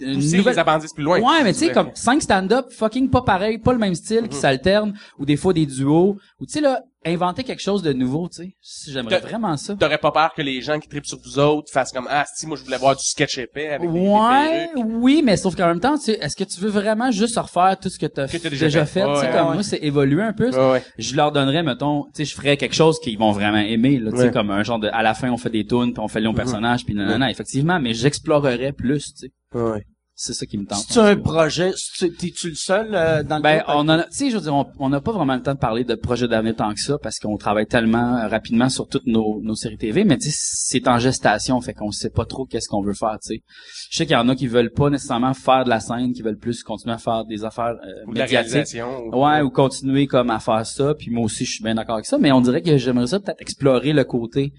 Une nouvelle- les appendices plus loin. Ouais, mais tu sais, comme cinq stand-up, fucking pas pareil, pas le même style, qui s'alternent, ou des fois des duos, ou tu sais, là, inventer quelque chose de nouveau, tu sais. J'aimerais vraiment ça. T'aurais pas peur que les gens qui tripent sur vous autres fassent comme, ah, si, moi, je voulais voir du sketch épais avec des, Ouais, oui, mais sauf qu'en même temps, tu sais, est-ce que tu veux vraiment juste refaire tout ce que t'as déjà, déjà fait, tu sais, Ouais, comme ouais. moi, c'est évoluer un peu. Ouais, ouais. Je leur donnerais, mettons, tu sais, je ferais quelque chose qu'ils vont vraiment aimer, là, tu sais, comme un genre de, à la fin, on fait des tunes, puis on fait le long personnage, puis nanana, effectivement, mais j'explorerais plus, tu sais. Ouais. C'est ça qui me tente. C'est un projet, t'es-tu le seul euh, dans le Ben, groupe? on en a, tu sais, je veux dire, on- on n'a pas vraiment le temps de parler de projet d'avenir tant que ça parce qu'on travaille tellement euh, rapidement sur toutes nos, nos séries TV, mais tu sais, c'est en gestation, fait qu'on sait pas trop qu'est-ce qu'on veut faire, tu sais. Je sais qu'il y en a qui veulent pas nécessairement faire de la scène, qui veulent plus continuer à faire des affaires euh, Ou de la médiatiques. réalisation. ou- Ouais, ou continuer comme à faire ça, puis moi aussi je suis bien d'accord avec ça, mais on dirait que j'aimerais ça peut-être explorer le côté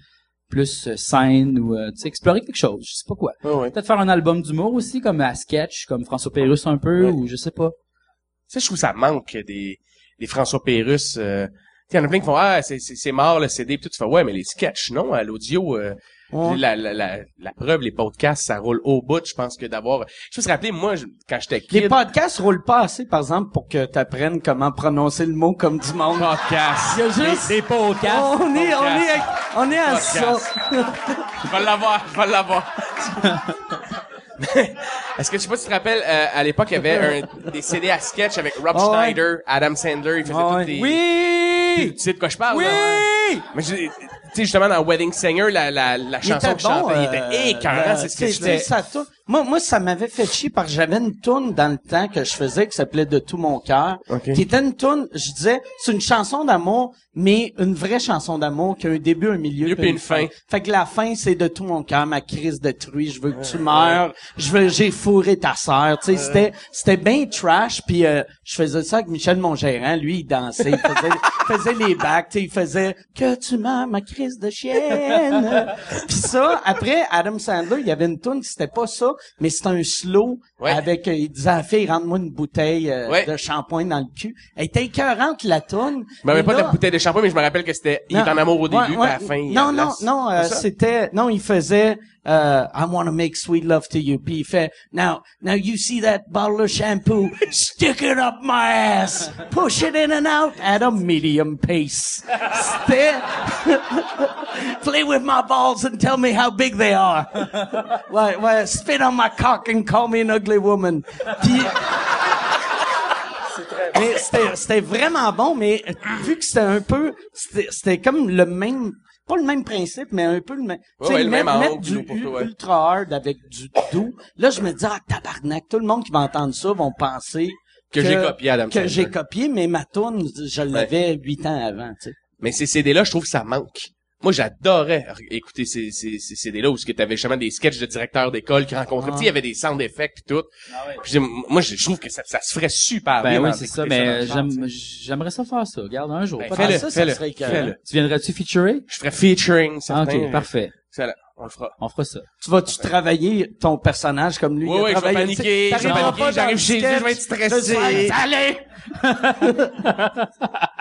plus euh, scène ou euh, tu sais explorer quelque chose, je sais pas quoi. Ouais, ouais. Peut-être faire un album d'humour aussi comme à sketch, comme François Pérusse un peu Ouais. ou je sais pas. Tu sais, je trouve que ça manque des, des François Pérusse. Euh, il y en a plein qui font, ah, c'est, mort le CD, pis tout. Tu fais, ouais, mais les sketchs, non, à l'audio, euh, Ouais. la, la, la, la preuve, les podcasts, ça roule au bout. Je pense que d'avoir... Je me suis rappelé, moi, je- quand j'étais Les podcasts roulent pas assez, par exemple, pour que t'apprennes comment prononcer le mot comme du monde. podcasts. Il y a juste... Des podcasts. On est, on est, on est à ça. Podcast. Je vais l'avoir, je vais l'avoir. Est-ce que je sais pas si tu te rappelles, euh, à l'époque, il y avait un, des CD à sketch avec Rob. Schneider, Adam Sandler, il faisait ouais. des... Oui! Tu sais de quoi je parle? Oui! là? Mais je- tu sais, justement, dans Wedding Singer, la, la, la chanson était qu'il chantait, il était écœurant, euh, c'est ce que tu sais, j'étais... Moi, moi, ça m'avait fait chier parce que j'avais une tourne dans le temps que je faisais qui s'appelait De tout mon cœur. Ok. Qui était une tourne, je disais, c'est une chanson d'amour, mais une vraie chanson d'amour qui a un début, un milieu, puis une une fin. fin. Fait que la fin, c'est de tout mon cœur, ma crise de truie, je veux que tu meurs, je veux, j'ai fourré ta sœur, tu sais, c'était, c'était bien trash, puis euh, je faisais ça avec Michel, mon gérant, lui, il dansait, il faisait, il faisait les bacs, tu sais, il faisait que tu meurs, ma crise de chienne. puis ça, après, Adam Sandler, il y avait une tune qui c'était pas ça, mais c'était un slow Ouais. avec, euh, il disait à la fille, rentre-moi une bouteille euh, Ouais. de shampoing dans le cul. Elle était écœurante, la tune. Je me rappelle pas de la bouteille de shampoing, mais je me rappelle que c'était... Il est en amour au début, puis à la fin, Non, non, non, euh, c'était, non, il faisait, euh, I wanna make sweet love to you. Puis Fair. now, now you see that bottle of shampoo, stick it up my ass, push it in and out at a medium pace. C'était, play with my balls and tell me how big they are. ouais, ouais, spit on my cock and call me an ugly woman. Mais c'était, c'était vraiment bon, mais vu que c'était un peu, c'était, c'était comme le même, pas le même principe, mais un peu le même. Ouais, tu sais, ouais, même mettre du toi, ouais. ultra hard avec du doux. Là, je me dis, ah, tabarnak, tout le monde qui va entendre ça vont penser Que j'ai copié Adam que j'ai copié, mais ma tune, je l'avais huit ans avant, tu sais. Mais ces CD-là, je trouve que ça manque. Moi, j'adorais écouter ces, ces, ces CD-là où ce que t'avais justement des sketchs de directeurs d'école qui rencontraient. Ah. Tu sais, il y avait des sound effects pis tout. Puis j'ai- moi, je je trouve que ça, ça se ferait super bien. Ben oui, dans- c'est ça, mais tu j'aimerais ça faire ça. Regarde, un jour. Ben, fais-le, tant. ça, ça fais-le. Tu viendrais-tu featurer? Je ferais featuring, Ah, ok, parfait. Excellent. On le fera. On fera ça. Tu vas-tu travailler ton personnage comme lui? Oui, il oui, je vais paniquer, tu t'arriveras pas j'arrive chez lui, je vais être stressé. Allez!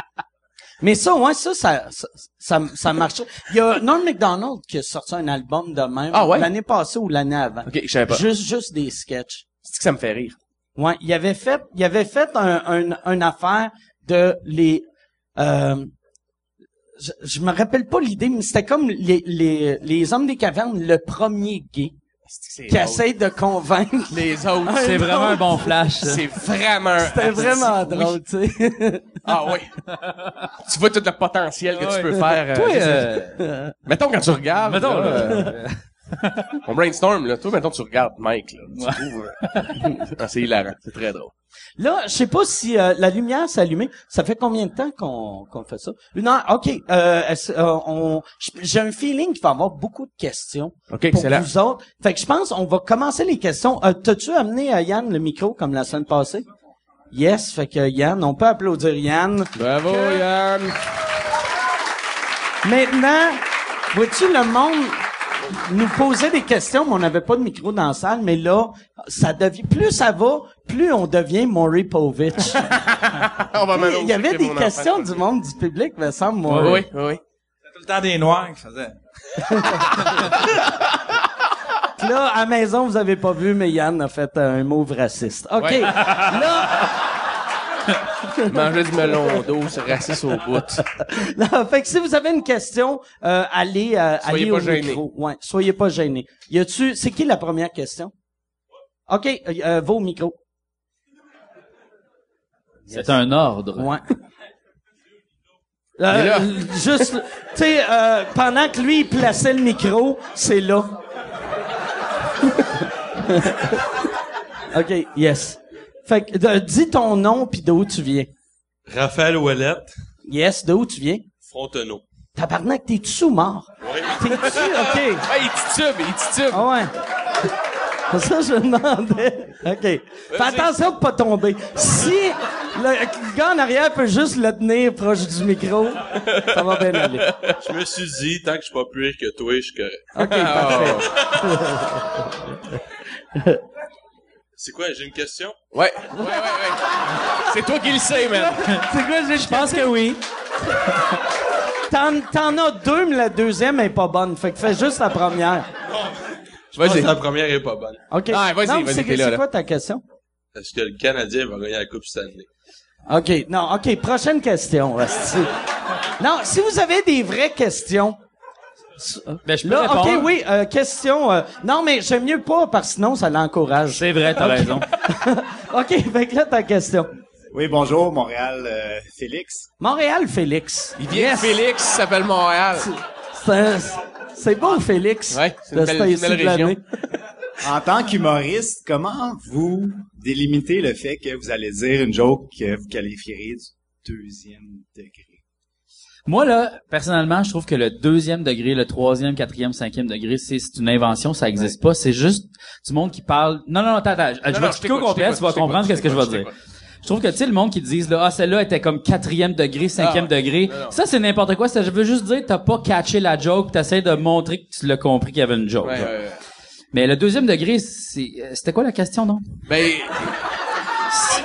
Mais ça, ouais, ça, ça, ça, ça, ça marche. Il y a Norm MacDonald qui a sorti un album de même. Ah ouais? L'année passée ou l'année avant. Ok, je savais pas. Juste, juste des sketchs. C'est que ça me fait rire. Ouais, il avait fait, il avait fait un, un, une affaire de les, euh, je, je me rappelle pas l'idée, mais c'était comme les, les, les hommes des cavernes, le premier gay qui essaye de convaincre. Les autres, C'est vraiment un bon flash, ça. c'est vraiment... C'était vraiment Oui. drôle, tu sais. Ah oui. tu vois tout le potentiel que tu peux faire. euh, Toi, euh, Mettons quand tu regardes. mettons, là, là, euh, On brainstorm, là. Toi, maintenant, tu regardes Mike, là. Tu trouves, euh, ah, c'est hilarant. C'est très drôle. Là, je sais pas si euh, la lumière s'est allumée. Ça fait combien de temps qu'on qu'on fait ça? Une heure. OK. Euh, euh, on, j'ai un feeling qu'il va y avoir beaucoup de questions OK, pour excellent. vous autres. Fait que je pense on va commencer les questions. Euh, T'as-tu amené à Yann le micro comme la semaine passée? Yes. Fait que Yann, on peut applaudir Yann. Bravo, Yann. Maintenant, vois-tu le monde nous posait des questions, mais on n'avait pas de micro dans la salle, mais là, ça devient, plus ça va, plus on devient Maury Povich. On va Il y avait des questions du monde du public, me semble, moi. Oui, oui, tout le temps des noirs qui faisaient. Là, à la maison, vous avez pas vu, mais Yann a fait un move raciste. OK. Ouais. Là, Manger du melon d'eau, c'est raciste au bout. là, fait que si vous avez une question, euh, allez, euh, Soyez allez pas au gênés. micro. Ouais, soyez pas gênés. Y a-tu, c'est qui la première question? OK, euh, euh, va au micro. C'est un ordre. Ouais. Euh, juste, tu sais, euh, pendant que lui, il plaçait le micro, c'est là. OK, yes. Fait que, de- dis ton nom puis d'où tu viens. Raphaël Ouellette, Yes, d'où tu viens? Fronteneau. Tabarnak, t'es-tu sous-mort? Oui. T'es-tu, OK. Ah, il titube, il titube. Ah ouais. Ça, je demandais. OK. Fais attention de pas tomber. Si le gars en arrière peut juste le tenir proche du micro, ça va bien aller. Je me suis dit, tant que je suis pas plus rire que toi, je suis correct. OK, parfait. C'est quoi, j'ai une question? Ouais, ouais, ouais, ouais. C'est toi qui le sais, man. C'est quoi, je pense que oui. T'en, t'en as deux, mais la deuxième est pas bonne. Fait que fais juste la première. Je pense que la première est pas bonne. OK. Ah, vas-y, Non, vas-y, c'est, t'es là, c'est là. quoi ta question? Est-ce que le Canadien va gagner la Coupe Stanley? OK. Non, OK. Prochaine question. esti. Non, si vous avez des vraies questions. Ben, je peux Là, répondre. OK, oui, euh, question. euh, non, mais j'aime mieux pas parce que sinon, ça l'encourage. C'est vrai, t'as raison. OK, fait que là, ta question. Oui, bonjour, Montréal, euh, Félix. Montréal, Félix. Il vient de Félix, il s'appelle Montréal. C'est, un- c'est beau, Félix. Ouais, c'est une de belle- ce une temps-ci belle de l'année. région. En tant qu'humoriste, comment vous délimitez le fait que vous allez dire une joke que vous qualifierez du deuxième degré? Moi, là, personnellement, je trouve que le deuxième degré, le troisième, quatrième, cinquième degré, c'est une invention, ça existe pas. C'est juste du monde qui parle... Non, non, attends, attends. Je Non, vais expliquer au complet, tu vas comprendre qu'est-ce que je vais dire. Je trouve que, tu sais, le monde qui disent, là, ah, celle-là était comme quatrième degré, cinquième Ah, degré. Ça, c'est n'importe quoi. Ça, je veux juste dire, t'as pas catché la joke, t'essaies de montrer que tu l'as compris qu'il y avait une joke. Mais le deuxième degré, c'est, euh, c'était quoi la question, non? Ben,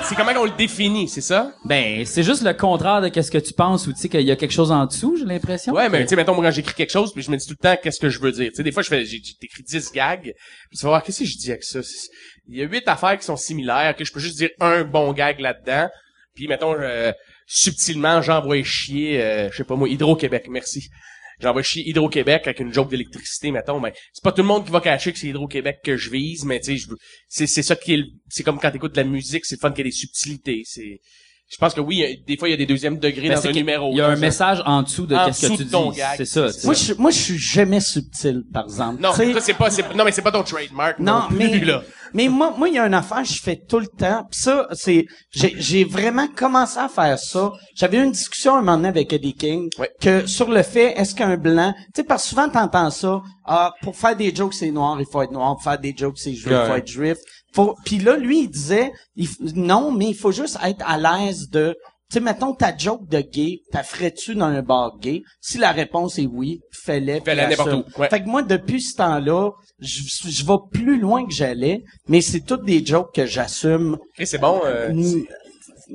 c'est comment qu'on le définit, c'est ça? Ben, c'est juste le contraire de qu'est-ce que tu penses ou tu sais qu'il y a quelque chose en dessous, j'ai l'impression. Ouais, mais tu sais, mettons, moi, quand j'écris quelque chose, puis je me dis tout le temps qu'est-ce que je veux dire? Tu sais, des fois, je fais, écrit 10 gags, puis tu vas voir, qu'est-ce que je dis avec ça? Il y a huit affaires qui sont similaires, que je peux juste dire un bon gag là-dedans, puis mettons, euh, subtilement, j'envoie chier, euh, je sais pas moi, Hydro-Québec, merci. J'envoie chier Hydro-Québec avec une joke d'électricité, mettons, mais c'est pas tout le monde qui va cacher que c'est Hydro-Québec que je vise, mais tu sais, je veux- c'est, c'est ça qui est, le- c'est comme quand t'écoutes de la musique, c'est le fun qu'il y ait des subtilités, c'est, je pense que oui, a- des fois, il y a des deuxièmes degrés Ben, dans un numéro. Il y a un Ça- message en dessous de En qu'est-ce que tu de ton dis. gag, C'est ça. Moi, je, moi, je suis jamais subtil, par exemple. Non, c'est pas, c'est, non mais c'est pas ton trademark. Non, Non, plus, mais là. Mais moi moi il y a une affaire que je fais tout le temps. Pis ça c'est j'ai j'ai vraiment commencé à faire ça. J'avais eu une discussion un moment donné avec Eddie King Ouais. que sur le fait est-ce qu'un blanc, tu sais parce que souvent t'entends ça, ah pour faire des jokes c'est noir, il faut être noir, pour faire des jokes c'est juif, il faut être juif. Faut puis là lui il disait il non, mais il faut juste être à l'aise de sais, mettons ta joke de gay, t'as ferais-tu dans un bar gay? Si la réponse est oui, fais-le. Fais-la puis n'importe où, ouais. Fait que moi, depuis ce temps-là, je, je vais plus loin que j'allais, mais c'est toutes des jokes que j'assume Ok, c'est bon. euh, mi-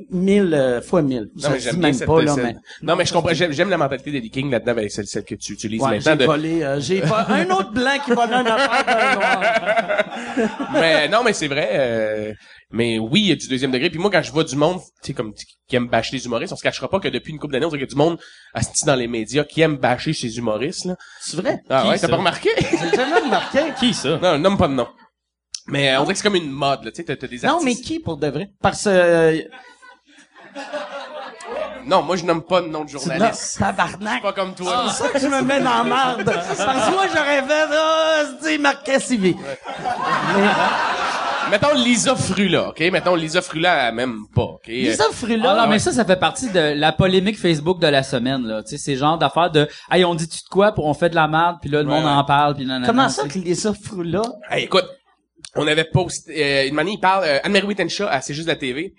mille euh, fois mille. non, mais j'aime même cette, pas, là, mais... Non, mais je comprends, j'aime, j'aime la mentalité d'Eddie King là-dedans, ben, celle, celle que tu utilises Ouais, maintenant. j'ai de- volé, euh, j'ai volé un autre blanc qui volait un affaire d'un noir. mais non, mais c'est vrai. euh, mais oui, il y a du deuxième degré. Puis moi, quand je vois du monde, tu sais, comme qui aime bâcher les humoristes, on se cachera pas que depuis une couple d'années, on dirait qu'il y a du monde assis dans les médias qui aime bâcher ces humoristes. Là. C'est vrai? Ah Qui, ouais, t'as pas remarqué? J'ai jamais remarqué. Qui ça? Non, nomme pas de nom. Mais euh, on dirait que c'est comme une mode, là. Tu sais, t'as, t'as des Non, artistes. mais qui pour de vrai? Parce que... euh, Non, moi, je nomme pas de nom de Non, journaliste. tabarnak. Pas comme C'est toi. ça que je me mets dans la merde. Parce que moi, j'aurais fait, ah, c'est Marc Cassivi. Mettons Lisa Frula, OK? Mettons Lisa Frula, elle m'aime pas, OK? Lisa Frula. Ah non, mais ça, ça fait partie de la polémique Facebook de la semaine, là. Tu sais, c'est genre d'affaires de, hey, on dit-tu de quoi pour on fait de la merde, puis là, le Ouais, monde ouais. en parle, puis nanana. Comment ça que Lisa Frula? Hey, écoute, on avait posté, euh, une manière, il parle, euh, Anne-Marie Wittenshaw, C'est juste la TV.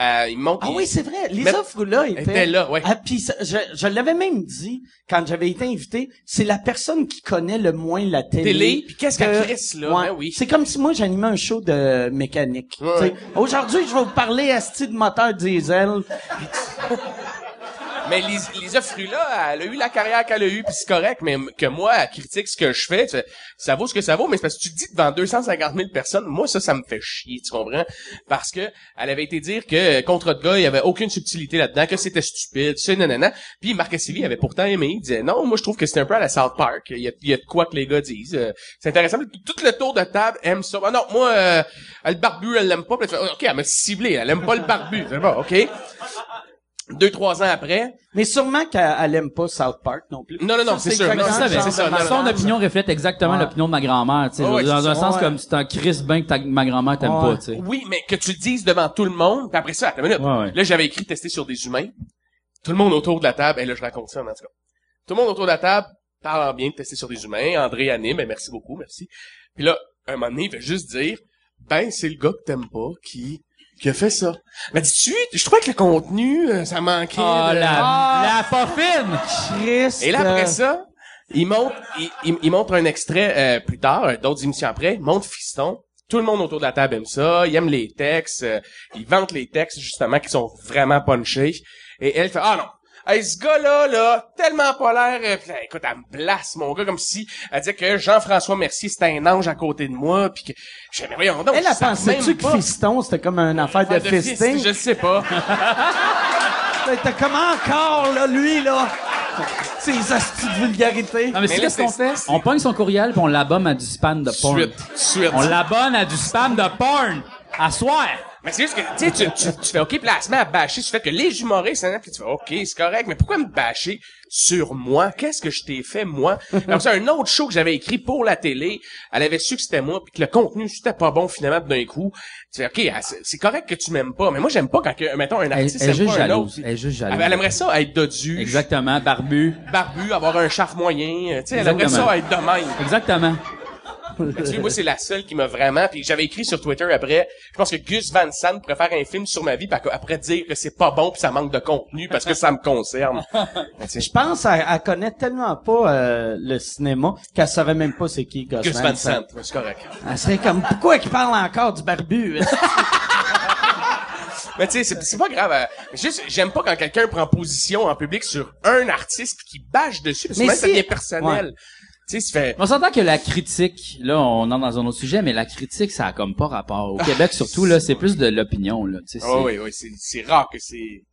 Euh, Ah oui, c'est vrai. Lisa Mais- Frula était, était là, ouais. Ah, puis ça- je, je l'avais même dit quand j'avais été invité, c'est la personne qui connaît le moins la télé. Télé, puis qu'est-ce qu'elle que- crisse, là? Ouais. Ben oui. C'est comme si moi j'animais un show de mécanique. Ouais. Aujourd'hui, je vais vous parler asti de moteur diesel. Mais Lis- Lisa Frula, elle a eu la carrière qu'elle a eue, puis c'est correct, mais que moi, elle critique ce que je fais, tu ça vaut ce que ça vaut, mais c'est parce que tu dis devant 250 000 personnes, moi, ça, ça me fait chier, tu comprends? Parce que elle avait été dire que contre de gars, il y avait aucune subtilité là-dedans, que c'était stupide, c'est nanana. Puis Marc Cassivi avait pourtant aimé, il disait, non, moi, je trouve que c'est un peu à la South Park, il y a, il y a de quoi que les gars disent. Euh, c'est intéressant, tout le tour de table aime ça. Ah non, moi, euh, le barbu, elle l'aime pas, puis elle fait, ok, elle m'a ciblé, elle aime pas le barbu, c'est bon, ok? Deux, trois ans après, Mais sûrement qu'elle elle aime pas South Park non plus. Non, non, non, c'est sûr. c'est ça, de non, non. Son opinion reflète exactement Ouais. l'opinion de ma grand-mère, tu sais. Ouais, ouais, dans un ça. sens Ouais. comme c'est un Chris bien que ta, ma grand-mère t'aime Ouais. pas, tu sais. Oui, mais que tu le dises devant tout le monde, puis après ça, attends une minute. Ouais, ouais. Là, j'avais écrit tester sur des humains. Tout le monde autour de la table, et là, je raconte ça, en tout cas. Tout le monde autour de la table parle en bien de tester sur des humains. André anime, ben, merci beaucoup, merci. Puis là, un moment donné, il va juste dire, ben, c'est le gars que t'aimes pas qui, qui a fait ça. Mais dis-tu, je trouvais que le contenu, euh, ça manquait. Oh, de- la, Ah. la poffine! Christ. Et là, après ça, il montre, il, il- il montre un extrait euh, plus tard, euh, d'autres émissions après, il montre Fiston. Tout le monde autour de la table aime ça, il aime les textes, euh, il vante les textes justement qui sont vraiment punchés. Et elle fait ah non. Hey, ce gars-là, là, tellement pas l'air... euh, écoute, elle me blasse, mon gars, comme si elle disait que Jean-François Mercier, c'était un ange à côté de moi, puis que... Je mais voyons donc, Elle a pensé-tu même que. Fiston, c'était comme une affaire de fist, fisting? Je sais pas. T'as comment encore, là, lui, là? Ces astis de vulgarité. Non, mais, Mais c'est qu'est-ce qu'on c'est- fait? On pogne son courriel puis on l'abonne à du spam de porn. Suite, suite. On l'abonne à du spam de porn. À soir. Mais c'est juste que, tu sais, tu, tu, tu fais, OK, puis là, elle se met à bâcher sur le fait que les humoristes, hein, puis tu fais, OK, c'est correct, mais pourquoi me bâcher sur moi? Qu'est-ce que je t'ai fait, moi? Alors, c'est un autre show que j'avais écrit pour la télé. Elle avait su que c'était moi, puis que le contenu, c'était pas bon, finalement, d'un coup. Tu fais, OK, c'est correct que tu m'aimes pas, mais moi, j'aime pas quand, que, mettons, un artiste elle aime juste pas un autre. Elle juste jalouse. Elle, elle aimerait ça être dodu, Exactement, barbu. barbu, avoir un char moyen, tu sais, elle aimerait ça être de même. Exactement. Sais, moi, c'est la seule qui m'a vraiment... Puis j'avais écrit sur Twitter après, je pense que Gus Van Sant pourrait faire un film sur ma vie, après dire que c'est pas bon, puis ça manque de contenu, parce que ça me concerne. Je pense qu'elle elle connaît tellement pas euh, le cinéma qu'elle savait même pas c'est qui Gus, Gus Van Van Sant. C'est correct. Elle serait comme, pourquoi qu'il parle encore du barbu? Mais tu sais, c'est, pas grave. euh, juste, j'aime pas quand quelqu'un prend position en public sur un artiste qui bâche dessus, parce que ça devient personnel. Tu sais, ça fait... On s'entend que la critique, là, on entre dans un autre sujet, mais la critique, ça a comme pas rapport. Au Québec, surtout, là, c'est plus de l'opinion, là. Tu sais, Oh, c'est- oui, oui, c'est, c'est rare que c'est...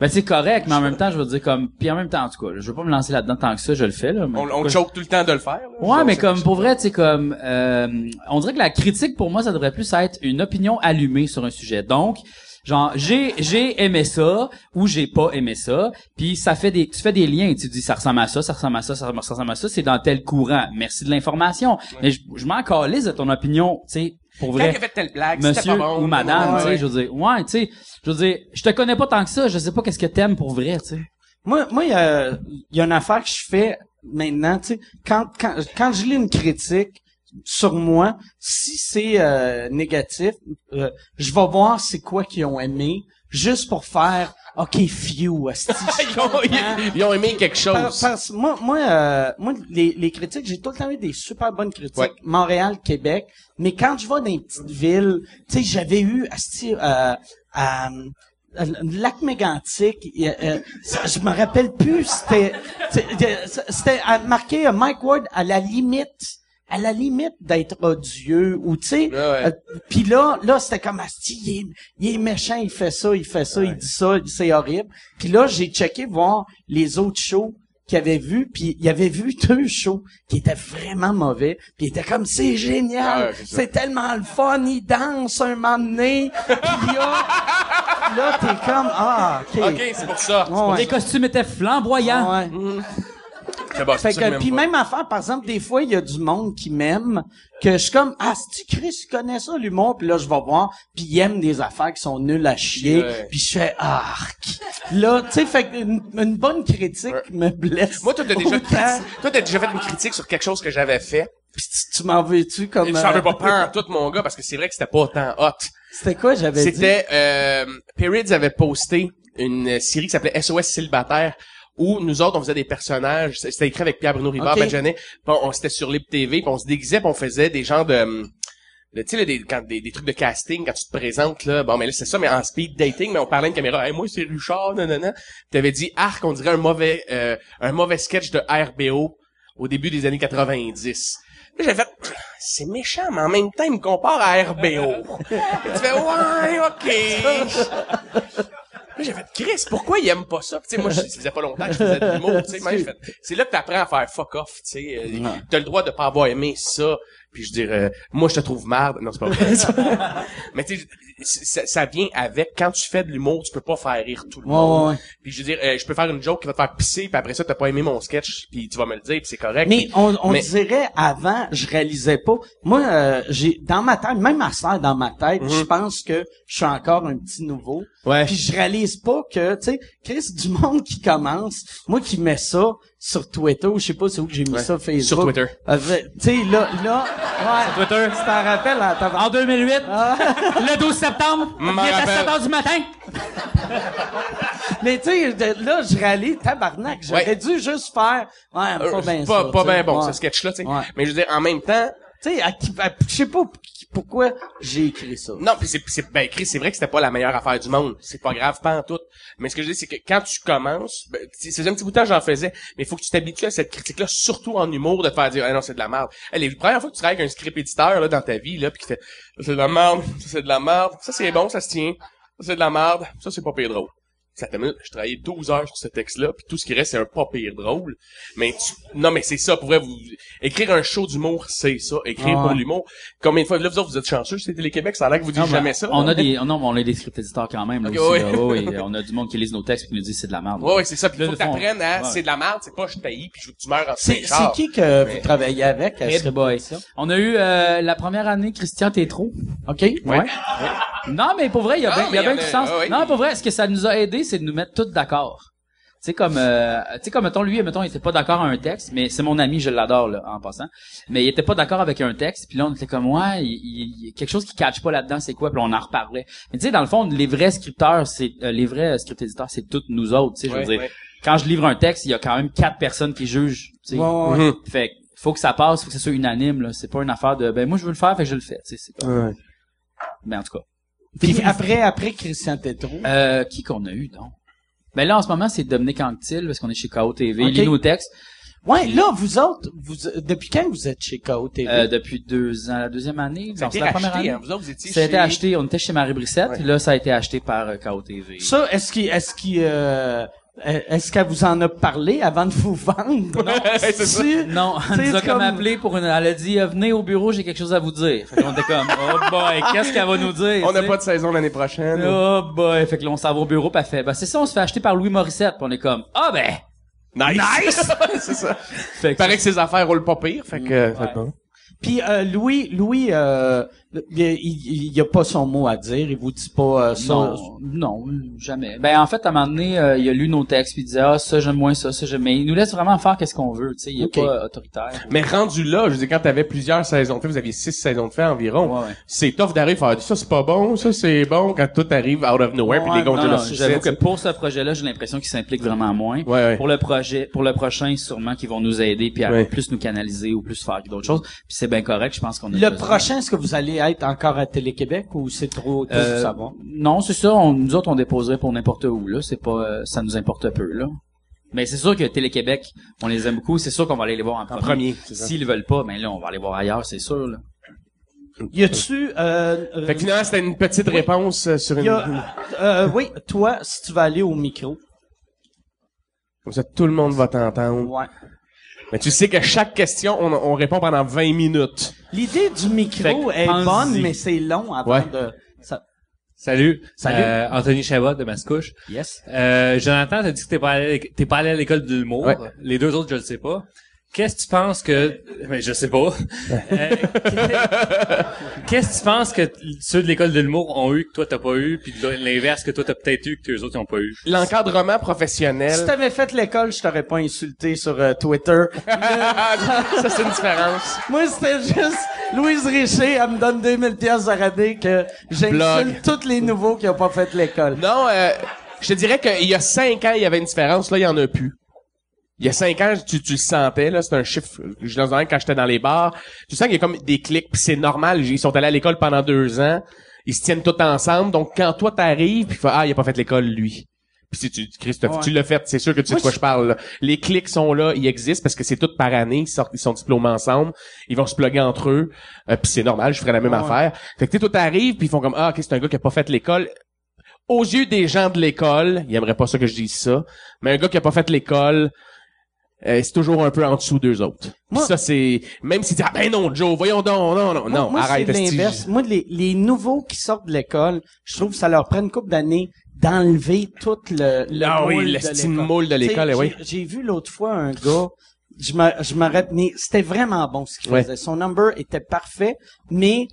Ben, c'est correct, mais en même temps, je veux dire, comme, puis en même temps, en tout cas, je veux pas me lancer là-dedans tant que ça, je le fais, là. mais on, on choke tout le temps de le faire. là. Ouais, mais c'est- comme pour vrai, tu sais comme euh, on dirait que la critique pour moi ça devrait plus être une opinion allumée sur un sujet. Donc genre j'ai j'ai aimé ça ou j'ai pas aimé ça, puis ça fait des tu fais des liens, tu dis ça ressemble à ça, ça ressemble à ça, ça ressemble à ça, c'est dans tel courant. Merci de l'information. Mais je, je m'en calisse de ton opinion, tu sais pour Quand vrai. il a fait telle blague, Monsieur pas bon. ou madame, Ouais, tu sais, ouais. je veux dire, ouais, tu sais, je veux dire, je te connais pas tant que ça, je sais pas qu'est-ce que t'aimes pour vrai, tu sais. moi, moi, il y a, il y a une affaire que je fais maintenant, tu sais, quand, quand, quand je lis une critique sur moi, si c'est euh, négatif, euh, je vais voir c'est quoi qu'ils ont aimé, juste pour faire, OK, few, ils, ont, ils- ils ont aimé quelque chose. parce moi, moi, euh, moi, les, les critiques, j'ai tout le temps eu des super bonnes critiques. Ouais. Montréal, Québec. Mais quand je vais dans les petites villes, tu sais, j'avais eu, asti, euh, euh, lac mégantic, euh, je me rappelle plus, c'était, c'était marqué Mike Ward à la limite, à la limite d'être odieux ou tu sais, ouais. euh, puis là, là c'était comme asti, il est, il est méchant, il fait ça, il fait ça, il dit ça, c'est horrible. Puis là, j'ai checké voir les autres shows. qui avait vu, puis il avait vu deux shows qui étaient vraiment mauvais, puis il était comme c'est génial, Ouais, c'est tellement le fun, il danse un moment donné, puis là, là t'es comme ah ok, OK, c'est pour ça. Les costumes étaient flamboyants. Ouais. C'est bon, c'est Fait que puis même affaire, par exemple, des fois, il y a du monde qui m'aime, que je suis comme, ah, si tu Chris, tu connais ça, l'humour, puis là, je vais voir, puis il aime des affaires qui sont nulles à chier, Ouais. puis je fais, arc. Là, tu sais, fait une, une bonne critique me blesse. Moi, toi, t'as déjà, toi, t'as déjà fait une critique sur quelque chose que j'avais fait. Puis tu, tu m'en veux-tu comme... J'en veux euh, pas peur, tout mon gars, parce que c'est vrai que c'était pas autant hot. C'était quoi, j'avais dit? C'était, euh, Periods avait posté une série qui s'appelait SOS Célibataire, où nous autres, on faisait des personnages, c'était écrit avec Pierre-Bruno Rivard, Ok. Benjamin, puis on, on- c'était sur Lib TV, puis on se déguisait, puis on faisait des genres de... hum, Tu sais, des, quand, des, des trucs de casting, quand tu te présentes, là, bon, mais là, c'est ça, mais en speed dating, mais on parlait à une caméra, hey, moi, c'est Richard, nanana. T'avais dit, arc, on dirait un mauvais, euh, un mauvais sketch de RBO au début des années 90. Là, j'ai fait, c'est méchant, mais en même temps, il me compare à RBO. tu fais, ouais, ok. Là, j'ai fait, Chris, pourquoi il aime pas ça? Tu sais, moi, je, ça faisait pas longtemps que je faisais de l'humour, tu sais. j'ai fait, C'est là que t'apprends à faire fuck off, tu sais. Euh, T'as le droit de pas avoir aimé ça. Puis je dirais, moi, je te trouve marde. Non, c'est pas vrai. Mais tu sais, ça, ça vient avec, quand tu fais de l'humour, tu peux pas faire rire tout le Ouais, monde. ouais, ouais. Puis je veux dire, euh, je peux faire une joke qui va te faire pisser, puis après ça, t'as pas aimé mon sketch, puis tu vas me le dire, puis c'est correct. Mais on, on mais- dirait avant, je réalisais pas. Moi, euh, j'ai dans ma tête, même ma sœur dans ma tête, je pense que je suis encore un petit nouveau. Mhm. Ouais. Puis je réalise pas que, tu sais, Chris, du monde qui commence, moi qui mets ça sur Twitter, ou je sais pas c'est où que j'ai mis Ouais. ça, Facebook. Sur Twitter. Euh, Tu sais, là, là, ouais. Twitter. Tu t'en rappelles, hein, En 2008, le 12 septembre, il est à rappelle. 7 heures du matin. Mais tu sais, là, je réalise, tabarnak, j'aurais Ouais. dû juste faire, ouais, Euh, pas bien pas, ça, pas bien bon, Ouais. ce sketch-là, tu sais. Ouais. Mais je veux dire, en même temps, Tu sais, à qui- à- je sais pas pourquoi j'ai écrit ça? Non, puis c'est c'est ben Chris, c'est vrai que c'était pas la meilleure affaire du monde, c'est pas grave pas en tout. Mais ce que je dis c'est que quand tu commences, ben, c'est un petit bout de temps j'en faisais, mais il faut que tu t'habitues à cette critique là surtout en humour de te faire dire ah non, c'est de la merde. Hey, les premières fois que tu travailles avec un script éditeur là dans ta vie là puis qui c'est de la merde, ça c'est de la merde, ça c'est bon, ça se tient. Ça c'est de la merde, ça c'est pas pire. Ça fait minute, je travaillais 12 heures sur ce texte-là, puis tout ce qui reste, c'est un pas pire drôle. Mais tu... non, mais c'est ça, pour vrai, vous... écrire un show d'humour, c'est ça. Écrire Ah pour l'humour. Combien de fois, là, vous autres, vous êtes chanceux, c'est Télé-Québec, ça a l'air que vous dites Non, jamais ça. On a des, non, mais on a des script éditeurs quand même, là, aussi, ouais. là. Ouais, ouais, on a du monde qui lise nos textes et qui nous dit c'est de la merde. Ouais, ouais, c'est ça. Puis Là, faut que le fond- t'apprennes ouais. c'est de la merde, c'est pas je paye puis je veux que tu meurs en C'est, c'est qui que vous travaillez avec à boy? Édition? On a eu euh, la première année Christian Tétrault. OK? Ouais. Non, mais pour vrai, il y a Non, bien, il y a bien du sens. Non, pour vrai, ce que ça nous a aidé, c'est de nous mettre tous d'accord. Tu sais comme euh, tu sais comme mettons lui mettons il était pas d'accord à un texte mais c'est mon ami je l'adore là en passant mais il était pas d'accord avec un texte puis là on était comme ouais il, il- il y a quelque chose qui catch pas là-dedans c'est quoi puis là, on en reparlait mais tu sais dans le fond les vrais scripteurs c'est euh, les vrais script éditeurs c'est toutes nous autres tu sais je veux Ouais, dire ouais. quand je livre un texte il y a quand même quatre personnes qui jugent tu sais Ouais, ouais, ouais. Mhm. fait que faut que ça passe faut que ça soit unanime là c'est pas une affaire de ben moi je veux le faire fait que je le fais tu sais c'est pas mais en tout cas Puis après, après Christian Tétrault. euh, qui qu'on a eu, donc? Ben là, en ce moment, c'est Dominique Anctil, parce qu'on est chez KO TV. Ok. Il lit nos textes. Ouais, là, vous autres, vous, depuis quand vous êtes chez KO TV? Euh, depuis deux ans, la deuxième année. Ça a Non, été c'est la première année. hein. Vous autres, vous étiez Ça a été chez- acheté, on était chez Marie Brissette, Ouais. là, ça a été acheté par euh, KO TV. Ça, est-ce qu'il, est-ce qu'il, euh, est-ce qu'elle vous en a parlé avant de vous vendre? Non, c'est ça. Non, elle nous a comme appelé pour une, elle a dit, euh, venez au bureau, j'ai quelque chose à vous dire. Fait qu'on était comme, oh boy, qu'est-ce qu'elle va nous dire? On n'a pas de saison l'année prochaine. Oh boy, fait que là, on s'en va au bureau, pis elle fait, ben c'est ça, on se fait acheter par Louis Morissette, pis on est comme, ah ben! Nice! c'est ça. Fait Il paraît que ses affaires roulent pas pire, fait que... fait que bon. Puis euh, Louis, Louis, euh, il, il, il a pas son mot à dire. Il vous dit pas euh, ça. Non, non, jamais. Ben en fait, à un moment donné, euh, il a lu nos textes puis il disait ah ça j'aime moins ça, ça j'aime. Mais il nous laisse vraiment faire qu'est-ce qu'on veut, tu sais. Il est pas autoritaire. Mais rendu là, je veux dire, quand t'avais plusieurs saisons de fait, vous aviez six saisons de fait environ, Ouais, ouais. c'est tough d'arriver à faire ça c'est pas bon, ça c'est bon, quand tout arrive out of nowhere, puis les gars j'avoue que pour ce projet-là, j'ai l'impression qu'il s'implique vraiment moins. Ouais, ouais. Pour le projet, pour le prochain, sûrement qu'ils vont nous aider puis à Ouais. plus nous canaliser ou plus faire d'autres choses. Puis c'est bien correct, je pense qu'on a Le besoin. prochain, est-ce que vous allez être encore à Télé-Québec ou c'est trop tôt Euh, savoir? Non, c'est ça. On, nous autres, on déposerait pour n'importe où. Là, c'est pas, euh, ça nous importe peu là. Mais c'est sûr que Télé-Québec, on les aime beaucoup. C'est sûr qu'on va aller les voir en premier. premier, c'est ça. S'ils veulent pas, ben là, on va aller voir ailleurs, c'est sûr. Là. Y a-tu, euh, Fait que finalement, c'était une petite réponse sur une... a, euh, oui, toi, si tu vas aller au micro. Comme ça, tout le monde va t'entendre. Ouais. Mais tu sais que chaque question, on, on répond pendant 20 minutes. L'idée du micro est bonne, mais c'est long avant Ouais. de... Ça... Salut. Salut. Euh, Anthony Chabot de Mascouche. Yes. Euh, Jonathan, t'as dit que t'es pas allé, t'es pas allé à l'école de l'humour. Ouais. Les deux autres, je le sais pas. Qu'est-ce que tu penses que, mais je sais pas. Euh, Qu'est-ce que tu penses que ceux de l'école de l'humour ont eu que toi t'as pas eu, puis l'inverse que toi t'as peut-être eu que les autres n'ont pas eu? L'encadrement professionnel. Si t'avais fait l'école, je t'aurais pas insulté sur euh, Twitter. ça, c'est une différence. Moi, c'était juste Louise Richer, elle me donne 2000 pièces de rabais que j'insulte tous les nouveaux qui ont pas fait l'école. Non, euh, je te dirais qu'il y a cinq ans, il y avait une différence. Là, il y en a plus. Il y a cinq ans, tu, tu le sentais, là, c'est un chiffre. Je l'ai quand j'étais dans les bars. Tu sens qu'il y a comme des clics, puis c'est normal. Ils sont allés à l'école pendant deux ans. Ils se tiennent tous ensemble. Donc, quand toi t'arrives, puis ah, il a pas fait l'école, lui. Puis si tu, Christophe, Ouais. tu l'as fait, c'est sûr que tu sais de quoi je- parle. là. Les clics sont là, ils existent parce que c'est tout par année, ils sortent, ils sont diplômés ensemble, ils vont se plugger entre eux, euh, puis c'est normal, je ferais la même Ouais. affaire. Fait que tu sais, toi t'arrives, puis ils font comme ah, ok, c'est un gars qui a pas fait l'école. Aux yeux des gens de l'école, ils aimeraient pas ça que je dise ça, mais un gars qui a pas fait l'école, euh, c'est toujours un peu en dessous d'eux autres. Moi- ça c'est même si tu dis ah ben non Joe, voyons donc, non non Moi, non, moi, arrête. l'inverse. Moi, les, les nouveaux qui sortent de l'école, je trouve que ça leur prend une couple d'années d'enlever tout le, le Ah oui, moule le de moule de l'école, eh oui. j'ai- J'ai vu l'autre fois un gars, je me, je me c'était vraiment bon ce qu'il Ouais. faisait. Son number était parfait, mais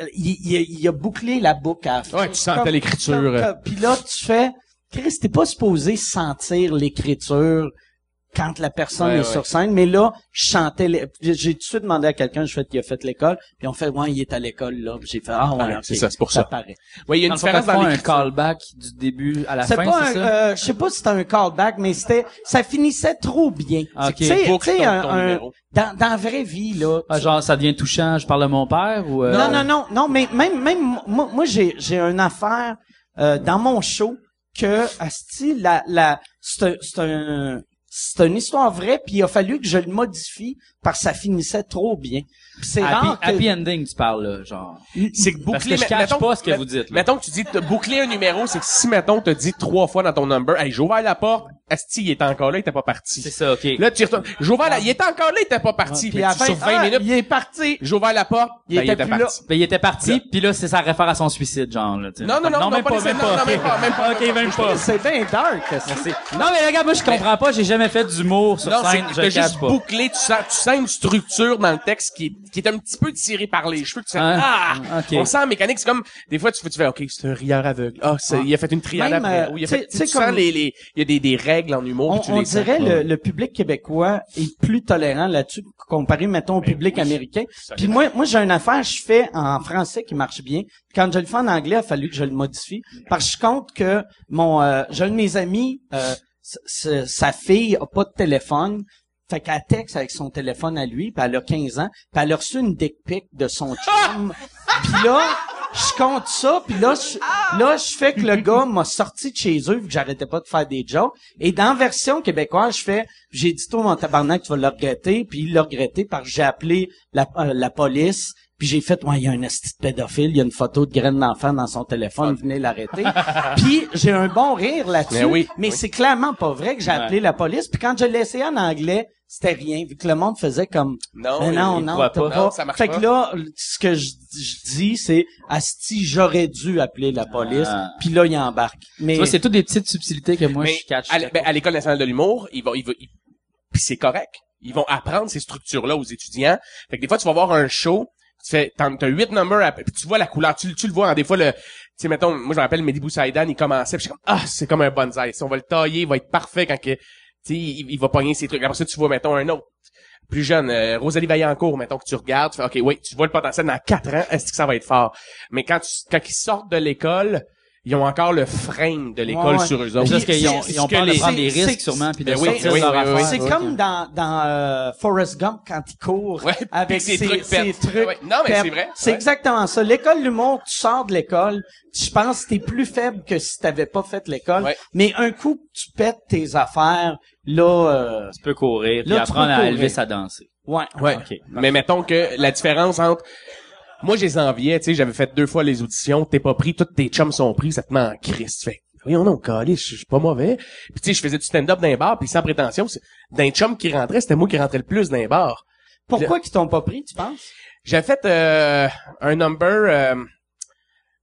euh, il, il, a- il a bouclé la boucle à la. Ouais, tu sentais l'écriture. comme- Puis là, tu fais, Chris, t'es pas supposé sentir l'écriture quand la personne Ouais, est ouais. sur scène, mais là, je chantais, les- j'ai tout de suite demandé à quelqu'un, je fais qu'il a fait l'école, puis on fait, ouais, il est à l'école, là, Puis j'ai fait, ah, ouais, Ouais, ok. c'est ça, c'est pour ça. paraît. Ouais, il y a une différence dans un callback du début à la C'est fin, pas c'est un, ça? euh, je sais pas si c'était un callback, mais c'était, ça finissait trop bien. Ah, ok. Tu sais, un- dans, dans la vraie vie, là. Ah, genre, ça devient touchant, je parle de mon père ou... euh, Non, non, non, non, mais même, même, moi, moi j'ai, j'ai une affaire, euh, dans mon show que, asti, la, la, c'est un, c'est un, c'est une histoire vraie, puis il a fallu que je le modifie parce que ça finissait trop bien. C'est Happy, rare que... happy ending, tu parles, là, genre. C'est que boucler, Parce que je cache mettons- pas ce que vous dites, là. Mettons que tu dis, boucler un numéro, c'est que si, mettons, t'as dit trois fois dans ton number, hey, j'ai ouvert la porte, Asti, il était encore là, il était pas parti. C'est ça, OK. Là, tu y retournes. J'ai ouvert la, il était encore là, il était pas parti. Puis à sur fin, 20 ah, minutes, il est parti. j'ai ouvert la porte, Il ben, était il était plus là. parti. Ben, il était parti, puis là, c'est ça réfère à son suicide, genre, là, tu sais. Non, non, non, non, même pas même non, pas. non, même pas, même pas. OK, même pas. C'est bien dark. Merci. Non, mais regarde, moi, je comprends pas, j'ai jamais fait d'humour sur Non, scène, je juste pas. bouclé, tu sens, tu sens une structure dans le texte qui, est- qui est un petit peu tirée par les cheveux, tu sens, Hein? ah! Ok. On sent la mécanique, c'est comme, des fois, tu fais, tu fais, OK, c'est un rieur aveugle. Ah, c'est- il a fait une triade Même, après. euh, Ou il a tu sens comme- les, il y a des, des règles en humour, On, puis tu on les sens. dirait le, le public québécois est plus tolérant là-dessus comparé, mettons, au public américain. Puis moi, moi j'ai une affaire, je fais en français qui marche bien. Quand je le fais en anglais, il a fallu que je le modifie. Parce que je compte que mon, euh, j'ai un de mes amis, euh, sa fille a pas de téléphone. Fait qu'elle texte avec son téléphone à lui, puis elle a 15 ans, puis elle a reçu une dick pic de son chum. puis là, je compte ça, puis là, je, là, je fais que le gars m'a sorti de chez eux, vu que j'arrêtais pas de faire des jokes. Et dans la version québécoise, je fais, j'ai dit, toi, mon tabarnak, tu vas le regretter, puis il l'a regretté parce que j'ai appelé la, euh, la police, puis j'ai fait, ouais, il y a un esti de pédophile, il y a une photo de graine d'enfant dans son téléphone, venez l'arrêter. puis j'ai un bon rire là-dessus, Mais oui, mais oui. c'est clairement pas vrai que j'ai appelé la police. Puis quand je l'ai essayé en anglais, c'était rien, vu que le monde faisait comme, Non, Mais non, il- non, pas. pas. Non, ça marche fait pas. que là, ce que je, je dis, c'est, Asti, j'aurais dû appeler la police. Ah. Puis là, il embarque. Mais Tu vois, c'est toutes des petites subtilités que moi, Mais je catch. à, ben, à l'école nationale de l'humour, ils vont, ils vont, ils- puis c'est correct. Ils vont apprendre ces structures-là aux étudiants. Fait que des fois, tu vas voir un show, tu fais, t'en- t'as huit numbers, puis tu vois la couleur, tu, tu le vois, hein, des fois, le, tu sais, mettons, moi, je me rappelle, Mehdi il commençait, puis je suis comme, ah, c'est comme un bonsaï. Si on va le tailler, il va être parfait quand que, tu sais, il, il va pogner ses trucs. Après ça, tu vois, mettons, un autre. Plus jeune, euh, Rosalie Vaillancourt, mettons que tu regardes, tu fais, OK, oui, tu vois le potentiel dans quatre ans, est-ce que ça va être fort? Mais quand tu, quand ils sortent de l'école, ils ont encore le frame de l'école Ouais, ouais. sur eux C'est autres. juste qu'ils ont, ils ont peur de les- prendre des risques, sûrement, puis de Ben oui, sortir oui, leur oui, oui, affaire. c'est comme dans, dans euh, Forrest Gump quand il court Ouais, avec puis ses ses, trucs ses trucs. Ouais. Non, mais c'est vrai. C'est Ouais. exactement ça. L'école l'humour, tu sors de l'école, je pense que t'es plus faible que si t'avais pas fait l'école. Ouais. Mais un coup que tu pètes tes affaires, là, euh, Tu peux courir, puis Là, tu apprendre à courir. Elvis à danser. ouais. Ouais. Ok. Mais mettons que la différence entre moi je les enviais, tu sais, j'avais fait deux fois les auditions, t'es pas pris, tous tes chums sont pris, ça te met en crise. Tu fais voyons non, calé, je je suis pas mauvais. Puis tu sais, je faisais du stand-up dans les bars, puis sans prétention, d'un chum qui rentrait, c'était moi qui rentrais le plus dans les bars. Pourquoi qu'ils t'ont pas pris, tu penses? J'ai fait euh, un number euh,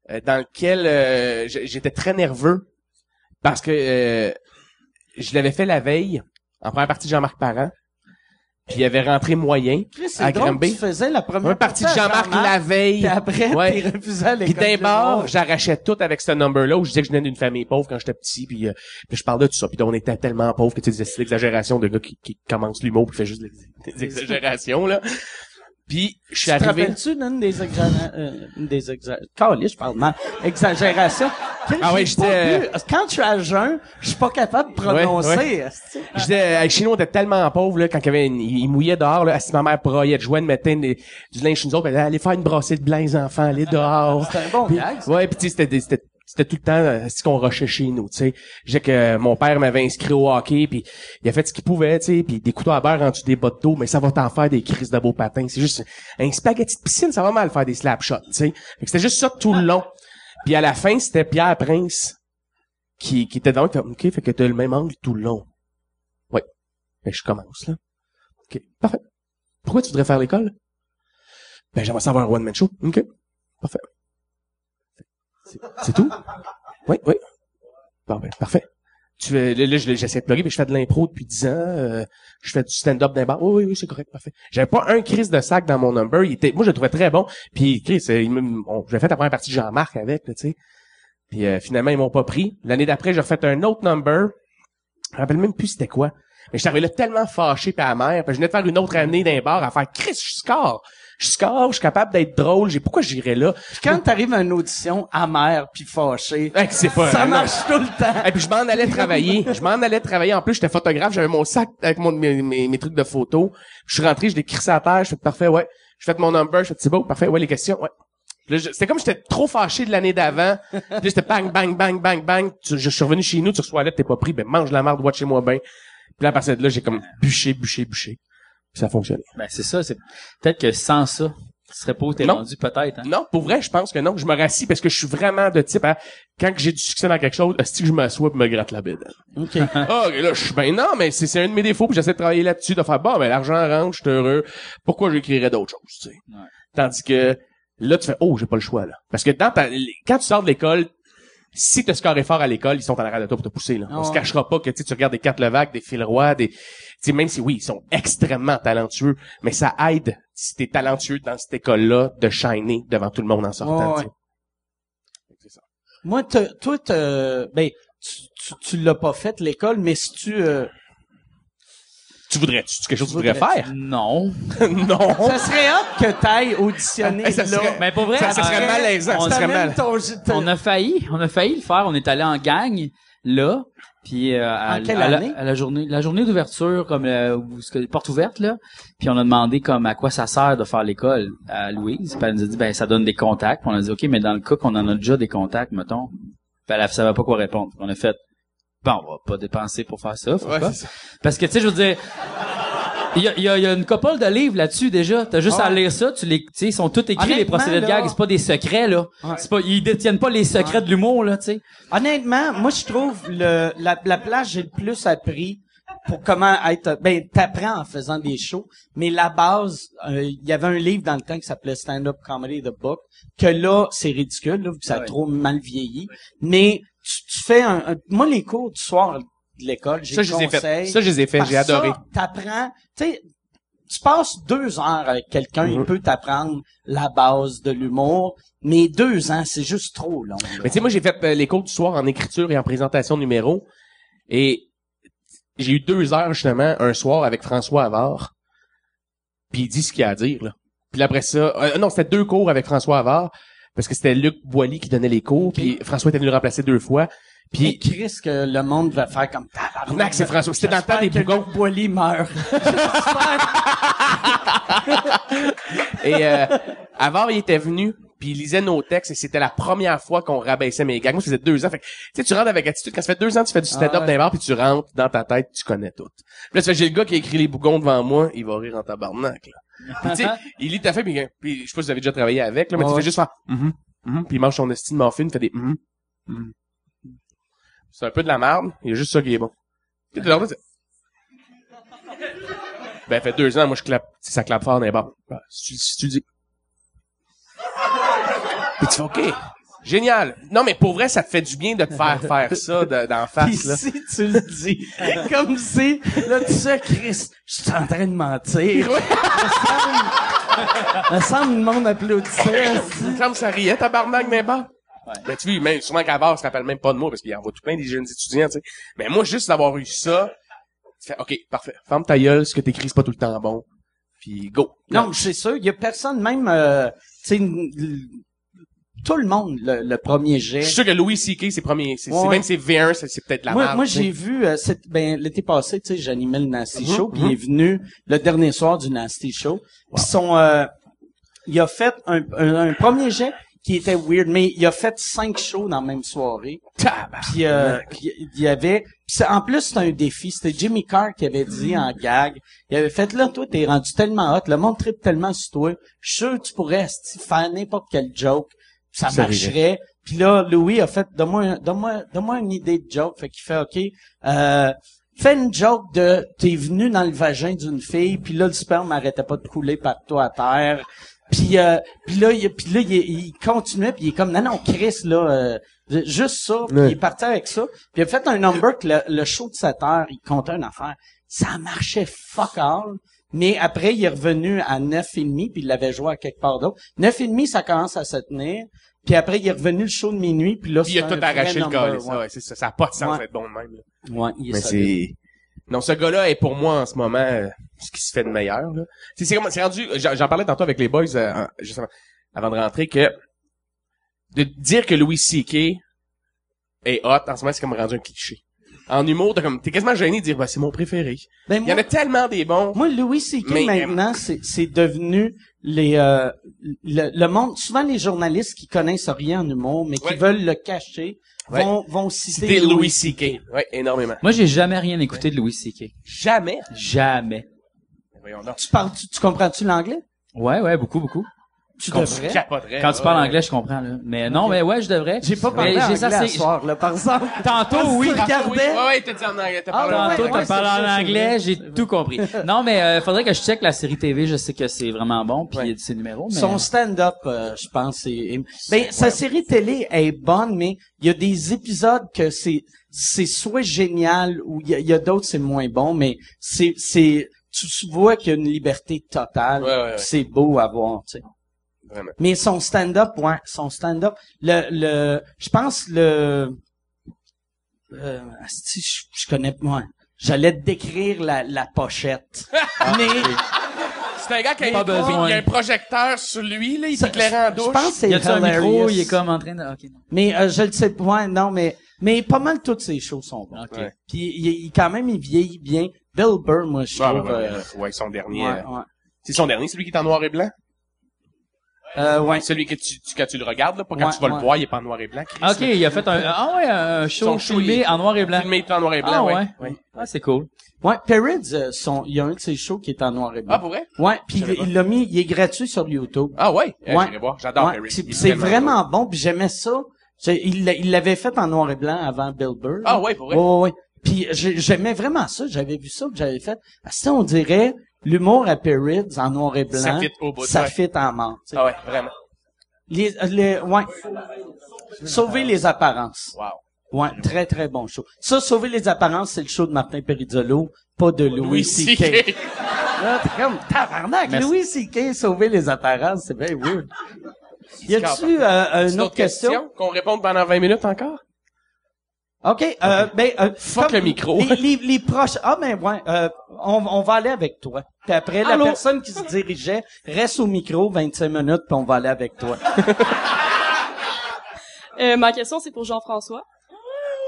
euh, dans lequel euh, j'étais très nerveux parce que euh, je l'avais fait la veille en première partie de Jean-Marc Parent. Puis il avait rentré moyen. À Granby. tu faisais la première partie de Jean-Marc la veille. Puis après, Ouais. t'es refusé à Puis d'un bar, j'arrachais tout avec ce number-là où je disais que je venais d'une famille pauvre quand j'étais petit, puis, euh, puis je parlais de tout ça. Puis on était tellement pauvres que tu sais, c'est l'exagération de gars qui, qui commence l'humour puis fait juste des, des exagérations, là. Puis je suis Tu te arrivé... rappelles-tu d'une des exagérations, euh, des exagérations, je parle mal, exagération. Ah ouais, J'ai j'étais- Quand je suis à jeun, je suis pas capable de prononcer. Ouais, esti. J'étais, chez nous, on était tellement pauvres, là, quand il, y avait une- il mouillait dehors, là, si ma mère broyait de joie, elle mettait une- du linge chez nous autres, elle allez faire une brassée de blanc, les enfants, allez dehors. C'était un bon Puis- gag. Ouais, puis tu sais, c'était, des- c'était, c'était tout le temps euh, ce qu'on rushait chez nous, tu sais. J'ai que euh, mon père m'avait inscrit au hockey, puis il a fait ce qu'il pouvait, tu sais, puis des couteaux à beurre en dessous des bottes d'eau, mais ça va t'en faire des crises de beaux patins. C'est juste un spaghetti de piscine, ça va mal faire des slap shots, tu sais. C'était juste ça tout le long. Puis à la fin, c'était Pierre Prince qui, qui était dans le OK, fait que t'as le même angle tout le long. Oui. Fait je commence, là. OK, parfait. Pourquoi tu voudrais faire l'école? Ben, j'aimerais savoir un one-man show. OK, parfait. C'est- tout? Oui, oui. Bon, ben, parfait. Tu fais, là, je- j'essaie de plugger, mais je fais de l'impro depuis 10 ans. euh, je fais du stand-up d'un bar. Oui, oui, oui, c'est correct, parfait. J'avais pas un crise de sac dans mon number. Il était, moi, je le trouvais très bon. Puis, Chris, euh, j'ai fait la première partie de Jean-Marc avec, tu sais. Puis euh, finalement, ils m'ont pas pris. L'année d'après, j'ai refait un autre number. Je me rappelle même plus c'était quoi. Mais j'étais arrivé là tellement fâché pis amer. Puis je venais de faire une autre année d'un bar à faire Chris, je score. Je score, je suis capable d'être drôle. J'ai pourquoi j'irais là? Puis quand t'arrives à une audition amère puis fâché, Hey, c'est pas ça marche tout le temps. Et puis je m'en allais travailler. Je m'en allais travailler. En plus, j'étais photographe. J'avais mon sac avec mon, mes, mes, mes trucs de photo. Je suis rentré, je l'ai crissé à terre. Je fais parfait, ouais. Je fais mon number. Je fais c'est beau, parfait. Ouais, les questions, ouais. C'était comme j'étais trop fâché de l'année d'avant. C'était bang, bang, bang, bang, bang. Tu- je suis revenu chez nous, tu reçois la lettre, t'es pas pris. Ben, mange la marde, watchez-moi bien. Puis là, à partir de là, j'ai comme bûché, bûché, bûché. Puis ça a fonctionné. Ben, c'est ça, c'est, peut-être que sans ça, tu serais pas où t'es Non. rendu, peut-être, hein? Non, pour vrai, je pense que non. Je me rassis parce que je suis vraiment de type à, quand que j'ai du succès dans quelque chose, est-ce que je m'assois et me gratte la bête? OK. Ah, ok, là, je suis ben non, mais c'est, c'est un de mes défauts, puis j'essaie de travailler là-dessus, de faire, bon, ben, l'argent rentre, je suis heureux. Pourquoi j'écrirais d'autres choses, tu sais? Ouais. Tandis que, là, tu fais, oh, j'ai pas le choix, là. Parce que dans ta, quand tu sors de l'école, si t'as scoré fort à l'école, ils sont en arrière de toi pour te pousser, là. On Ah se cachera pas que, tu sais, tu regardes des quatre Levac, des Phil Roy, des, tu sais, même si oui, ils sont extrêmement talentueux, mais ça aide, si t'es talentueux dans cette école-là, de shiner devant tout le monde en sortant, Ouais, tu sais. C'est ça. Moi, te- toi, te- ben, tu, tu, tu l'as pas fait l'école, mais si tu, euh, Tu voudrais, tu, quelque chose que tu voudrais- voudrais faire? Non. non. ça serait hâte que t'ailles auditionner ça là. serait- Mais pour vrai, Ça, ça serait malaisant, on ça serait T'amènes mal. ton- ton- on a failli, on a failli le faire. On est allé en gang, là. Puis euh, à, à la, année? à la journée, la journée d'ouverture, comme euh, porte ouverte là. Puis on a demandé comme à quoi ça sert de faire l'école à Louise. Puis elle nous a dit ben ça donne des contacts. Puis on a dit ok mais dans le cas qu'on en a déjà des contacts mettons. Puis elle savait pas quoi répondre. On a fait bon on va pas dépenser pour faire ça. faut Ouais, pas. Parce que tu sais je veux dire. Il y y, y a une couple de livres là-dessus déjà. T'as juste à lire ça. Tu les, tu sais, ils sont tous écrits les procédés de gag. C'est pas des secrets là. Ouais. C'est pas, ils détiennent pas les secrets de l'humour là, tu sais. Honnêtement, moi, je trouve le, la, la place, j'ai le plus appris pour comment être, ben, t'apprends en faisant des shows, mais la base, euh, il y avait un livre dans le temps qui s'appelait Stand Up Comedy The Book, que là, c'est ridicule, là, vu que ça a Ouais. trop mal vieilli, mais tu, tu fais un, un- moi, les cours du soir de l'école, j'ai Ça, je les ai fait. Ça, je les ai fait. J'ai adoré. T'apprends, tu sais, tu passes deux heures avec quelqu'un, il peut t'apprendre la base de l'humour, mais deux ans, c'est juste trop long. là. Mais tu sais, moi, j'ai fait euh, les cours du soir en écriture et en présentation de numéros. Et j'ai eu deux heures, justement, un soir avec François Havard. Puis il dit ce qu'il a à dire, là. Puis après ça... euh, non, c'était deux cours avec François Havard. Parce que c'était Luc Boilly qui donnait les cours. Puis François était venu le remplacer deux fois. Puis. Chris que le monde va faire comme Tabarnak, c'est François. C'était dans le temps des bougons. Luc Boilly meurt. Et euh, Havard, il était venu, puis il lisait nos textes, et c'était la première fois qu'on rabaissait mes gags. Moi, ça faisait deux ans. Fait que, tu sais, tu rentres avec attitude. Quand ça fait deux ans tu fais du stand-up Ah ouais. d'un bar, puis tu rentres dans ta tête, tu connais tout. Puis là, tu fais, j'ai le gars qui a écrit les bougons devant moi, il va rire en tabarnak, là. Puis tu sais, il lit ta fait, puis, puis je sais pas si vous avez déjà travaillé avec, là, mais tu fais juste faire, mhm, mhm, puis il mange son estime il fait des, mhm, mhm. C'est un peu de la merde, il y a juste ça qui est bon. T'es Ben, fait deux ans, moi, je clappe, ça clappe fort dans les bars. Ben, Si tu, si tu dis. Puis tu fais, OK. Génial. Non, mais pour vrai, ça te fait du bien de te faire faire ça de- d'en face, là. si tu le dis, comme si, là, tu sais, Chris, je suis en train de mentir. Me semble le monde applaudissait. Comme ça riait, tabarnak, mais bars. Ben, tu vois, même, la base, se rappelle même pas de moi, parce qu'il y en voit tout plein des jeunes étudiants, tu sais. Mais moi, juste d'avoir eu ça, tu fais, OK, parfait. Ferme ta gueule, ce que t'écris, c'est pas tout le temps bon. Puis go. Non, c'est sûr, il y a personne, même, euh, tu sais, tout le monde, le, le premier jet. Je suis sûr que Louis C.K., c'est premier, c'est, Ouais. même c'est V1, c'est, peut-être la moi, moi j'ai vu, euh, ben, l'été passé, tu sais, j'animais le Nasty Mhm, Show, puis il est venu le dernier soir du Nasty Show. Puis son, euh, il a fait un, un, un premier jet qui était weird, mais il a fait cinq shows dans la même soirée. Puis euh, puis il y avait, c'est- en plus c'est un défi. C'était Jimmy Carr qui avait dit en gag, il avait fait là, toi t'es rendu tellement hot, le monde tripe tellement sur toi, je suis sûr que tu pourrais faire n'importe quel joke, ça, Ça marcherait. Puis là, Louis a fait, donne-moi, donne-moi, donne-moi une idée de joke. Fait qu'il fait, ok, euh, fais une joke de, t'es venu dans le vagin d'une fille, puis là le sperme arrêtait pas de couler par toi à terre. Puis, euh, puis là, il, puis là, il, il continuait, puis il est comme, non, non, Chris, là, euh, juste ça. Puis il est parti avec ça. Puis il a fait un number que le, le show de 7 heures, il comptait une affaire. Ça marchait fuck all. Mais après, il est revenu à neuf et demi, puis il l'avait joué à quelque part d'autre. Neuf et demi, ça commence à se tenir. Puis après, il est revenu le show de minuit, puis là, Puis il a tout arraché le gars, ça, ouais. ouais, c'est ça. Ça a pas de sens Ouais. d'être bon de même, là. Ouais, il est Mais c'est... Non, ce gars-là est pour moi en ce moment euh, ce qui se fait de meilleur. Là. C'est, c'est, comme- c'est rendu. J'en, j'en parlais tantôt avec les boys euh, en- juste avant, avant de rentrer que de dire que Louis C.K. est hot en ce moment, c'est comme rendu un cliché. En humour, t'es comme t'es quasiment gêné de dire bah c'est mon préféré. Ben, Il y en a tellement des bons. Moi, Louis C.K. Mais, maintenant, c'est, c'est devenu les euh, le, le monde. Souvent, les journalistes qui connaissent rien en humour, mais qui Ouais. veulent le cacher, Ouais. vont vont citer C'était Louis C.K. Ouais, énormément. Moi, j'ai jamais rien écouté de Louis C.K. Jamais? Jamais. Voyons donc. Tu parles, tu, tu comprends-tu l'anglais? Ouais, ouais, beaucoup, beaucoup. Tu Qu'on devrais. capoterait. Quand tu ouais. parles anglais, je comprends, là. Mais non, mais ouais, je devrais. J'ai pas parlé Mais anglais à soir, là, par exemple. Tantôt, oui. Tu regardais. Ouais, ouais, t'as dit en anglais, t'as Ah, parlé en ouais, anglais. Tantôt, t'as ouais, parlé en anglais, j'ai tout compris. Non, mais euh, faudrait que je check la série TV. Je sais que c'est vraiment bon, puis il y a ses numéros. Mais... Son stand-up, euh, je pense, c'est... Ben, sa série télé est bonne, mais il y a des épisodes que c'est c'est soit génial ou il y a, a d'autres c'est moins bon, mais c'est c'est tu, tu vois qu'il y a une liberté totale. Ouais, ouais, ouais. C'est beau à voir, tu sais. Vraiment. Mais son stand-up, ouais, son stand-up, le le, je pense le, euh, asti, je, je connais, moi, j'allais te décrire la la pochette, mais C'est un gars qui a, Pas besoin. il y a un projecteur sur lui, là, il t'éclaire en douche. je pense que c'est Y a-tu un micro? hilarious. Il est comme en train de... Ok, non. Mais euh, je le sais pas, ouais, non, mais mais pas mal toutes ces shows sont bonnes. Ouais. Puis il, il- quand même il vieillit bien. Bill Burr, moi je Ah, trouve. ouais, ouais, euh, ouais, son dernier. ouais, euh, ouais. C'est son dernier, celui qui est en noir et blanc? Euh, ouais. Celui que tu, tu- quand tu le regardes, là, pas quand Ouais, tu vas ouais. le voir, il est pas en noir et blanc. Chris, Ok, il a fait un... Ah ouais, un show, filmé il- en noir et blanc. Filmé tout en noir et blanc, Ah ouais. ouais. ouais. Ah, c'est cool. Ouais, euh, son, il y a un de ses shows qui est en noir et blanc. Ah, pour vrai? Ouais, puis il il l'a mis, il est gratuit sur YouTube. Ah ouais? Euh, Ouais. Voir. J'adore c'est Il vraiment bon, puis j'aimais ça. Il l'a- il l'avait fait en noir et blanc avant Bill Burr. Ah ouais, pour vrai? Ouais, ouais, ouais. Puis j'ai- j'aimais vraiment ça. J'avais vu ça, j'avais fait. Ah, ça, on dirait l'humour à Perrids en noir et blanc. Ça fit au bout, Ça ouais. fit en sais. Ah ouais, vraiment. Les, les, ouais. Sauver les apparences. Wow. Ouais, très, très bon show. Ça, Sauver les apparences, c'est le show de Martin Perizzolo, pas de Louis Louis C.K. Là, t'es comme, tabarnak, Merci. Louis C.K. Sauver les apparences, c'est bien weird. Y a-tu euh, une autre question? Qu'on réponde pendant 20 minutes encore? OK, euh, ben, euh, Fuck comme le micro. Les, les, les proches, ah, ben, ouais, euh, on, on va aller avec toi. Puis après, Allô? la personne qui se dirigeait reste au micro 25 minutes, puis on va aller avec toi. Euh, ma question, c'est pour Jean-François.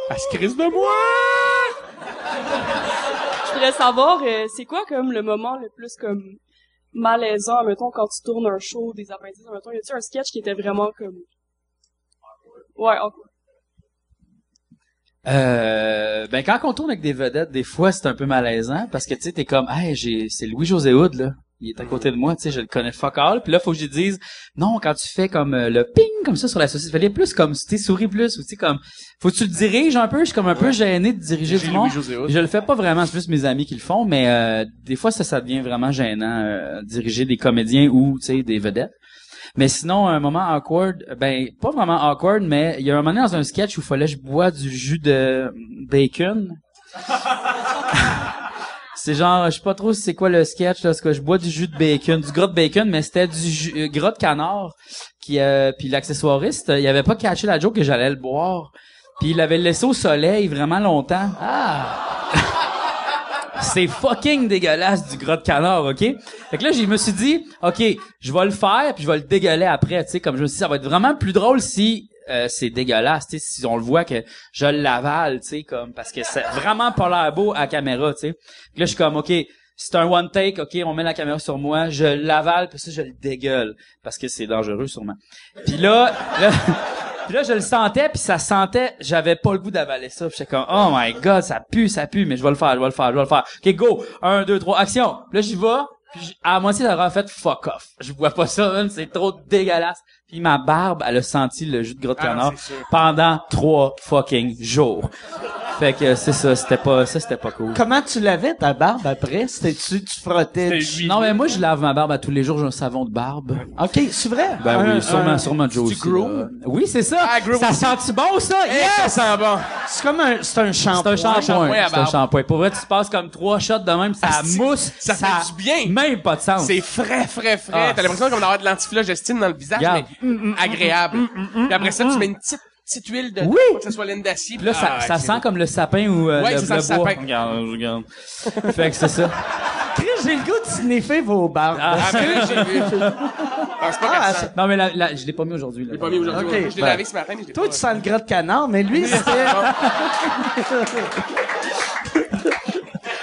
Elle se crise de moi! Je voudrais savoir, euh, c'est quoi comme le moment le plus comme malaisant, mettons, quand tu tournes un show, des appendices, mettons, y a-tu un sketch qui était vraiment comme... Ouais. Euh, ben quand on tourne avec des vedettes, des fois c'est un peu malaisant parce que tu sais t'es comme, hey, j'ai, c'est Louis José Hood là. il est à côté de moi, tu sais, je le connais fuck all. Puis là, faut que je dise, non, quand tu fais comme euh, le ping comme ça sur la saucisse, fais plus comme, tu sais, souris plus, ou tu sais, comme, faut que tu le diriges un peu. Je suis comme un peu gêné de diriger du monde. Je le fais pas vraiment, c'est plus mes amis qui le font, mais euh, des fois, ça, ça devient vraiment gênant, euh, diriger des comédiens ou, tu sais, des vedettes. Mais sinon, un moment awkward, ben, pas vraiment awkward, mais il y a un moment dans un sketch où il fallait que je bois du jus de bacon. C'est genre, je sais pas trop si c'est quoi le sketch, là, que je bois du jus de bacon, du gras de bacon, mais c'était du jus, euh, gras de canard, qui, euh, puis l'accessoiriste, il avait pas catché la joke que j'allais le boire, puis il l'avait laissé au soleil vraiment longtemps. Ah! c'est fucking dégueulasse du gras de canard, ok? Fait que là, je me suis dit, ok, je vais le faire, puis je vais le dégueuler après, tu sais, comme je me suis dit, ça va être vraiment plus drôle si euh, c'est dégueulasse, tu sais, si on le voit que je l'avale, tu sais, comme, parce que c'est vraiment pas l'air beau à caméra, tu sais. Là, je suis comme, ok, c'est un one take, ok, on met la caméra sur moi, je l'avale, puis ça, je le dégueule, parce que c'est dangereux, sûrement. Puis là, là, puis là, je le sentais, puis ça sentait, j'avais pas le goût d'avaler ça. Puis j'étais comme, oh my god, ça pue, ça pue, mais je vais le faire, je vais le faire, je vais le faire. Ok, go, un, deux, trois, action. Là, j'y vais, puis à moitié, j'aurais fait fuck off. Je vois pas ça, c'est trop dégueulasse. Puis ma barbe, elle a senti le jus de gras de Ah, canard c'est pendant trois fucking jours. Fait que c'est ça, c'était pas, ça c'était pas cool. Comment tu lavais ta barbe après? C'était-tu, tu frottais? C'était Non, mais moi, je lave ma barbe à tous les jours, j'ai un savon de barbe. OK, c'est vrai? Ben Un- oui, sûrement, un- sûrement Joe tu aussi, groom? là. Oui, c'est ça. Ah, ça sent-tu bon, ça? Eh, ça sent bon. C'est comme un, c'est un C'est shampoing. un shampoing. C'est un shampoing. Pour vrai, tu te passes comme trois shots de même, ça Ah, c'est- mousse. ça fait du bien. Même pas de sens. C'est frais, frais, frais. Ah. T'as l'impression comme d'avoir de l'antiflogestine dans le visage, mais agréable. Puis après ça, tu mets une petite, petite huile de, Oui. pour que ça soit laine d'acier. Là, ça, Ah, ça c'est sent comme le sapin ou euh, Ouais, le, ça le le bois. sapin. Regarde, regarde. fait que c'est ça. Chris, j'ai le goût de sniffer vos barbes. Ah, là, j'ai vu. Ah, c'est pas Ah. Non, mais la, la- je l'ai pas mis aujourd'hui. Je l'ai pas mis aujourd'hui. Ok. ouais. Je l'ai Ben. lavé ce matin, mais je Toi, pas- tu sens le gras de canard, mais lui, c'était...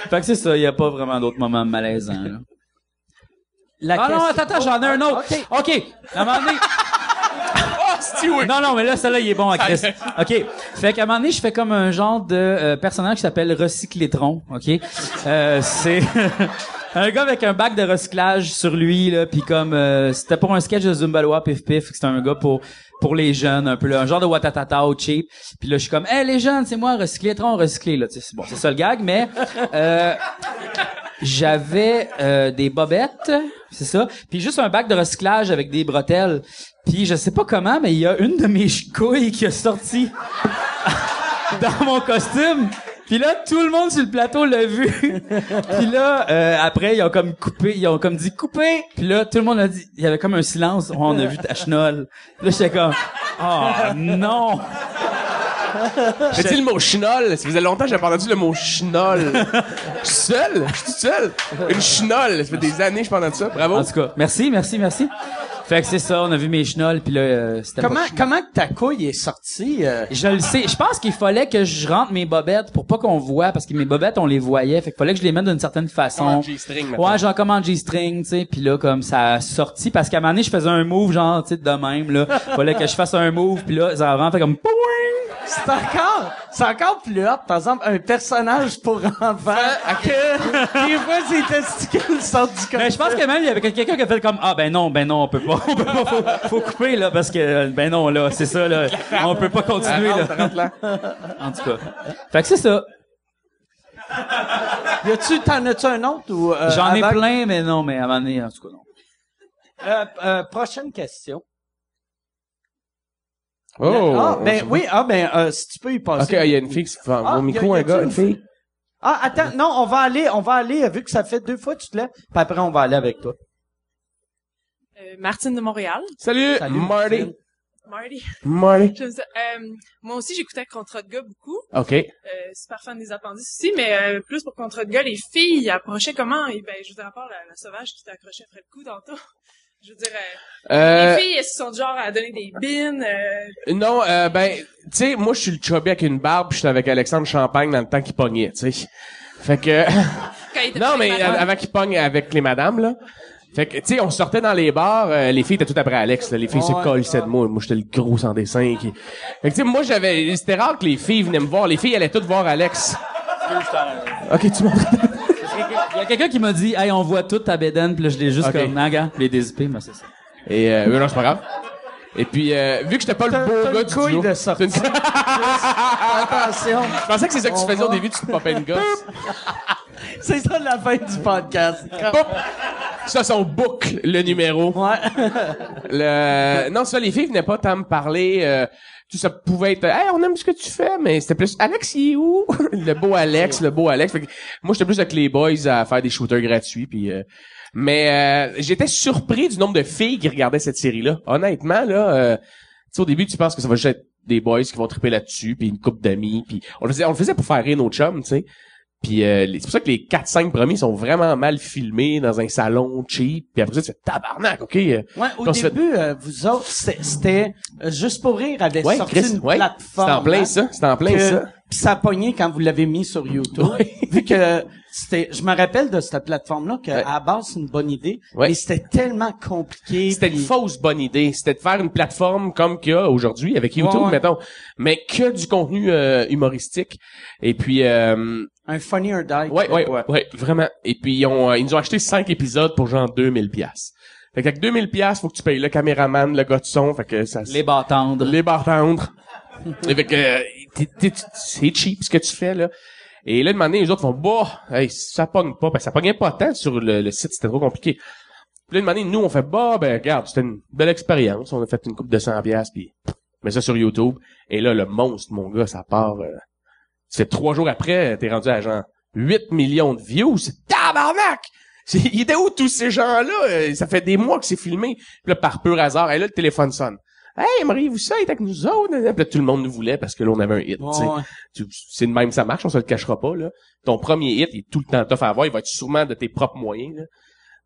Fait que c'est ça, il y a pas vraiment d'autres moments malaisants. Là. La Ah non, attends, attends, j'en ai un autre. OK. OK. À un moment donné... Oui. Non, non, mais là, celle-là, il est bon à Chris. OK. Fait qu'à un moment donné, je fais comme un genre de euh, personnage qui s'appelle Recyclétron, OK? Euh, c'est un gars avec un bac de recyclage sur lui, là, puis comme... euh, c'était pour un sketch de Zumbaloa Pif Pif, c'était un gars pour pour les jeunes, un peu là, un genre de Watatata au cheap. Puis là, je suis comme, hey, les jeunes, c'est moi, Recyclétron, recyclé, là. Tu sais, c'est bon, c'est ça le gag, mais... Euh, j'avais euh, des bobettes, c'est ça, puis juste un bac de recyclage avec des bretelles. Puis je sais pas comment, mais il y a une de mes couilles qui a sorti dans mon costume. Puis là, tout le monde sur le plateau l'a vu. Puis là, euh, après, ils ont comme coupé, ils ont comme dit couper. Puis là, tout le monde a dit, il y avait comme un silence. Oh, on a vu ta chenole. Puis là, j'étais comme, oh non. Tu sais, le mot chenol, ça faisait longtemps que j'avais pas entendu le mot chenol. Je suis seul, je suis tout seul. Une chenol, ça fait des années que je parle de ça. Bravo. En tout cas, merci, merci, merci. Fait que c'est ça, on a vu mes chenolles, puis là, euh, c'était Comment, pas- comment que ta couille est sortie? euh? Je le sais. Je pense qu'il fallait que je rentre mes bobettes pour pas qu'on voit, parce que mes bobettes, on les voyait. Fait qu'il fallait que je les mette d'une certaine Comme façon. en G-string, maintenant. Ouais, genre comme en G-string, tu sais, puis là comme ça a sorti parce qu'à un moment donné, je faisais un move genre tu sais de même là, fallait que je fasse un move puis là ça rentre comme Pouing! C'est encore, c'est encore plus hot. Par exemple, un personnage pour enfants que des fois ses testicules sortent du corps. Mais je pense que même il y avait quelqu'un qui a fait comme ah ben non, ben non, on peut pas, on peut pas faut, faut couper là parce que ben non là, c'est ça là, on peut pas continuer là. là. En tout cas. Fait que c'est ça. Y a-tu, t'en as-tu un autre ou, euh, J'en ai plein mais non, mais à un moment donné en tout cas non. Euh, euh, prochaine question. Oh. ah, ben oui, ah, ben, euh, si tu peux y Ok, passer. il y a une fille qui se fait Ah, au micro, y a- y un gars, une fille. Ah, attends, non, on va aller, on va aller, vu que ça fait deux fois que tu te lèves, puis après on va aller avec toi. Euh, Martine de Montréal. Salut, Salut, Marty. Marty. Marty. J'aime ça. Euh, moi aussi, j'écoutais Contrat de gars beaucoup. Ok. Euh, super fan des appendices aussi, mais euh, plus pour Contrat de gars, les filles approchaient comment? Et ben, je vous rappelle la, la sauvage qui t'accrochait après le cou tantôt. Je veux dire, euh, Euh, les filles, elles se sont du genre à donner des bines. Euh, non, euh, ben, tu sais, moi, je suis le chubby avec une barbe, puis j'étais avec Alexandre Champagne dans le temps qu'il pognait, tu sais. Fait que, non, mais euh, avant qu'il pogne avec les madames, là. Fait que, tu sais, on sortait dans les bars, euh, les filles étaient toutes après Alex, là. Les filles Ouais, se collaient de moi. Moi, j'étais le gros sans dessin. Qui... Fait que, tu sais, moi, j'avais, c'était rare que les filles venaient me voir. Les filles allaient toutes voir Alex. Ok, tu m'entends? Il y a quelqu'un qui m'a dit, hey, on voit toute ta bédaine, puis là, je l'ai juste comme, ah, gars, les DSP, mais c'est ça. Et euh, mais non, c'est pas grave. Et puis, euh, vu que j'étais pas le beau gars du duo... de sortie. Une- Attention. Je pensais que c'est ça que tu faisais au début, tu te popais une gosse. C'est ça la fin du podcast. Boum! Ça, son boucle, le numéro. Ouais. Le... Non, ça, les filles venaient pas tant me parler. Euh, tout ça pouvait être, hey, on aime ce que tu fais, mais c'était plus, Alex, il est où? le beau Alex, le beau Alex. Fait que moi, j'étais plus avec les boys à faire des shooters gratuits, puis. euh, Mais euh, j'étais surpris du nombre de filles qui regardaient cette série-là. Honnêtement, là, euh, au début, tu penses que ça va juste être des boys qui vont triper là-dessus, puis une couple d'amis, puis on le faisait, on le faisait pour faire rire nos chums, tu sais. Puis euh, c'est pour ça que les 4-5 premiers sont vraiment mal filmés dans un salon cheap. Puis après ça, tu fais tabarnak, ok. euh, Ouais, au se fait- début, euh, vous autres, c'était- euh, juste pour rire avait Ouais, sorti Chris, une ouais. plateforme. C'était en plein hein, ça, c'était en plein que- ça. Puis ça a pogné quand vous l'avez mis sur YouTube. Vu que c'était, je me rappelle de cette plateforme-là que Ouais. à la base c'est une bonne idée, Ouais. mais c'était tellement compliqué. C'était une fausse bonne idée. C'était de faire une plateforme comme qu'il y a aujourd'hui avec YouTube, Ouais, ouais. mettons, mais que du contenu euh, humoristique. Et puis, euh, un funny or die. ouais, ouais, ouais, vraiment. Et puis ils, ont, euh, ils nous ont acheté cinq épisodes pour genre 2000 pièces. Fait qu'avec 2000 pièces, faut que tu payes le caméraman, le gars de son, fait que ça. Les bâtandres. les bartendres. Euh, c'est cheap ce que tu fais là. Et là, de les autres font bah, hey, ça pogne pas, que ça pognait pas tant sur le, le site, c'était trop compliqué. Puis là, de donné, nous, on fait bah, ben regarde, c'était une belle expérience. On a fait une coupe de 100 pièces puis met ça sur YouTube. Et là, le monstre, mon gars, ça part. Euh, c'est trois jours après, t'es rendu à genre 8 millions de views. Tabarnak! Il était où tous ces gens-là? Euh, Ça fait des mois que c'est filmé. Puis là, par pur hasard, et là, le téléphone sonne. Hey, Marie-vous ça, est avec nous autres? Puis là, tout le monde nous voulait parce que là, on avait un hit. tu sais. Ouais, ouais. Tu- C'est de même, ça marche, on se le cachera pas. Là. Ton premier hit, il est tout le temps tough à avoir. Il va être sûrement de tes propres moyens. Là.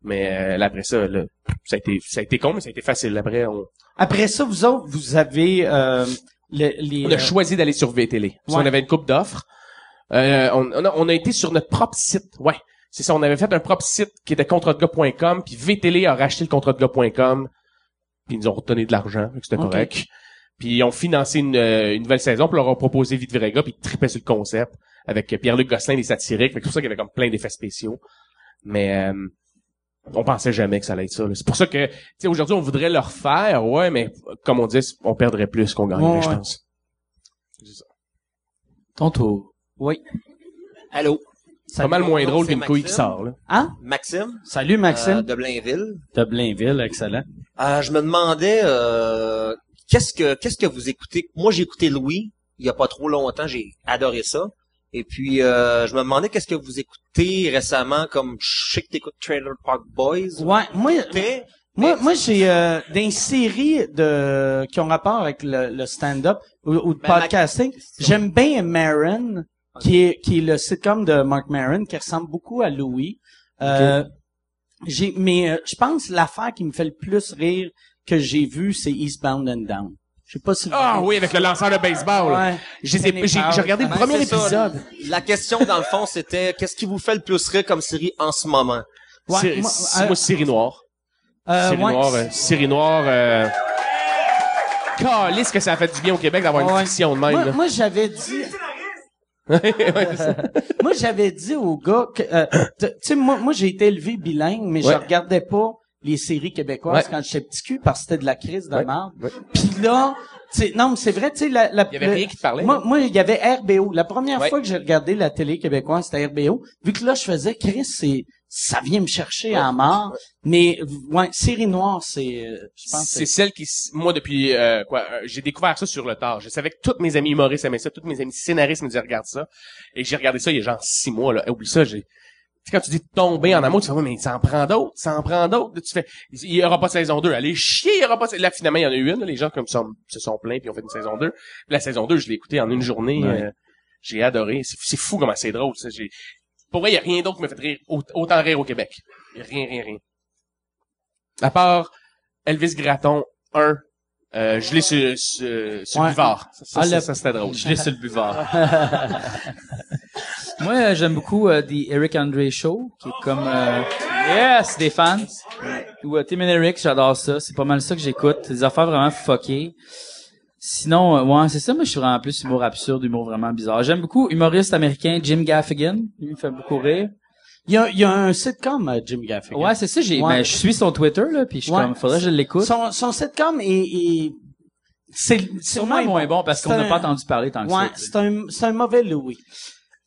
Mais euh, là, après ça, là, ça a été ça a été con, mais ça a été facile. Après, on, Après ça, vous autres, vous avez euh, le- les. on a euh, choisi d'aller sur VTL. Parce Ouais. qu'on avait une coupe d'offres. Euh, on, on, a, on a été sur notre propre site. Ouais. C'est ça, on avait fait un propre site qui était contratgars.com, puis VTL a racheté le contratgars.com, puis ils nous ont redonné de l'argent, c'était correct. Puis ils ont financé une, euh, une nouvelle saison, puis leur ont proposé Vite Virega, puis ils tripaient sur le concept avec Pierre-Luc Gosselin des satiriques. Fait que C'est pour ça qu'il y avait comme plein d'effets spéciaux. Mais euh, on pensait jamais que ça allait être ça. là. C'est pour ça que, tu sais, aujourd'hui, on voudrait le refaire, ouais, mais comme on dit, on perdrait plus qu'on gagnerait, Ouais, je pense. Ton tour. Oui. Allô? C'est pas mal Salut, moins drôle qu'une couille qui Maxime. sort, là. Hein? Maxime? Salut Maxime. euh, de Blainville. De Blainville, excellent. Euh, je me demandais euh, qu'est-ce que qu'est-ce que vous écoutez? Moi, j'ai écouté Louis il y a pas trop longtemps. J'ai adoré ça. Et puis, euh, je me demandais qu'est-ce que vous écoutez récemment, comme je sais que t'écoutes Trailer Park Boys. Ouais, moi, T'es- moi, moi j'ai euh, des séries de qui ont rapport avec le, le stand-up ou, ou de Ben, podcasting. J'aime bien Qui est qui est le sitcom de Mark Maron, qui ressemble beaucoup à Louis. Euh, J'ai, mais euh, je pense l'affaire qui me fait le plus rire que j'ai vu, c'est Eastbound and Down. Je sais pas si Ah oui, avec le lanceur de baseball. Ouais. J'ai j'ai- j'ai regardé le Ben, premier ça. épisode. La question, dans le fond, c'était qu'est-ce qui vous fait le plus rire comme série en ce moment? Ouais, C'est- moi, euh, moi, série noire. Euh, série ouais, noire, euh, série noire, euh... Calisse que ça a fait du bien au Québec d'avoir Ouais. une fiction de même, Moi, moi, j'avais dit. Moi, j'avais dit au gars que, euh, tu sais, moi, moi, j'ai été élevé bilingue, mais Ouais. je regardais pas les séries québécoises Ouais. quand j'étais petit cul parce que c'était de la crise de Ouais. merde. Puis là, tu sais, non, mais c'est vrai, tu sais, la, la, Il y avait le- rien qui te parlait. Moi, moi, il y avait RBO. La première fois que j'ai regardé la télé québécoise, c'était RBO. Vu que là, je faisais, Chris, c'est, ça vient me chercher à mort. Mais, ouais, série noire, c'est, euh, je pense, C'est celle qui, moi, depuis, euh, quoi, euh, j'ai découvert ça sur le tard. Je savais que tous mes amis humoristes aimaient ça, tous mes amis scénaristes me disaient, regarde ça. Et j'ai regardé ça il y a genre six mois, là. Oublie ça, j'ai, tu sais, quand tu dis tomber en amour, tu fais, ouais, mais ça en prend d'autres, ça en prend d'autres. Tu fais, il y aura pas de saison 2. Allez, chier, il y aura pas de... Là, finalement, il y en a eu une, là. les gens, comme, sont- se sont plaints puis ont fait une saison 2. Puis la saison 2, je l'ai écoutée en une journée. Ouais. euh, j'ai adoré. C'est, c'est fou comment c'est drôle, ça. Pour vrai, il y a rien d'autre qui me fait rire, au- autant rire au Québec. Y a rien, rien, rien. À part Elvis Gratton 1, euh, je l'ai sur, sur, sur Ouais. le buvard. Ça, ça, Ah, ça, le- ça, c'était drôle. Je l'ai sur le buvard. Moi, euh, j'aime beaucoup euh, The Eric Andre Show, qui est comme... euh, yes, des fans. Ou Tim and Eric, j'adore ça. C'est pas mal ça que j'écoute. Des affaires vraiment fuckées. Sinon, euh, ouais, c'est ça, mais je suis vraiment plus humour absurde, humour vraiment bizarre. J'aime beaucoup humoriste américain Jim Gaffigan. Lui, il me fait beaucoup rire. Il y a, il y a un sitcom, euh, Jim Gaffigan. Ouais, c'est ça, j'ai, Ouais. ben, je suis son Twitter, là, puis je suis Ouais. comme, faudrait que je l'écoute. Son, son sitcom est, est- c'est, Sûrement moins bon parce qu'on n'a un- pas entendu parler tant que Ouais, ça. tu sais. c'est un, c'est un mauvais Louis.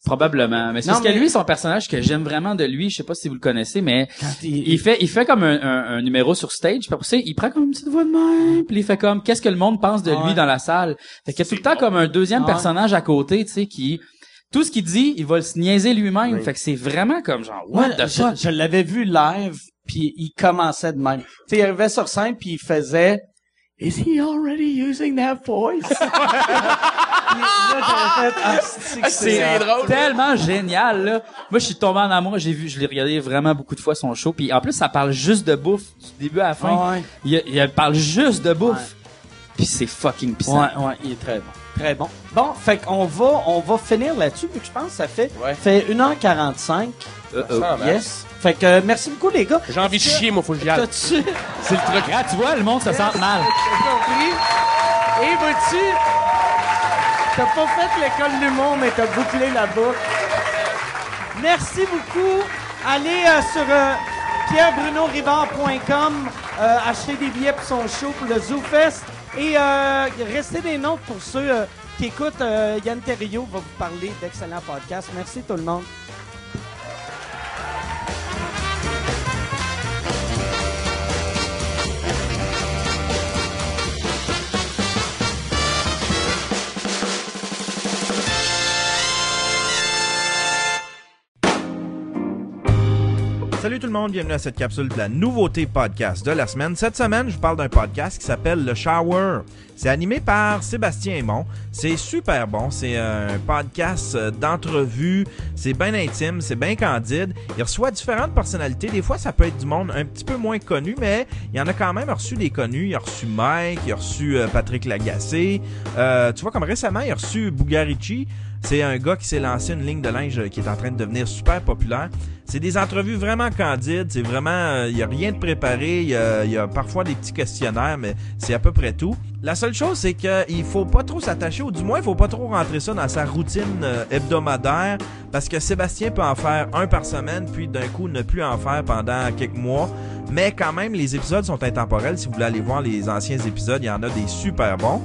Probablement. Mais c'est parce que lui, son personnage que j'aime vraiment de lui, je sais pas si vous le connaissez, mais il, il fait, il fait comme un, un, un numéro sur stage, puis après il prend comme une petite voix de même, puis il fait comme, qu'est-ce que le monde pense de lui Ouais. dans la salle? Fait qu'il y a tout le temps comme un deuxième Ouais. personnage à côté, tu sais, qui, tout ce qu'il dit, il va se niaiser lui-même. Fait que c'est vraiment comme genre, what Moi, the je, fuck? je l'avais vu live, puis il commençait de même. Tu sais, il arrivait sur scène, puis il faisait « Is he already using that voice? » Puis là, j'avais fait « Ah, c'est que tellement génial, là. Moi, je suis tombé en amour. J'ai vu, je l'ai regardé vraiment beaucoup de fois son show. Puis en plus, ça parle juste de bouffe du début à la fin. Ouais. Il, il parle juste de bouffe. Puis c'est fucking puissant. Ouais, ouais, il est très bon. Très bon. Bon, fait qu'on va, on va finir là-dessus, puis je pense que ça fait, Ouais. fait 1h45. Euh, euh. Man. Yes. Fait que, euh, merci beaucoup, les gars. J'ai envie de chier, moi, faut que j'y aille. T'as-tu... C'est le truc. Ah, tu vois, le monde se sent mal. compris? Et vois-tu, t'as pas fait l'école du monde, mais t'as bouclé la boucle. Merci beaucoup. Allez euh, sur euh, pierrebrunorivard.com, euh, acheter des billets pour son show pour le Zoo Fest. Et euh, restez des notes pour ceux euh, qui écoutent. Euh, Yann Terriot va vous parler d'excellents podcasts. Merci tout le monde. Salut tout le monde, bienvenue à cette capsule de la nouveauté podcast de la semaine. Cette semaine, je vous parle d'un podcast qui s'appelle Le Shower. C'est animé par Sébastien Aymon. C'est super bon. C'est un podcast euh, d'entrevue. C'est bien intime, c'est bien candide. Il reçoit différentes personnalités. Des fois, ça peut être du monde un petit peu moins connu, mais il y en a quand même reçu des connus. Il a reçu Mike, il a reçu euh, Patrick Lagacé. Euh, tu vois, comme récemment, il a reçu Bugarici. C'est un gars qui s'est lancé une ligne de linge qui est en train de devenir super populaire. C'est des entrevues vraiment candides, c'est vraiment, il y a rien de préparé, il y a, parfois des petits questionnaires, mais c'est à peu près tout. La seule chose, c'est qu'il faut pas trop s'attacher, ou du moins, il faut pas trop rentrer ça dans sa routine euh, hebdomadaire, parce que Sébastien peut en faire un par semaine, puis d'un coup ne plus en faire pendant quelques mois. Mais quand même, les épisodes sont intemporels. Si vous voulez aller voir les anciens épisodes, il y en a des super bons.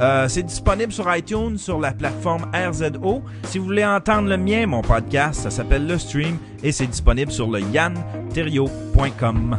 Euh, c'est disponible sur iTunes, sur la plateforme RZO. Si vous voulez entendre le mien, mon podcast, ça s'appelle Le Stream et disponible sur le yanterio.com.